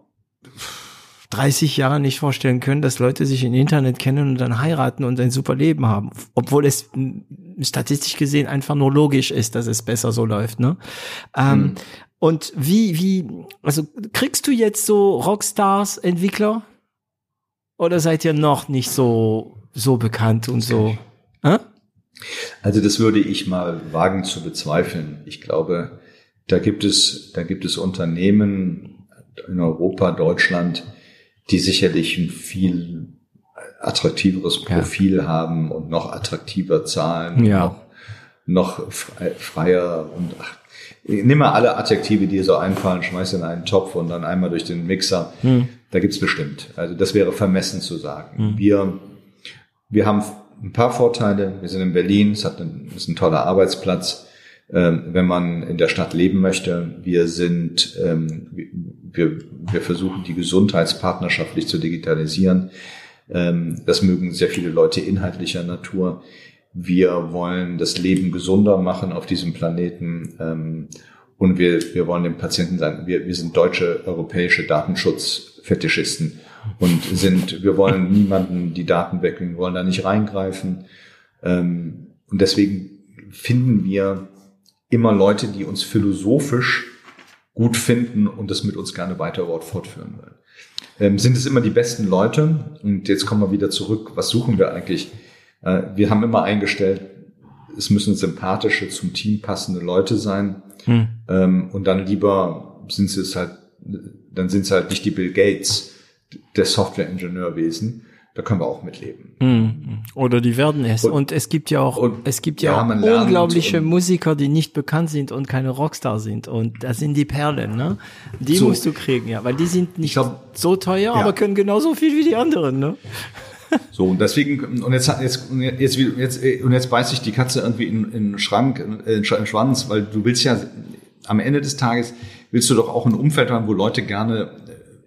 30 Jahren nicht vorstellen können, dass Leute sich im Internet kennen und dann heiraten und ein super Leben haben. Obwohl es statistisch gesehen einfach nur logisch ist, dass es besser so läuft. Ne? Ähm, mhm. Und wie, wie, also kriegst du jetzt so Rockstars, Entwickler? Oder seid ihr noch nicht so, so bekannt und so? Äh? Also das würde ich mal wagen zu bezweifeln. Ich glaube, da gibt es, da gibt es Unternehmen in Europa, Deutschland, die sicherlich ein viel attraktiveres Profil ja. haben und noch attraktiver zahlen, ja. noch, noch freier und ach, nimm mal alle Adjektive, die dir so einfallen, schmeiß in einen Topf und dann einmal durch den Mixer. Hm. Da gibt's bestimmt. Also das wäre vermessen zu sagen. Hm. Wir, wir haben ein paar Vorteile. Wir sind in Berlin, es hat ein, ist ein toller Arbeitsplatz. Ähm, wenn man in der Stadt leben möchte. Wir sind, ähm, wir, wir versuchen die gesundheitspartnerschaftlich zu digitalisieren. Ähm, das mögen sehr viele Leute inhaltlicher Natur. wir wollen das Leben gesunder machen auf diesem Planeten und wir, wir wollen dem Patienten sagen, wir, wir sind deutsche, europäische Datenschutzfetischisten und sind, wir wollen niemanden die Daten wegbringen, wollen da nicht reingreifen. Und deswegen finden wir immer Leute, die uns philosophisch gut finden und das mit uns gerne weiter fortführen wollen. Ähm, sind es immer die besten Leute? Und jetzt kommen wir wieder zurück. Was suchen wir eigentlich? Äh, wir haben immer eingestellt, es müssen sympathische, zum Team passende Leute sein. Hm. Ähm, und dann lieber sind sie es halt, dann sind es halt nicht die Bill Gates des Software-Ingenieurwesen, da können wir auch mitleben. Mhm. Oder die werden es. Und, und es gibt ja auch, es gibt ja, ja auch unglaubliche Musiker, die nicht bekannt sind und keine Rockstar sind. Und das sind die Perlen, ne? Die so. musst du kriegen, ja, weil die sind nicht glaub, so teuer, ja. aber können genauso viel wie die anderen, ne? So, und deswegen, und jetzt, jetzt, jetzt, jetzt, und jetzt beißt sich die Katze irgendwie in, in Schrank, äh, in Schwanz, weil du willst ja, am Ende des Tages willst du doch auch ein Umfeld haben, wo Leute gerne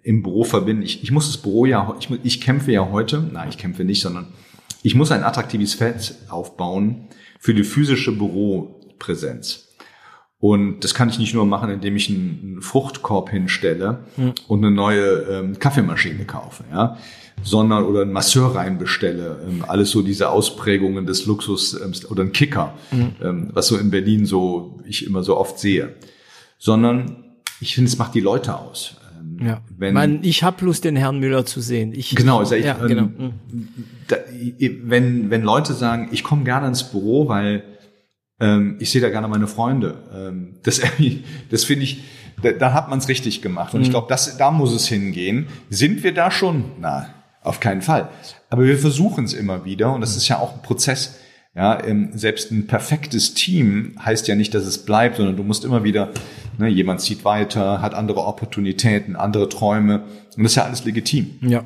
im Büro verbinden. Ich, ich muss das Büro ja, ich, ich kämpfe ja heute, nein, ich kämpfe nicht, sondern ich muss ein attraktives Feld aufbauen für die physische Büropräsenz. Und das kann ich nicht nur machen, indem ich einen Fruchtkorb hinstelle hm. und eine neue ähm, Kaffeemaschine kaufe, ja, sondern oder einen Masseur reinbestelle, ähm, alles so diese Ausprägungen des Luxus ähm, oder ein Kicker, hm. ähm, was so in Berlin so ich immer so oft sehe, sondern ich finde, es macht die Leute aus. Ja. Wenn, Man, ich habe Lust, den Herrn Müller zu sehen. Ich, genau, ich, ja, ähm, genau. Mhm. Da, wenn, wenn Leute sagen, ich komme gerne ins Büro, weil ähm, ich sehe da gerne meine Freunde, ähm, das, das finde ich, da, da hat man es richtig gemacht. Und mhm. ich glaube, da muss es hingehen. Sind wir da schon? Na, auf keinen Fall. Aber wir versuchen es immer wieder und das ist ja auch ein Prozess. Ja, ähm, selbst ein perfektes Team heißt ja nicht, dass es bleibt, sondern du musst immer wieder, ne, jemand zieht weiter, hat andere Opportunitäten, andere Träume und das ist ja alles legitim. Ja.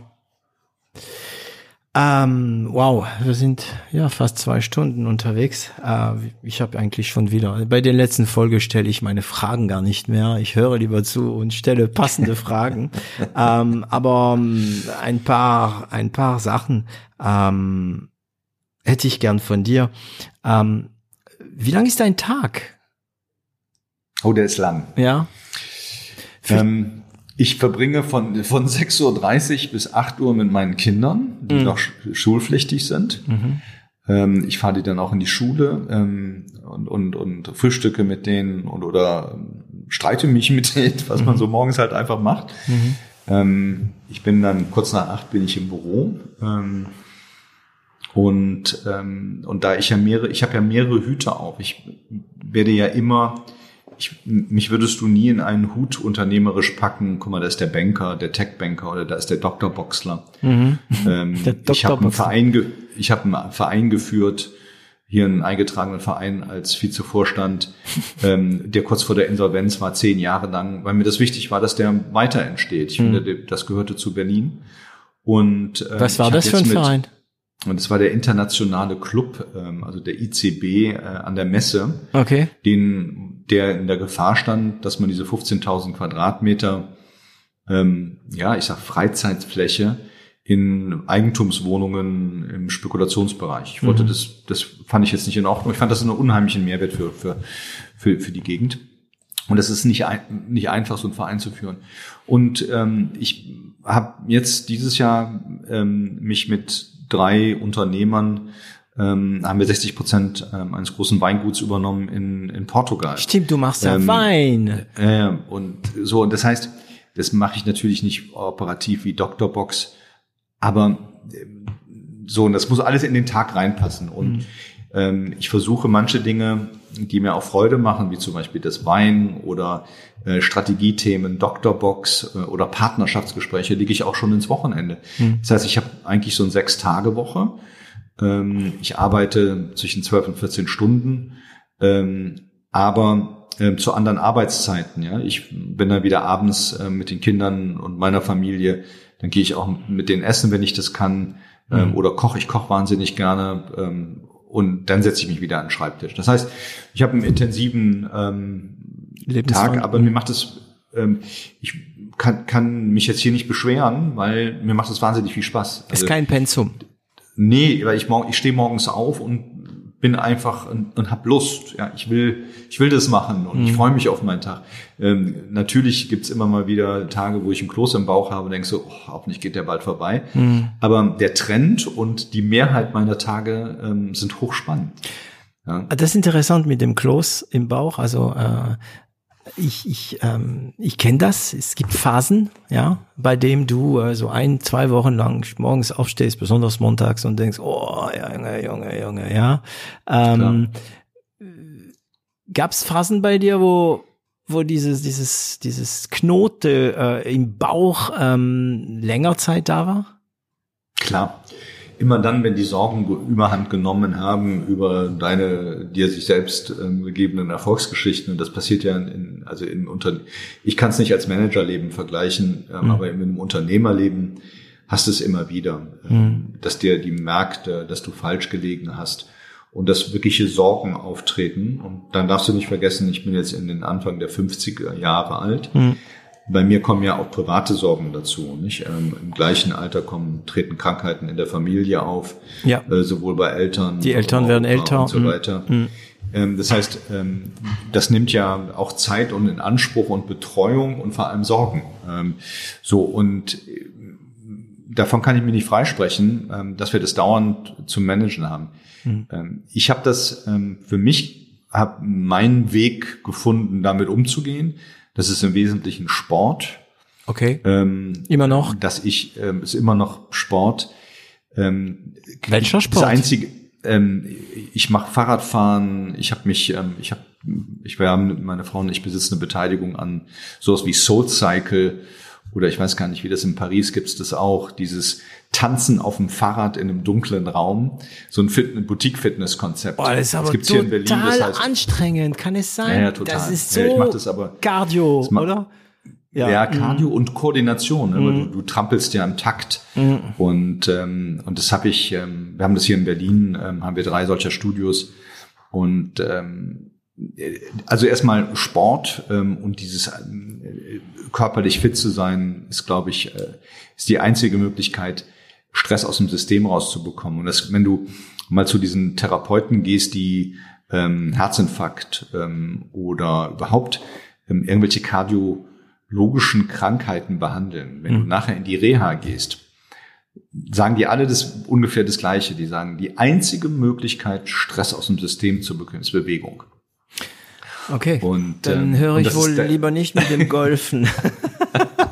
Ähm, wow, wir sind ja fast zwei Stunden unterwegs. Äh, ich habe eigentlich schon wieder, bei den letzten Folge stelle ich meine Fragen gar nicht mehr. Ich höre lieber zu und stelle passende Fragen. ähm, aber ähm, ein paar, ein paar Sachen. Ähm, hätte ich gern von dir. Ähm, wie lang ist dein Tag? Oh, der ist lang. Ja. Ähm, ich verbringe von, von 6.30 Uhr bis 8 Uhr mit meinen Kindern, die mhm. noch schulpflichtig sind. Mhm. Ähm, ich fahre die dann auch in die Schule ähm, und, und, und frühstücke mit denen und oder streite mich mit denen, was mhm. man so morgens halt einfach macht. Mhm. Ähm, ich bin dann kurz nach acht bin ich im Büro. Und, ähm, und da ich ja mehrere, ich habe ja mehrere Hüte auf. Ich werde ja immer, ich, mich würdest du nie in einen Hut unternehmerisch packen. Guck mal, da ist der Banker, der Tech-Banker oder da ist der Dr. Boxler. Mhm. Ähm, der Dr. ich habe einen Verein, ich habe einen Verein geführt, hier einen eingetragenen Verein als Vizevorstand, ähm, der kurz vor der Insolvenz war, zehn Jahre lang, weil mir das wichtig war, dass der weiter entsteht. Ich mhm. finde, das gehörte zu Berlin. Und äh, was war das für ein Verein? Und es war der internationale Club, ähm, also der ICB äh, an der Messe, okay. den, der in der Gefahr stand, dass man diese 15.000 Quadratmeter, ähm, ja, ich sag Freizeitfläche in Eigentumswohnungen im Spekulationsbereich. Ich wollte mhm. das, das fand ich jetzt nicht in Ordnung. Ich fand das einen unheimlichen Mehrwert für, für, für, für die Gegend. Und es ist nicht, ein, nicht einfach, so einen Verein zu führen. Und ähm, ich habe jetzt dieses Jahr ähm, mich mit drei Unternehmern ähm, haben wir 60 Prozent ähm, eines großen Weinguts übernommen in, in Portugal. Stimmt, du machst ja ähm, Wein. Äh, und so, und das heißt, das mache ich natürlich nicht operativ wie Dr. Box, aber äh, so, und das muss alles in den Tag reinpassen. Und mhm. ähm, ich versuche manche Dinge, die mir auch Freude machen, wie zum Beispiel das Wein oder äh, Strategiethemen, Doktorbox äh, oder Partnerschaftsgespräche, lege ich auch schon ins Wochenende. Mhm. Das heißt, ich habe eigentlich so eine Sechs-Tage-Woche. Ähm, ich arbeite zwischen zwölf und 14 Stunden, ähm, aber äh, zu anderen Arbeitszeiten. Ja, Ich bin dann wieder abends äh, mit den Kindern und meiner Familie. Dann gehe ich auch mit denen essen, wenn ich das kann. Ähm, mhm. Oder koche, ich koche wahnsinnig gerne. Ähm, und dann setze ich mich wieder an den Schreibtisch. Das heißt, ich habe einen intensiven ähm, Tag, aber mir macht es, ähm, ich kann, kann mich jetzt hier nicht beschweren, weil mir macht es wahnsinnig viel Spaß. Also, ist kein Pensum. Nee, weil ich, morgen, ich stehe morgens auf und bin einfach und, und habe Lust. Ja, ich will, ich will das machen und mhm. ich freue mich auf meinen Tag. Ähm, natürlich gibt's immer mal wieder Tage, wo ich ein Kloß im Bauch habe und denke so, oh, hoffentlich geht der bald vorbei. Mhm. Aber der Trend und die Mehrheit meiner Tage ähm, sind hochspannend. Ja. Das ist interessant mit dem Kloß im Bauch. Also äh, ich, ich, ähm, ich kenne das. Es gibt Phasen, ja, bei dem du äh, so ein, zwei Wochen lang morgens aufstehst, besonders montags und denkst, oh, Junge, Junge, Junge, ja. Ähm, Gab es Phasen bei dir, wo wo dieses dieses dieses Knote äh, im Bauch ähm, länger Zeit da war? Klar immer dann, wenn die Sorgen überhand genommen haben über deine dir sich selbst ähm, gegebenen Erfolgsgeschichten, und das passiert ja in, also im Unter ich kann es nicht als Managerleben vergleichen, ähm, mhm. aber im Unternehmerleben hast du es immer wieder, ähm, mhm. dass dir die Märkte, dass du falsch gelegen hast und dass wirkliche Sorgen auftreten. Und dann darfst du nicht vergessen, ich bin jetzt in den Anfang der 50er Jahre alt. Mhm bei mir kommen ja auch private Sorgen dazu. Nicht? Ähm, Im gleichen Alter kommen, treten Krankheiten in der Familie auf, ja. äh, sowohl bei Eltern. Die Eltern werden älter und so weiter. Mhm. Ähm, das heißt, ähm, das nimmt ja auch Zeit und in Anspruch und Betreuung und vor allem Sorgen. Ähm, so und äh, davon kann ich mir nicht freisprechen, ähm, dass wir das dauernd zu managen haben. Mhm. Ähm, ich habe das für mich, habe meinen Weg gefunden, damit umzugehen das ist im Wesentlichen Sport. Okay. Ähm, immer noch? Dass ich, ähm, ist immer noch Sport. Ähm, Welcher Sport? Das einzige, ähm, ich mache Fahrradfahren, ich habe mich, ähm, ich habe, ich wir haben, meine Frau und ich besitzen eine Beteiligung an sowas wie Soul Cycle oder ich weiß gar nicht, wie das in Paris gibt es das auch, dieses Tanzen auf dem Fahrrad in einem dunklen Raum, so ein Fit Boutique-Fitness-Konzept. Boah, das ist aber das total Berlin, das heißt, anstrengend, kann es sein? Ja, ja total. Das ist so ja, ich mach das aber, Cardio, das oder? Ja, ja Cardio mhm. und Koordination. Ne? Mhm. Du, du trampelst ja im Takt. Mhm. Und, ähm, und das habe ich, ähm, wir haben das hier in Berlin, ähm, haben wir drei solcher Studios. Und ähm, also erstmal Sport ähm, und dieses äh, körperlich fit zu sein, ist, glaube ich, äh, ist die einzige Möglichkeit, Stress aus dem System rauszubekommen. Und das, wenn du mal zu diesen Therapeuten gehst, die ähm, Herzinfarkt ähm, oder überhaupt ähm, irgendwelche kardiologischen Krankheiten behandeln, wenn mhm. du nachher in die Reha gehst, sagen die alle das ungefähr das Gleiche. Die sagen, die einzige Möglichkeit, Stress aus dem System zu bekommen, ist Bewegung. Okay. Und, dann ähm, höre ich wohl lieber nicht mit dem Golfen.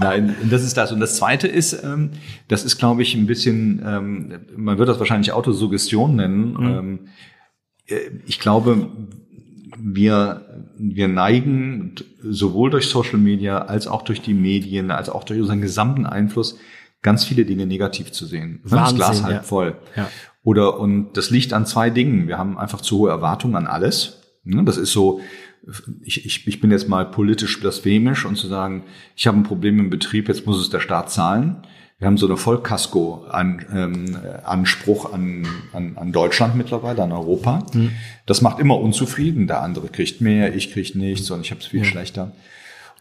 Nein, das ist das. Und das Zweite ist, ähm, das ist, glaube ich, ein bisschen, ähm, man wird das wahrscheinlich Autosuggestion nennen. Mhm. Ähm, äh, ich glaube, wir, wir neigen sowohl durch Social Media als auch durch die Medien, als auch durch unseren gesamten Einfluss, ganz viele Dinge negativ zu sehen. Wahnsinn, das Glas halb ja. voll. Ja. Oder, und das liegt an zwei Dingen. Wir haben einfach zu hohe Erwartungen an alles. Ne, das ist so, ich, ich, ich bin jetzt mal politisch blasphemisch und zu sagen, ich habe ein Problem im Betrieb, jetzt muss es der Staat zahlen. Wir haben so eine Vollkasko-Anspruch an, an, an Deutschland mittlerweile, an Europa. Mhm. Das macht immer unzufrieden. Der andere kriegt mehr, ich kriege nichts und ich habe es viel ja. schlechter.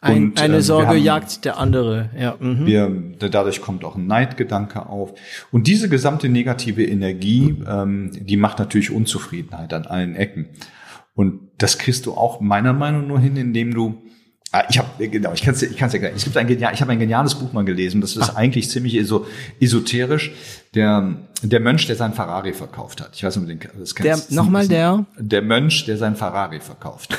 Ein, und, eine ähm, Sorge haben, jagt der andere. Ja. Mhm. Wir, dadurch kommt auch ein Neidgedanke auf. Und diese gesamte negative Energie, ähm, die macht natürlich Unzufriedenheit an allen Ecken. Und das kriegst du auch meiner Meinung nach nur hin, indem du ah, ich habe genau, ich kann es ich kann's ja Es gibt ein genial, ich habe ein geniales Buch mal gelesen, das ist Ach. eigentlich ziemlich so esoterisch. Der der Mönch, der sein Ferrari verkauft hat. Ich weiß nicht, ob du den das kennst. Der nochmal der der Mönch, der sein Ferrari verkauft.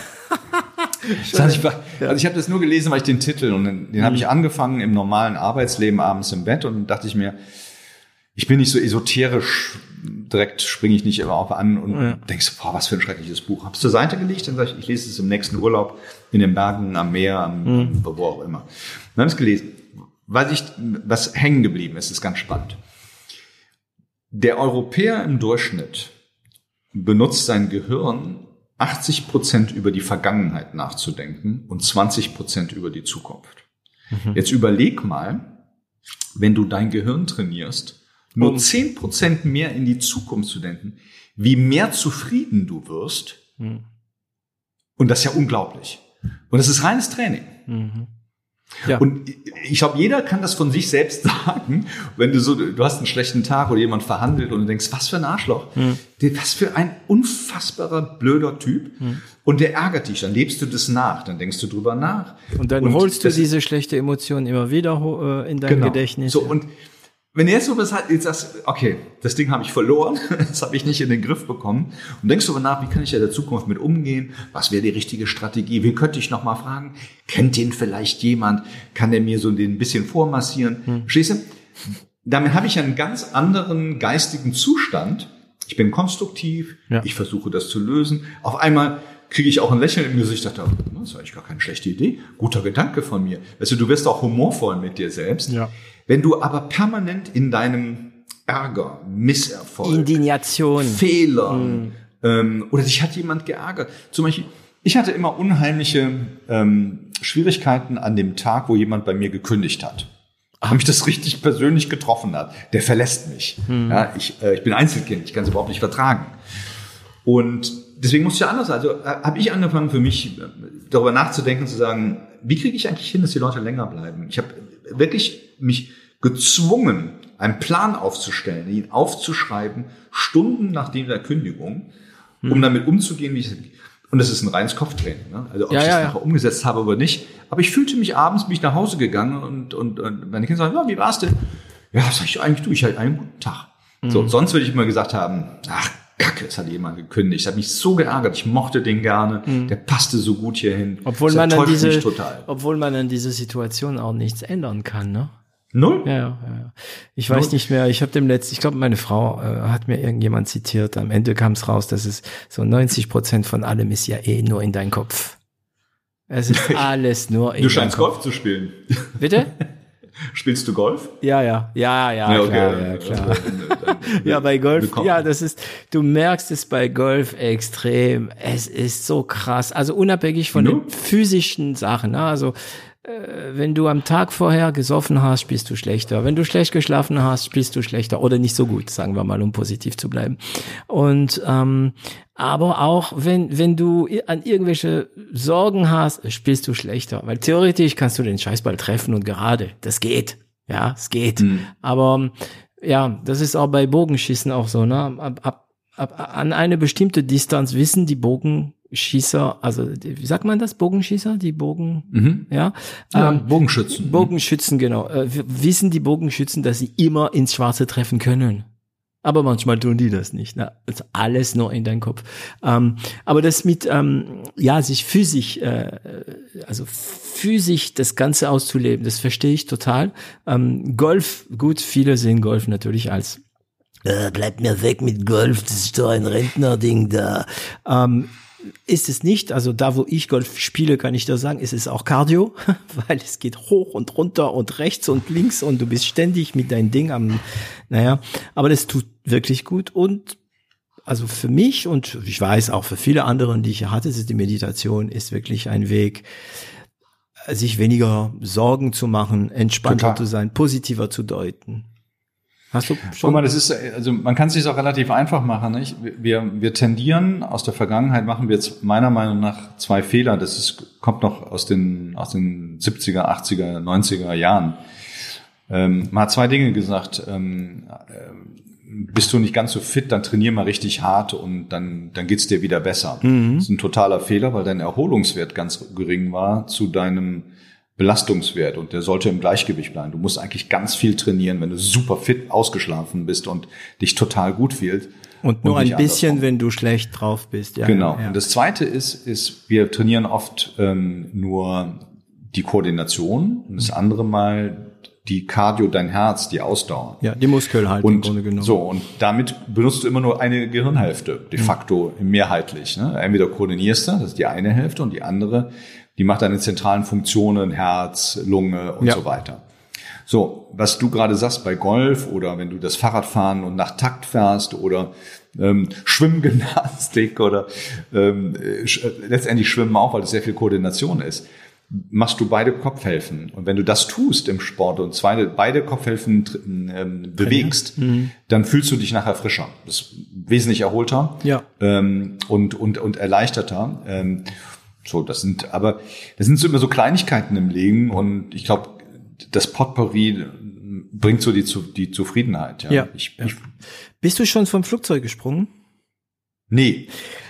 also ich, also ich habe das nur gelesen, weil ich den Titel und den, den habe ich mhm. angefangen im normalen Arbeitsleben abends im Bett und dachte ich mir, ich bin nicht so esoterisch direkt springe ich nicht immer auf an und ja. denkst, boah, was für ein schreckliches Buch. Hab's zur Seite gelegt, dann sage ich, ich lese es im nächsten Urlaub in den Bergen, am Meer, am, mhm. wo auch immer. Dann habe ich es gelesen. Was, ich, was hängen geblieben ist, ist ganz spannend. Der Europäer im Durchschnitt benutzt sein Gehirn 80 Prozent über die Vergangenheit nachzudenken und 20 Prozent über die Zukunft. Mhm. Jetzt überleg mal, wenn du dein Gehirn trainierst, nur zehn Prozent mehr in die Zukunft zu denken, wie mehr zufrieden du wirst. Mhm. Und das ist ja unglaublich. Und das ist reines Training. Mhm. Ja. Und ich glaube, jeder kann das von sich selbst sagen, wenn du so, du hast einen schlechten Tag oder jemand verhandelt und du denkst, was für ein Arschloch, hm. was für ein unfassbarer blöder Typ. Hm. Und der ärgert dich, dann lebst du das nach, dann denkst du drüber nach. Und dann und holst du diese schlechte Emotion immer wieder äh, in dein genau. Gedächtnis. So, und wenn du jetzt so was jetzt sagst, okay, das Ding habe ich verloren, das habe ich nicht in den Griff bekommen und denkst darüber nach, wie kann ich ja der Zukunft mit umgehen? Was wäre die richtige Strategie? Wen könnte ich noch mal fragen? Kennt den vielleicht jemand? Kann der mir so den ein bisschen vormassieren? Hm. Schließe, damit habe ich einen ganz anderen geistigen Zustand. Ich bin konstruktiv, ja. ich versuche das zu lösen. Auf einmal kriege ich auch ein Lächeln im Gesicht, dachte, das ist eigentlich gar keine schlechte Idee, guter Gedanke von mir. Weißt du, du wirst auch humorvoll mit dir selbst. Ja. Wenn du aber permanent in deinem Ärger, Misserfolg, Indignation, Fehlern mm. ähm, oder dich hat jemand geärgert. Zum Beispiel, ich hatte immer unheimliche ähm, Schwierigkeiten an dem Tag, wo jemand bei mir gekündigt hat. Ach. mich das richtig persönlich getroffen hat. Der verlässt mich. Hm. Ja, ich, äh, ich bin Einzelkind, ich kann es überhaupt nicht vertragen. Und deswegen muss ich ja anders. Also äh, habe ich angefangen für mich äh, darüber nachzudenken, zu sagen, wie kriege ich eigentlich hin, dass die Leute länger bleiben? Ich habe wirklich mich gezwungen, einen Plan aufzustellen, ihn aufzuschreiben, Stunden nach der Kündigung, um hm. damit umzugehen, wie ich und das ist ein reines Kopftraining. Ne? Also ob ja, ich das ja, nachher ja. umgesetzt habe oder nicht. Aber ich fühlte mich abends, bin ich nach Hause gegangen und, und, und meine Kinder sagen, ja, wie war's denn? Ja, sag ich eigentlich, du, ich hatte einen guten Tag. Mhm. So, sonst würde ich immer gesagt haben, ach, Kacke, es hat jemand gekündigt. Ich habe mich so geärgert. Ich mochte den gerne. Mhm. Der passte so gut hierhin. Obwohl man, an diese, obwohl man an dieser Situation auch nichts ändern kann, ne? Null? Ja, ja, ja. Ich Null. weiß nicht mehr, ich habe dem letzten, ich glaube, meine Frau äh, hat mir irgendjemand zitiert, am Ende kam es raus, dass es so 90 Prozent von allem ist ja eh nur in dein Kopf. Es ist alles nur in Du scheinst Golf zu spielen. Bitte? Spielst du Golf? Ja, ja, ja, ja, ja okay. klar, ja, klar. Also, ja, bei Golf, ja, das ist, du merkst es bei Golf extrem. Es ist so krass. Also unabhängig von no? den physischen Sachen. Ne? Also wenn du am Tag vorher gesoffen hast, spielst du schlechter. Wenn du schlecht geschlafen hast, spielst du schlechter oder nicht so gut, sagen wir mal, um positiv zu bleiben. Und ähm, aber auch wenn wenn du an irgendwelche Sorgen hast, spielst du schlechter, weil theoretisch kannst du den Scheißball treffen und gerade, das geht, ja, es geht. Mhm. Aber ja, das ist auch bei Bogenschießen auch so, ne? Ab, ab, ab, an eine bestimmte Distanz wissen die Bogen Schießer, also wie sagt man das? Bogenschießer, die Bogen, mhm. ja, ja ähm, Bogenschützen. Bogenschützen, genau. Äh, wissen die Bogenschützen, dass sie immer ins Schwarze treffen können. Aber manchmal tun die das nicht. Ne? Also alles nur in deinem Kopf. Ähm, aber das mit, ähm, ja, sich physisch, äh, also physisch das Ganze auszuleben, das verstehe ich total. Ähm, Golf, gut, viele sehen Golf natürlich als äh, bleibt mir weg mit Golf, das ist doch ein Rentnerding da. Ähm, ist es nicht. Also da, wo ich Golf spiele, kann ich da sagen, ist es auch Cardio, weil es geht hoch und runter und rechts und links und du bist ständig mit deinem Ding am, naja, aber das tut wirklich gut und also für mich und ich weiß auch für viele anderen, die ich hatte, ist die Meditation ist wirklich ein Weg, sich weniger Sorgen zu machen, entspannter Total. zu sein, positiver zu deuten. Hast du schon? Guck mal, das ist, also man kann es sich auch relativ einfach machen. Nicht? Wir, wir tendieren, aus der Vergangenheit machen wir jetzt meiner Meinung nach zwei Fehler. Das ist, kommt noch aus den, aus den 70er, 80er, 90er Jahren. Ähm, man hat zwei Dinge gesagt. Ähm, äh, bist du nicht ganz so fit, dann trainier mal richtig hart und dann, dann geht's dir wieder besser. Mhm. Das ist ein totaler Fehler, weil dein Erholungswert ganz gering war zu deinem Belastungswert und der sollte im Gleichgewicht bleiben. Du musst eigentlich ganz viel trainieren, wenn du super fit ausgeschlafen bist und dich total gut fühlst. Und nur und ein bisschen, andersrum. wenn du schlecht drauf bist. Ja, genau. Ja. Und das Zweite ist, ist wir trainieren oft ähm, nur die Koordination und das andere Mal die Cardio, dein Herz, die Ausdauer. Ja, die Muskelhaltung und, Grunde genommen. So, und damit benutzt du immer nur eine Gehirnhälfte, de facto mhm. mehrheitlich. Ne? Entweder koordinierst du, das ist die eine Hälfte, und die andere die macht deine zentralen Funktionen, Herz, Lunge und ja. so weiter. So, was du gerade sagst bei Golf oder wenn du das Fahrrad fahren und nach Takt fährst oder ähm, Schwimmgymnastik oder ähm, sch letztendlich Schwimmen auch, weil es sehr viel Koordination ist, machst du beide Kopfhälfen. Und wenn du das tust im Sport und zwei, beide Kopfhälfen ähm, bewegst, mhm. dann fühlst du dich nachher frischer. Das ist wesentlich erholter ja. ähm, und, und, und erleichterter. Ähm, So, das sind, aber das sind so immer so Kleinigkeiten im Leben und ich glaube, das Potpourri bringt so die, die Zufriedenheit. Ja. ja, ich. Ich, Bist du schon vom Flugzeug gesprungen? Nee.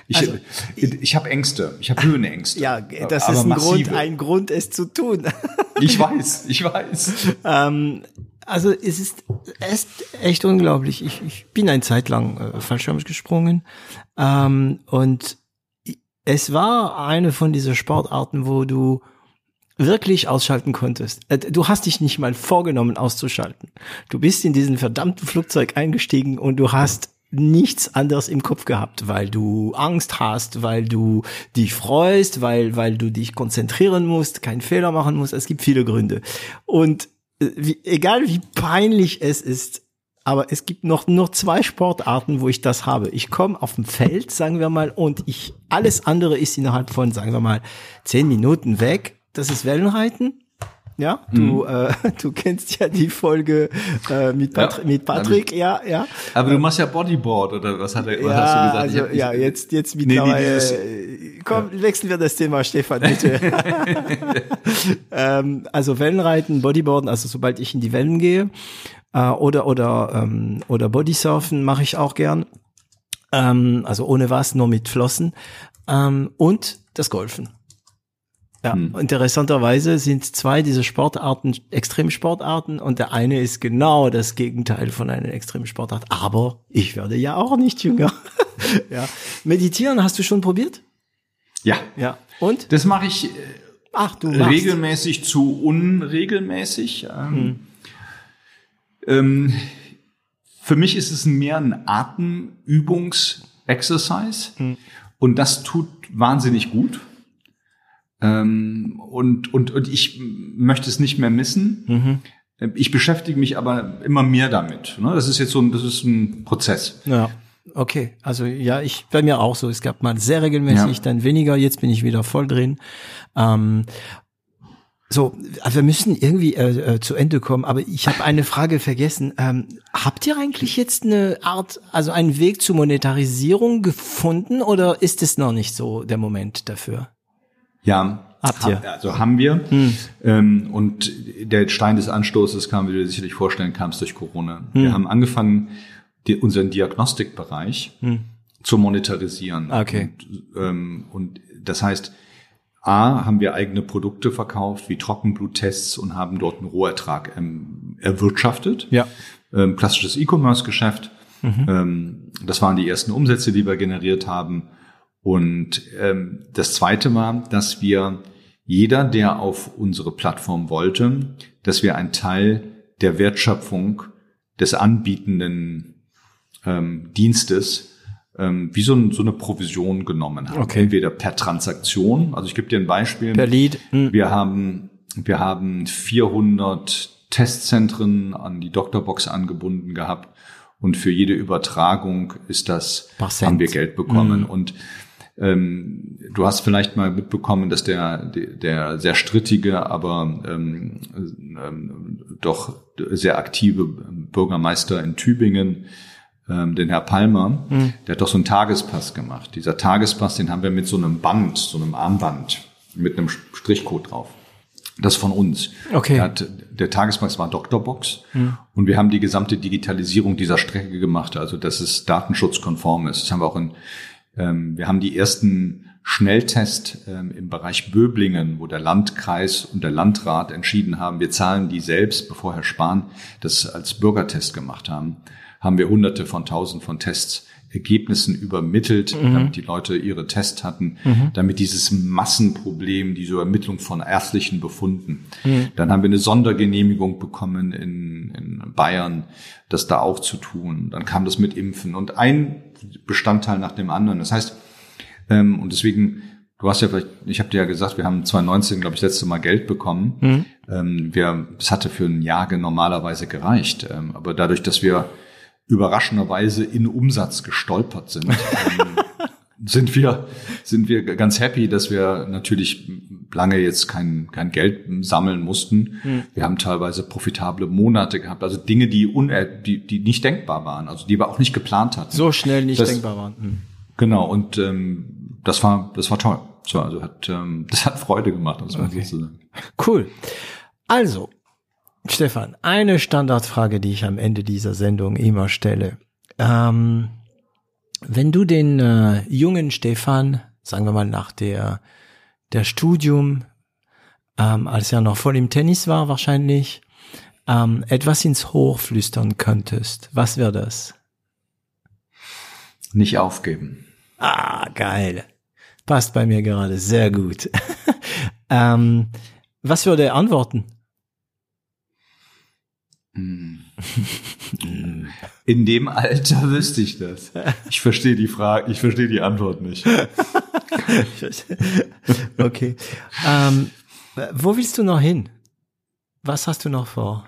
Ich, also, ich, ich habe Ängste, ich habe Höhenängste. Ja, das ist ein Grund, ein Grund, es zu tun. ich weiß, ich weiß. ähm, also es ist, es ist echt unglaublich. Ich, ich bin eine Zeit lang äh, Fallschirm gesprungen ähm, und es war eine von dieser Sportarten, wo du wirklich ausschalten konntest. Äh, du hast dich nicht mal vorgenommen auszuschalten. Du bist in diesen verdammten Flugzeug eingestiegen und du hast nichts anderes im Kopf gehabt, weil du Angst hast, weil du dich freust, weil, weil du dich konzentrieren musst, keinen Fehler machen musst. Es gibt viele Gründe. Und äh, wie, egal wie peinlich es ist, aber es gibt noch nur zwei Sportarten, wo ich das habe. Ich komme auf dem Feld, sagen wir mal, und ich alles andere ist innerhalb von, sagen wir mal, zehn Minuten weg. Das ist Wellenreiten. Ja, du, mhm. äh, du kennst ja die Folge äh, mit, Patri ja, mit Patrick, ja, ja. Aber du machst ja Bodyboard oder was hat er, was ja, hast du gesagt? Also, ja, jetzt, jetzt mittlerweile. Nee, nee, komm, ja. wechseln wir das Thema, Stefan, bitte. ähm, also Wellenreiten, Bodyboarden, also sobald ich in die Wellen gehe, äh, oder oder ähm, oder Bodysurfen mache ich auch gern. Ähm, also ohne was, nur mit Flossen. Ähm, und das Golfen. Ja, hm. interessanterweise sind zwei dieser Sportarten Extremsportarten und der eine ist genau das Gegenteil von einer Extremsportart. Aber ich werde ja auch nicht jünger. ja. Meditieren hast du schon probiert? Ja. Ja. Und? Das mache ich äh, Ach, du machst. regelmäßig zu unregelmäßig. Ähm, hm. ähm, für mich ist es mehr ein Atemübungs-Exercise hm. und das tut wahnsinnig gut. Ähm, und, und, und ich möchte es nicht mehr missen. Mhm. Ich beschäftige mich aber immer mehr damit. Ne? Das ist jetzt so ein, das ist ein Prozess. Ja. Okay, also ja, ich bei mir auch so. Es gab mal sehr regelmäßig, ja. dann weniger. Jetzt bin ich wieder voll drin. Ähm, so, also wir müssen irgendwie äh, äh, zu Ende kommen, aber ich habe eine Frage vergessen. Ähm, habt ihr eigentlich jetzt eine Art, also einen Weg zur Monetarisierung gefunden oder ist es noch nicht so der Moment dafür? Ja, Habt ihr? Also haben wir. Hm. Ähm, und der Stein des Anstoßes kam, wie du dir sicherlich vorstellen kannst, durch Corona. Hm. Wir haben angefangen, die, unseren Diagnostikbereich hm. zu monetarisieren. Okay. Und, ähm, und das heißt, A, haben wir eigene Produkte verkauft, wie Trockenbluttests und haben dort einen Rohertrag ähm, erwirtschaftet. Ja. Ähm, klassisches E-Commerce-Geschäft. Mhm. Ähm, das waren die ersten Umsätze, die wir generiert haben. Und ähm, das Zweite war, dass wir jeder, der auf unsere Plattform wollte, dass wir einen Teil der Wertschöpfung des anbietenden ähm, Dienstes ähm, wie so, ein, so eine Provision genommen haben. Okay. Entweder per Transaktion, also ich gebe dir ein Beispiel. Per Lead. Hm. Wir haben wir haben 400 Testzentren an die Doktorbox angebunden gehabt und für jede Übertragung ist das haben wir Geld bekommen hm. und ähm, du hast vielleicht mal mitbekommen, dass der, der sehr strittige, aber ähm, ähm, doch sehr aktive Bürgermeister in Tübingen, ähm, den Herr Palmer, mhm. der hat doch so einen Tagespass gemacht. Dieser Tagespass, den haben wir mit so einem Band, so einem Armband, mit einem Strichcode drauf. Das von uns. Okay. Der, hat, der Tagespass war Doktorbox mhm. und wir haben die gesamte Digitalisierung dieser Strecke gemacht, also dass es datenschutzkonform ist. Das haben wir auch in wir haben die ersten Schnelltest ähm, im Bereich Böblingen, wo der Landkreis und der Landrat entschieden haben, wir zahlen die selbst, bevor Herr Spahn das als Bürgertest gemacht haben, haben wir hunderte von tausend von Tests Ergebnissen übermittelt, mhm. damit die Leute ihre Tests hatten, mhm. damit dieses Massenproblem, diese Übermittlung von ärztlichen Befunden. Mhm. Dann haben wir eine Sondergenehmigung bekommen in, in Bayern, das da auch zu tun. Dann kam das mit Impfen und ein Bestandteil nach dem anderen. Das heißt, ähm, und deswegen, du hast ja vielleicht, ich habe dir ja gesagt, wir haben 2019, glaube ich, letzte Mal Geld bekommen. Mhm. Ähm, wir, es hatte für ein Jahr normalerweise gereicht. Ähm, aber dadurch, dass wir überraschenderweise in Umsatz gestolpert sind, ähm, sind wir, sind wir ganz happy, dass wir natürlich lange jetzt kein, kein Geld sammeln mussten. Hm. Wir haben teilweise profitable Monate gehabt, also Dinge, die, un, die, die nicht denkbar waren, also die wir auch nicht geplant hatten. So schnell nicht das, denkbar waren. Hm. Genau, und ähm, das war, das war toll. So, also hat, ähm, das hat Freude gemacht, muss man okay. so sagen. Cool. Also, Stefan, eine Standardfrage, die ich am Ende dieser Sendung immer stelle. Ähm, wenn du den äh, jungen Stefan, sagen wir mal nach der, der Studium, ähm, als er noch voll im Tennis war wahrscheinlich, ähm, etwas ins Hoch flüstern könntest, was wäre das? Nicht aufgeben. Ah, geil. Passt bei mir gerade sehr gut. ähm, was würde er antworten? In dem Alter wüsste ich das. Ich verstehe die Frage, ich verstehe die Antwort nicht. okay. Ähm, wo willst du noch hin? Was hast du noch vor?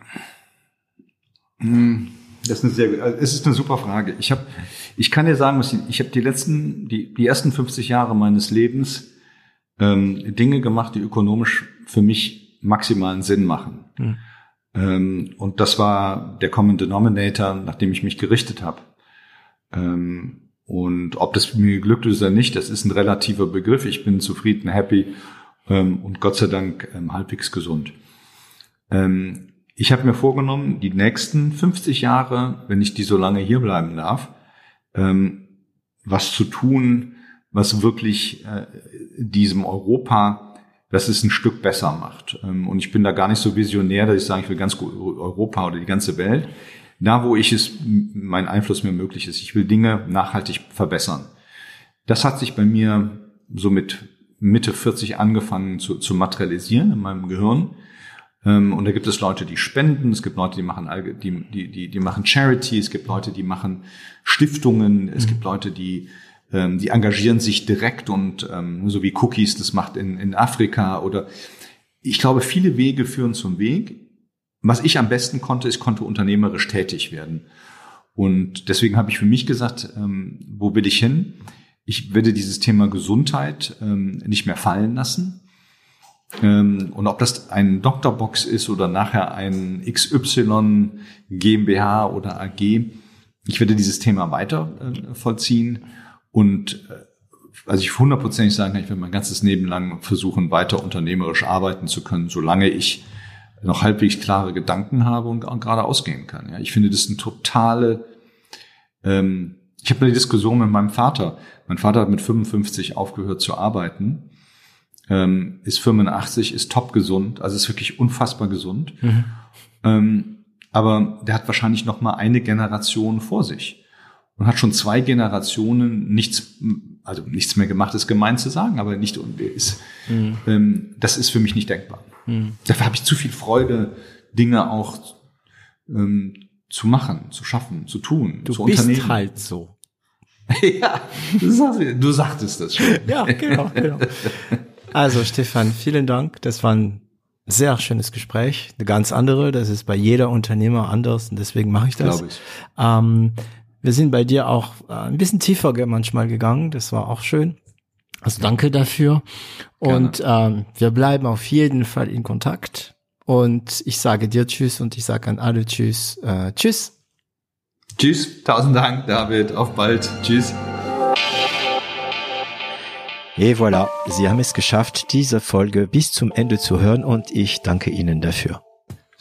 Hm, das ist eine sehr, also es ist eine super Frage. Ich habe, ich kann dir sagen, ich habe die letzten, die, die ersten 50 Jahre meines Lebens ähm, Dinge gemacht, die ökonomisch für mich maximalen Sinn machen. Hm. Ähm, und das war der Common Denominator, nach dem ich mich gerichtet habe. Ähm, und ob das mir geglückt ist oder nicht, das ist ein relativer Begriff. Ich bin zufrieden, happy ähm, und Gott sei Dank ähm, halbwegs gesund. Ähm, ich habe mir vorgenommen, die nächsten 50 Jahre, wenn ich die so lange hier bleiben darf, ähm, was zu tun, was wirklich äh, diesem Europa dass es ein Stück besser macht. Ähm, und ich bin da gar nicht so visionär, dass ich sage, ich will ganz Europa oder die ganze Welt. Da, wo ich es, mein Einfluss mir möglich ist. Ich will Dinge nachhaltig verbessern. Das hat sich bei mir so mit Mitte 40 angefangen zu, zu materialisieren in meinem Gehirn. Ähm, und da gibt es Leute, die spenden, es gibt Leute, die machen, die, die, die, die machen Charity, es gibt Leute, die machen Stiftungen, es mhm. gibt Leute, die ähm, die engagieren sich direkt und ähm, so wie Cookies das macht in, in Afrika oder ich glaube, viele Wege führen zum Weg. Was ich am besten konnte, ist, konnte unternehmerisch tätig werden. Und deswegen habe ich für mich gesagt, ähm, wo will ich hin? Ich werde dieses Thema Gesundheit ähm, nicht mehr fallen lassen. Ähm, und ob das ein Doktorbox ist oder nachher ein XY GmbH oder AG, ich werde dieses Thema weiter äh, vollziehen und äh, also ich hundertprozentig sagen kann, ich werde mein ganzes Leben lang versuchen, weiter unternehmerisch arbeiten zu können, solange ich noch halbwegs klare Gedanken habe und, und gerade ausgehen kann. Ja, ich finde das eine totale. Ähm, ich habe eine Diskussion mit meinem Vater. Mein Vater hat mit 55 aufgehört zu arbeiten, ähm, ist 85, ist top gesund, also ist wirklich unfassbar gesund. Mhm. Ähm, aber der hat wahrscheinlich noch mal eine Generation vor sich und hat schon zwei Generationen nichts, also nichts mehr gemacht, ist gemein zu sagen, aber nicht ist, mhm. ähm, das ist für mich nicht denkbar. Mhm. Dafür habe ich zu viel Freude, Dinge auch ähm, zu machen, zu schaffen, zu tun, du zu bist unternehmen. halt so. ja, du sagtest das schon. ja, genau, genau. Also Stefan, vielen Dank. Das war ein sehr schönes Gespräch. Eine ganz andere. Das ist bei jeder Unternehmer anders und deswegen mache ich das. Glaube ich. Ähm, wir sind bei dir auch äh, ein bisschen tiefer manchmal gegangen. Das war auch schön. Also danke dafür. Und ähm, wir bleiben auf jeden Fall in Kontakt. Und ich sage dir Tschüss und ich sage an alle Tschüss. Äh, tschüss. Tschüss. Tausend Dank, David. Auf bald. Tschüss. Et voilà, Sie haben es geschafft, diese Folge bis zum Ende zu hören und ich danke Ihnen dafür.